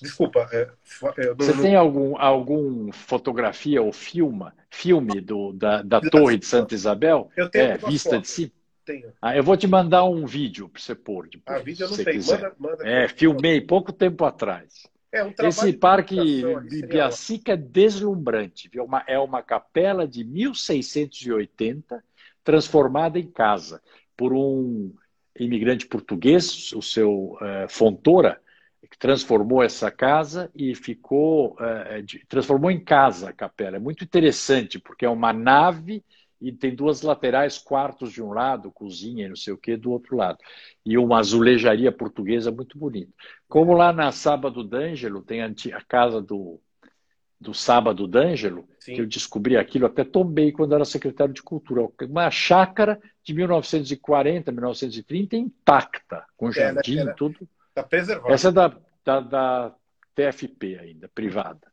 Desculpa. É, é, Você tem algum, algum fotografia ou filma, filme do, da, da Torre de Santa Isabel? Eu tenho. É, vista foto. de cima? Tenho. Ah, eu vou te mandar um vídeo para você pôr. Depois, ah, vídeo eu não tenho. Manda, manda é, filmei pouco tempo atrás. É um Esse parque Biacica é deslumbrante. É uma, é uma capela de 1680 transformada em casa por um imigrante português, o seu uh, Fontoura, que transformou essa casa e ficou uh, de, transformou em casa a capela. É muito interessante porque é uma nave e tem duas laterais, quartos de um lado, cozinha e não sei o que do outro lado. E uma azulejaria portuguesa muito bonita. Como lá na Sábado d'Angelo tem a casa do, do Sábado d'Angelo, que eu descobri aquilo, até tombei quando era secretário de Cultura. Uma chácara de 1940, 1930, intacta, com é, jardim e tudo. Está preservada. Essa é da, da, da TFP ainda, privada.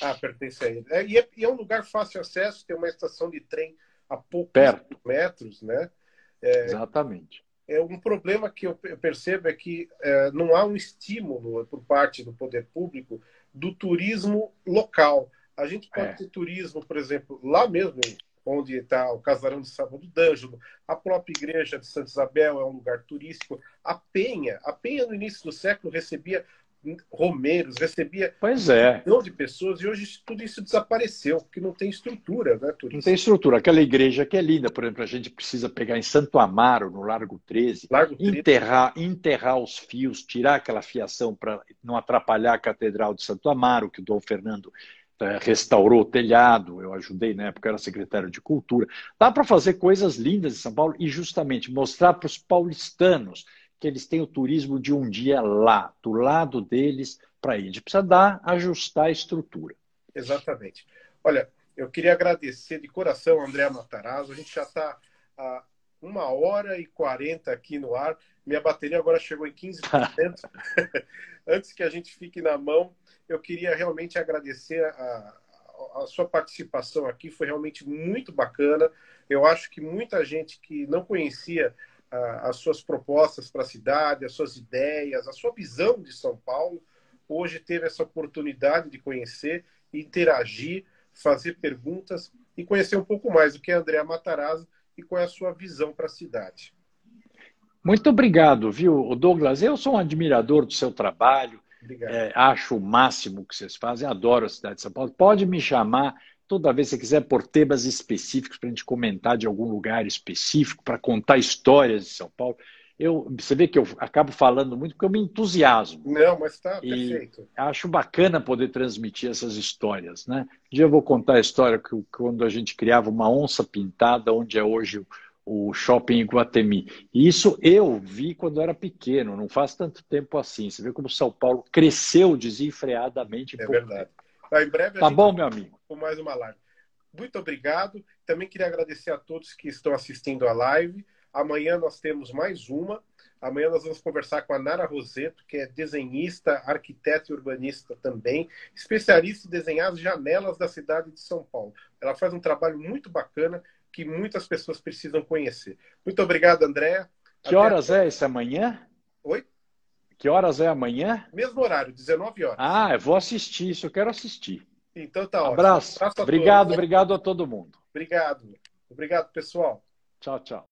Ah, pertence a ele. É, e, é, e, é, um lugar fácil acesso, tem uma estação de trem a poucos Perto. metros, né? É, Exatamente. É um problema que eu percebo é que é, não há um estímulo por parte do poder público do turismo local. A gente pode é. ter turismo, por exemplo, lá mesmo onde está o Casarão de Sábado d'Ângelo, a própria igreja de Santa Isabel é um lugar turístico. A Penha, a Penha no início do século recebia romeiros, recebia pois é. um milhão de pessoas e hoje tudo isso desapareceu, porque não tem estrutura, né, turística. Não tem estrutura. Aquela igreja que é linda, por exemplo, a gente precisa pegar em Santo Amaro, no Largo 13, Largo 13. Enterrar, enterrar os fios, tirar aquela fiação para não atrapalhar a Catedral de Santo Amaro, que o Dom Fernando eh, restaurou o telhado, eu ajudei na época, era secretário de Cultura. Dá para fazer coisas lindas em São Paulo e justamente mostrar para os paulistanos que eles têm o turismo de um dia lá, do lado deles, para gente precisa dar, ajustar a estrutura. Exatamente. Olha, eu queria agradecer de coração André Matarazzo. A gente já está a uma hora e quarenta aqui no ar. Minha bateria agora chegou em 15%. (laughs) Antes que a gente fique na mão, eu queria realmente agradecer a, a sua participação aqui. Foi realmente muito bacana. Eu acho que muita gente que não conhecia as suas propostas para a cidade, as suas ideias, a sua visão de São Paulo. Hoje teve essa oportunidade de conhecer, interagir, fazer perguntas e conhecer um pouco mais do que é André Matarazzo e qual é a sua visão para a cidade. Muito obrigado, viu, Douglas? Eu sou um admirador do seu trabalho, é, acho o máximo que vocês fazem, adoro a cidade de São Paulo. Pode me chamar toda vez que você quiser por temas específicos para a gente comentar de algum lugar específico, para contar histórias de São Paulo. Eu, você vê que eu acabo falando muito porque eu me entusiasmo. Não, mas está perfeito. Acho bacana poder transmitir essas histórias. Né? Um dia eu vou contar a história que quando a gente criava uma onça pintada, onde é hoje o, shopping Iguatemi. E isso eu vi quando eu era pequeno, não faz tanto tempo assim. Você vê como São Paulo cresceu desenfreadamente. É verdade. Tempo. Tá, em breve tá bom, meu amigo. Com mais uma live. Muito obrigado. Também queria agradecer a todos que estão assistindo a live. Amanhã nós temos mais uma. Amanhã nós vamos conversar com a Nara Roseto, que é desenhista, arquiteta e urbanista também, especialista em desenhar as janelas da cidade de São Paulo. Ela faz um trabalho muito bacana que muitas pessoas precisam conhecer. Muito obrigado, André. Que Até horas é esse amanhã? Oi? Que horas é amanhã? Mesmo horário, 19 horas. Ah, eu vou assistir isso, eu quero assistir. Então tá ótimo. Abraço. Abraço obrigado, todos. obrigado a todo mundo. Obrigado. Obrigado, pessoal. Tchau, tchau.